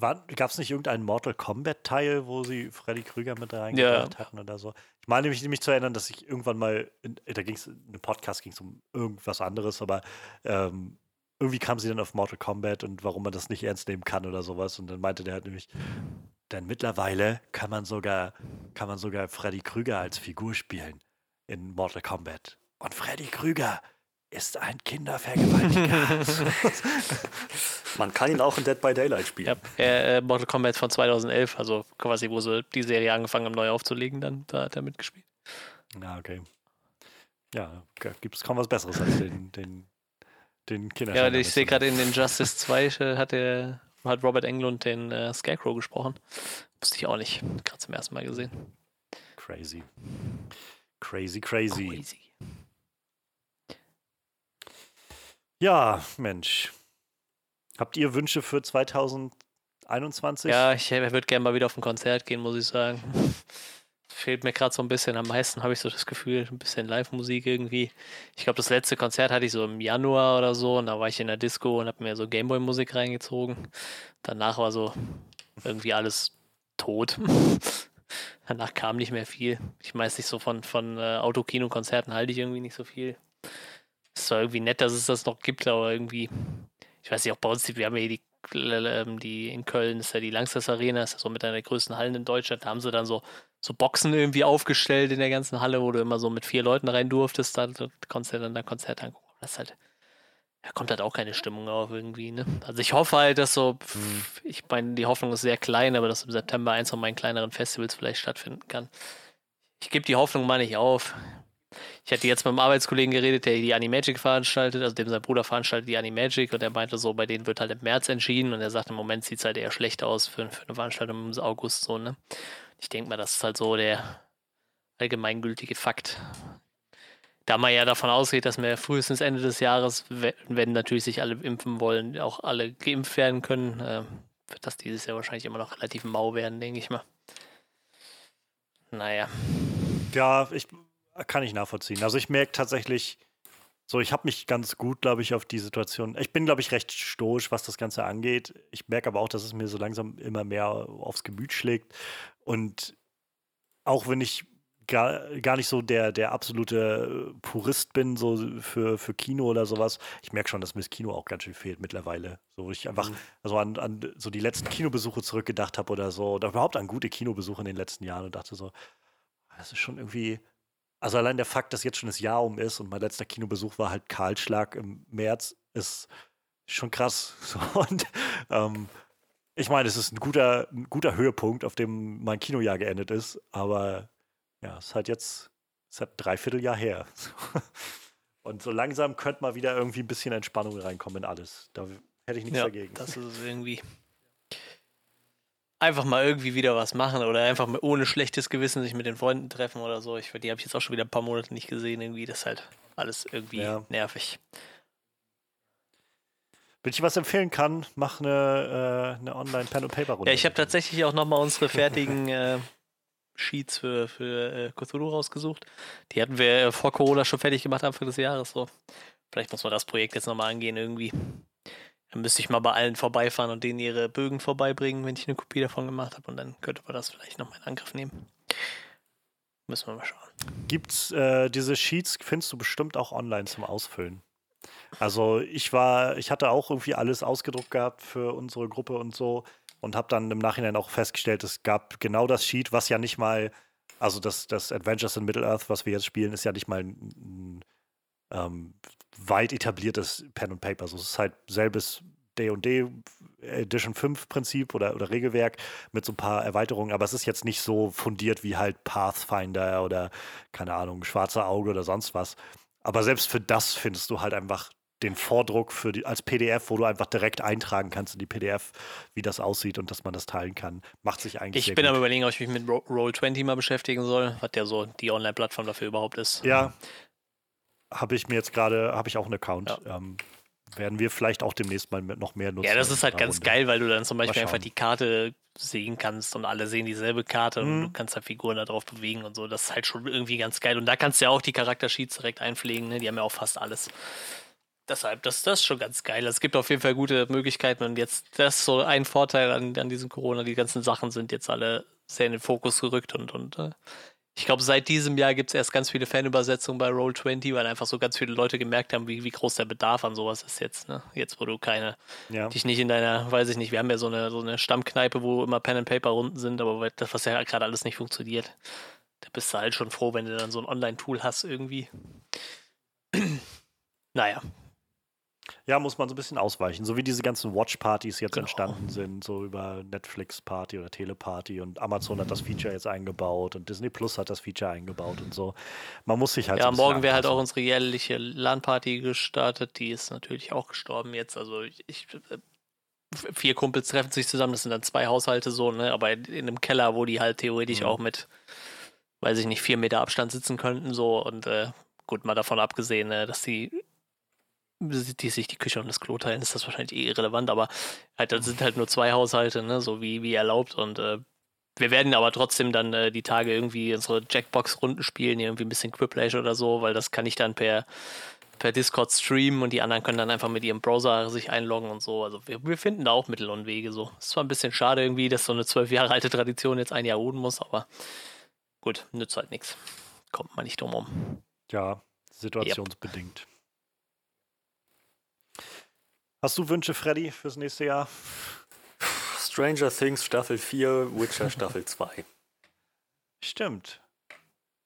Gab es nicht irgendeinen Mortal Kombat-Teil, wo sie Freddy Krüger mit reingebracht hatten oder so? Ich meine mich nämlich zu erinnern, dass ich irgendwann mal, in, da ging es, in einem Podcast ging es um irgendwas anderes, aber ähm, irgendwie kam sie dann auf Mortal Kombat und warum man das nicht ernst nehmen kann oder sowas. Und dann meinte der halt nämlich, denn mittlerweile kann man sogar, kann man sogar Freddy Krüger als Figur spielen in Mortal Kombat. Und Freddy Krüger ist ein Kindervergewaltiger. Man kann ihn auch in Dead by Daylight spielen. Ja, äh, Mortal Kombat von 2011, also quasi, wo sie die Serie angefangen haben, neu aufzulegen, dann da hat er mitgespielt. Ja, okay. Ja, gibt es kaum was Besseres als den, den, den Kinder. Ja, ich sehe gerade in den Justice 2 äh, hat, der, hat Robert Englund den äh, Scarecrow gesprochen. Wusste ich auch nicht. Gerade zum ersten Mal gesehen. Crazy. Crazy, crazy. Crazy. Ja, Mensch. Habt ihr Wünsche für 2021? Ja, ich äh, würde gerne mal wieder auf ein Konzert gehen, muss ich sagen. fehlt mir gerade so ein bisschen. Am meisten habe ich so das Gefühl, ein bisschen Live-Musik irgendwie. Ich glaube, das letzte Konzert hatte ich so im Januar oder so und da war ich in der Disco und habe mir so Gameboy-Musik reingezogen. Danach war so irgendwie alles tot. Danach kam nicht mehr viel. Ich weiß nicht, so von, von äh, Autokino-Konzerten halte ich irgendwie nicht so viel. Es war irgendwie nett, dass es das noch gibt, aber irgendwie, ich weiß nicht, auch bei uns, wir haben ja hier die ähm, die in Köln ist ja die Langsess Arena, ist ja so mit einer der größten Hallen in Deutschland. Da haben sie dann so, so Boxen irgendwie aufgestellt in der ganzen Halle, wo du immer so mit vier Leuten rein durftest. Da, da konntest du dann dein Konzert angucken. Das halt, da kommt halt auch keine Stimmung auf irgendwie. Ne? Also ich hoffe halt, dass so, mhm. ich meine, die Hoffnung ist sehr klein, aber dass im September eins von meinen kleineren Festivals vielleicht stattfinden kann. Ich gebe die Hoffnung mal nicht auf. Ich hatte jetzt mit einem Arbeitskollegen geredet, der die Animagic veranstaltet, also dem sein Bruder veranstaltet die Animagic und er meinte so, bei denen wird halt im März entschieden und er sagt, im Moment sieht es halt eher schlecht aus für, für eine Veranstaltung im August so, ne? Ich denke mal, das ist halt so der allgemeingültige Fakt. Da man ja davon ausgeht, dass wir frühestens Ende des Jahres, wenn natürlich sich alle impfen wollen, auch alle geimpft werden können, äh, wird das dieses Jahr wahrscheinlich immer noch relativ mau werden, denke ich mal. Naja. Ja, ich kann ich nachvollziehen. Also ich merke tatsächlich, so ich habe mich ganz gut, glaube ich, auf die Situation. Ich bin, glaube ich, recht stoisch, was das Ganze angeht. Ich merke aber auch, dass es mir so langsam immer mehr aufs Gemüt schlägt. Und auch wenn ich gar, gar nicht so der, der absolute Purist bin, so für, für Kino oder sowas. Ich merke schon, dass mir das Kino auch ganz schön fehlt mittlerweile. So ich einfach mhm. also an, an so die letzten Kinobesuche zurückgedacht habe oder so, oder überhaupt an gute Kinobesuche in den letzten Jahren und dachte so, das ist schon irgendwie, also allein der Fakt, dass jetzt schon das Jahr um ist und mein letzter Kinobesuch war halt Karlschlag im März, ist schon krass. und ähm, ich meine, es ist ein guter, ein guter Höhepunkt, auf dem mein Kinojahr geendet ist, aber ja, es ist halt jetzt, es ist halt ein Dreivierteljahr her. und so langsam könnte mal wieder irgendwie ein bisschen Entspannung reinkommen in alles. Da hätte ich nichts ja, dagegen. Das ist irgendwie einfach mal irgendwie wieder was machen oder einfach mal ohne schlechtes Gewissen sich mit den Freunden treffen oder so. Ich, die habe ich jetzt auch schon wieder ein paar Monate nicht gesehen. Irgendwie das ist halt alles irgendwie ja. nervig. Wenn ich was empfehlen kann, mach eine, äh, eine Online-Pen-and-Paper-Runde. Ja, ich habe tatsächlich auch nochmal unsere fertigen äh, Sheets für, für äh, Cthulhu rausgesucht. Die hatten wir äh, vor Corona schon fertig gemacht, Anfang des Jahres. So. Vielleicht muss man das Projekt jetzt nochmal angehen irgendwie. Dann müsste ich mal bei allen vorbeifahren und denen ihre Bögen vorbeibringen, wenn ich eine Kopie davon gemacht habe. Und dann könnte man das vielleicht nochmal in Angriff nehmen. Müssen wir mal schauen. Gibt's äh, diese Sheets, findest du bestimmt auch online zum Ausfüllen? Also ich war, ich hatte auch irgendwie alles ausgedruckt gehabt für unsere Gruppe und so und habe dann im Nachhinein auch festgestellt, es gab genau das Sheet, was ja nicht mal, also das, das Adventures in Middle-earth, was wir jetzt spielen, ist ja nicht mal ein, ähm, weit etabliertes Pen und Paper. Also es ist halt selbes D&D Edition 5 Prinzip oder, oder Regelwerk mit so ein paar Erweiterungen, aber es ist jetzt nicht so fundiert wie halt Pathfinder oder keine Ahnung, Schwarzer Auge oder sonst was. Aber selbst für das findest du halt einfach den Vordruck für die, als PDF, wo du einfach direkt eintragen kannst in die PDF, wie das aussieht und dass man das teilen kann. Macht sich eigentlich. Ich bin gut. aber überlegen, ob ich mich mit Roll20 mal beschäftigen soll, was ja so die Online-Plattform dafür überhaupt ist. Ja, habe ich mir jetzt gerade, habe ich auch einen Account. Ja. Ähm, werden wir vielleicht auch demnächst mal noch mehr nutzen. Ja, das ist halt ganz Runde. geil, weil du dann zum Beispiel einfach die Karte sehen kannst und alle sehen dieselbe Karte mhm. und du kannst da Figuren da drauf bewegen und so. Das ist halt schon irgendwie ganz geil. Und da kannst du ja auch die Charaktersheets direkt einpflegen, ne? die haben ja auch fast alles. Deshalb, das, das ist schon ganz geil. Es gibt auf jeden Fall gute Möglichkeiten und jetzt, das ist so ein Vorteil an, an diesem Corona. Die ganzen Sachen sind jetzt alle sehr in den Fokus gerückt und, und äh, ich glaube, seit diesem Jahr gibt es erst ganz viele Fanübersetzungen bei Roll20, weil einfach so ganz viele Leute gemerkt haben, wie, wie groß der Bedarf an sowas ist jetzt. Ne? Jetzt, wo du keine, ja. dich nicht in deiner, weiß ich nicht, wir haben ja so eine, so eine Stammkneipe, wo immer Pen-and-Paper-Runden sind, aber das, was ja gerade alles nicht funktioniert, da bist du halt schon froh, wenn du dann so ein Online-Tool hast irgendwie. naja, ja, muss man so ein bisschen ausweichen. So wie diese ganzen Watch-Partys jetzt genau. entstanden sind, so über Netflix-Party oder Teleparty und Amazon hat das Feature jetzt eingebaut und Disney Plus hat das Feature eingebaut und so. Man muss sich halt. Ja, so morgen wäre halt auch unsere jährliche LAN-Party gestartet. Die ist natürlich auch gestorben jetzt. Also ich, ich äh, vier Kumpels treffen sich zusammen, das sind dann zwei Haushalte so, ne? Aber in einem Keller, wo die halt theoretisch mhm. auch mit, weiß ich nicht, vier Meter Abstand sitzen könnten, so und äh, gut, mal davon abgesehen, ne, dass die die sich die Küche und das Klo teilen, ist das wahrscheinlich eh irrelevant, aber halt, das sind halt nur zwei Haushalte, ne, so wie, wie erlaubt und äh, Wir werden aber trotzdem dann äh, die Tage irgendwie unsere Jackbox-Runden spielen, irgendwie ein bisschen Quiplash oder so, weil das kann ich dann per, per Discord streamen und die anderen können dann einfach mit ihrem Browser sich einloggen und so. Also wir, wir finden da auch Mittel und Wege so. Ist zwar ein bisschen schade irgendwie, dass so eine zwölf Jahre alte Tradition jetzt ein Jahr ruhen muss, aber gut, nützt halt nichts. Kommt man nicht drum rum. Ja, situationsbedingt. Yep. Hast du Wünsche, Freddy, fürs nächste Jahr? Stranger Things Staffel 4, Witcher Staffel 2. Stimmt.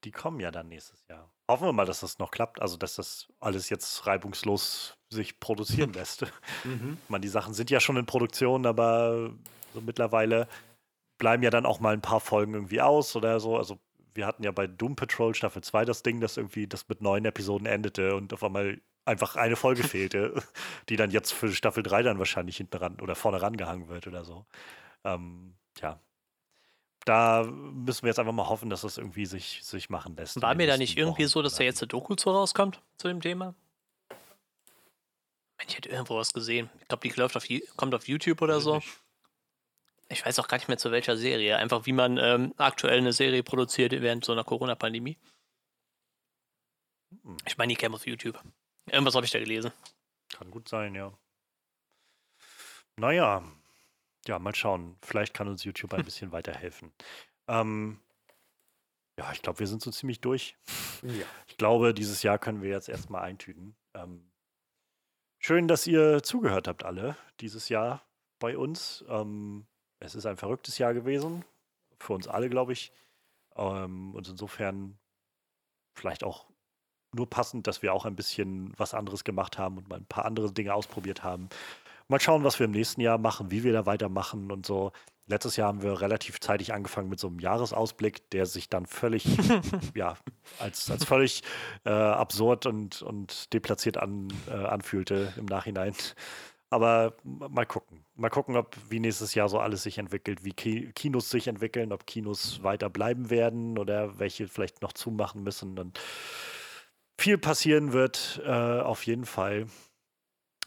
Die kommen ja dann nächstes Jahr. Hoffen wir mal, dass das noch klappt, also dass das alles jetzt reibungslos sich produzieren lässt. Mhm. Man, die Sachen sind ja schon in Produktion, aber so mittlerweile bleiben ja dann auch mal ein paar Folgen irgendwie aus oder so. Also wir hatten ja bei Doom Patrol Staffel 2 das Ding, dass irgendwie das mit neun Episoden endete und auf einmal einfach eine Folge fehlte, die dann jetzt für Staffel 3 dann wahrscheinlich hinten ran oder vorne rangehangen wird oder so. Ähm, ja. Da müssen wir jetzt einfach mal hoffen, dass das irgendwie sich, sich machen lässt. War mir da nicht irgendwie Wochen so, dass da jetzt eine Doku zu rauskommt zu dem Thema? Ich hätte irgendwo was gesehen. Ich glaube, die läuft auf, kommt auf YouTube oder so. Ich weiß auch gar nicht mehr zu welcher Serie. Einfach wie man ähm, aktuell eine Serie produziert während so einer Corona-Pandemie. Hm. Ich meine, die käme auf YouTube. Irgendwas habe ich da gelesen. Kann gut sein, ja. Naja, ja, mal schauen. Vielleicht kann uns YouTube ein bisschen weiterhelfen. Ähm, ja, ich glaube, wir sind so ziemlich durch. Ja. Ich glaube, dieses Jahr können wir jetzt erstmal eintüten. Ähm, schön, dass ihr zugehört habt, alle, dieses Jahr bei uns. Ähm, es ist ein verrücktes Jahr gewesen. Für uns alle, glaube ich. Ähm, und insofern vielleicht auch nur passend, dass wir auch ein bisschen was anderes gemacht haben und mal ein paar andere Dinge ausprobiert haben. Mal schauen, was wir im nächsten Jahr machen, wie wir da weitermachen und so. Letztes Jahr haben wir relativ zeitig angefangen mit so einem Jahresausblick, der sich dann völlig, ja, als, als völlig äh, absurd und, und deplatziert an, äh, anfühlte im Nachhinein. Aber mal gucken. Mal gucken, ob wie nächstes Jahr so alles sich entwickelt, wie Ki Kinos sich entwickeln, ob Kinos weiter bleiben werden oder welche vielleicht noch zumachen müssen. Und viel passieren wird, äh, auf jeden Fall.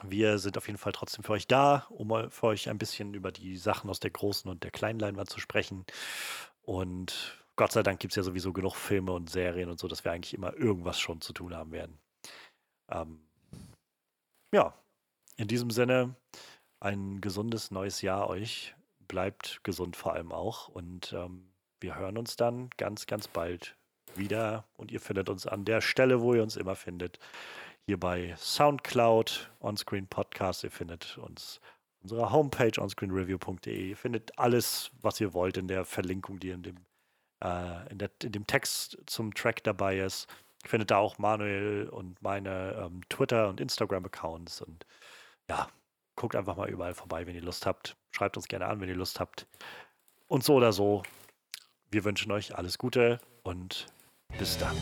Wir sind auf jeden Fall trotzdem für euch da, um für euch ein bisschen über die Sachen aus der großen und der kleinen Leinwand zu sprechen. Und Gott sei Dank gibt es ja sowieso genug Filme und Serien und so, dass wir eigentlich immer irgendwas schon zu tun haben werden. Ähm, ja, in diesem Sinne ein gesundes neues Jahr euch. Bleibt gesund vor allem auch. Und ähm, wir hören uns dann ganz, ganz bald wieder und ihr findet uns an der Stelle, wo ihr uns immer findet. Hier bei Soundcloud, Onscreen Podcast. Ihr findet uns unserer Homepage onscreenreview.de. Ihr findet alles, was ihr wollt in der Verlinkung, die in dem, äh, in, der, in dem Text zum Track dabei ist. Ihr findet da auch Manuel und meine ähm, Twitter- und Instagram-Accounts. Und ja, guckt einfach mal überall vorbei, wenn ihr Lust habt. Schreibt uns gerne an, wenn ihr Lust habt. Und so oder so, wir wünschen euch alles Gute und bis dann.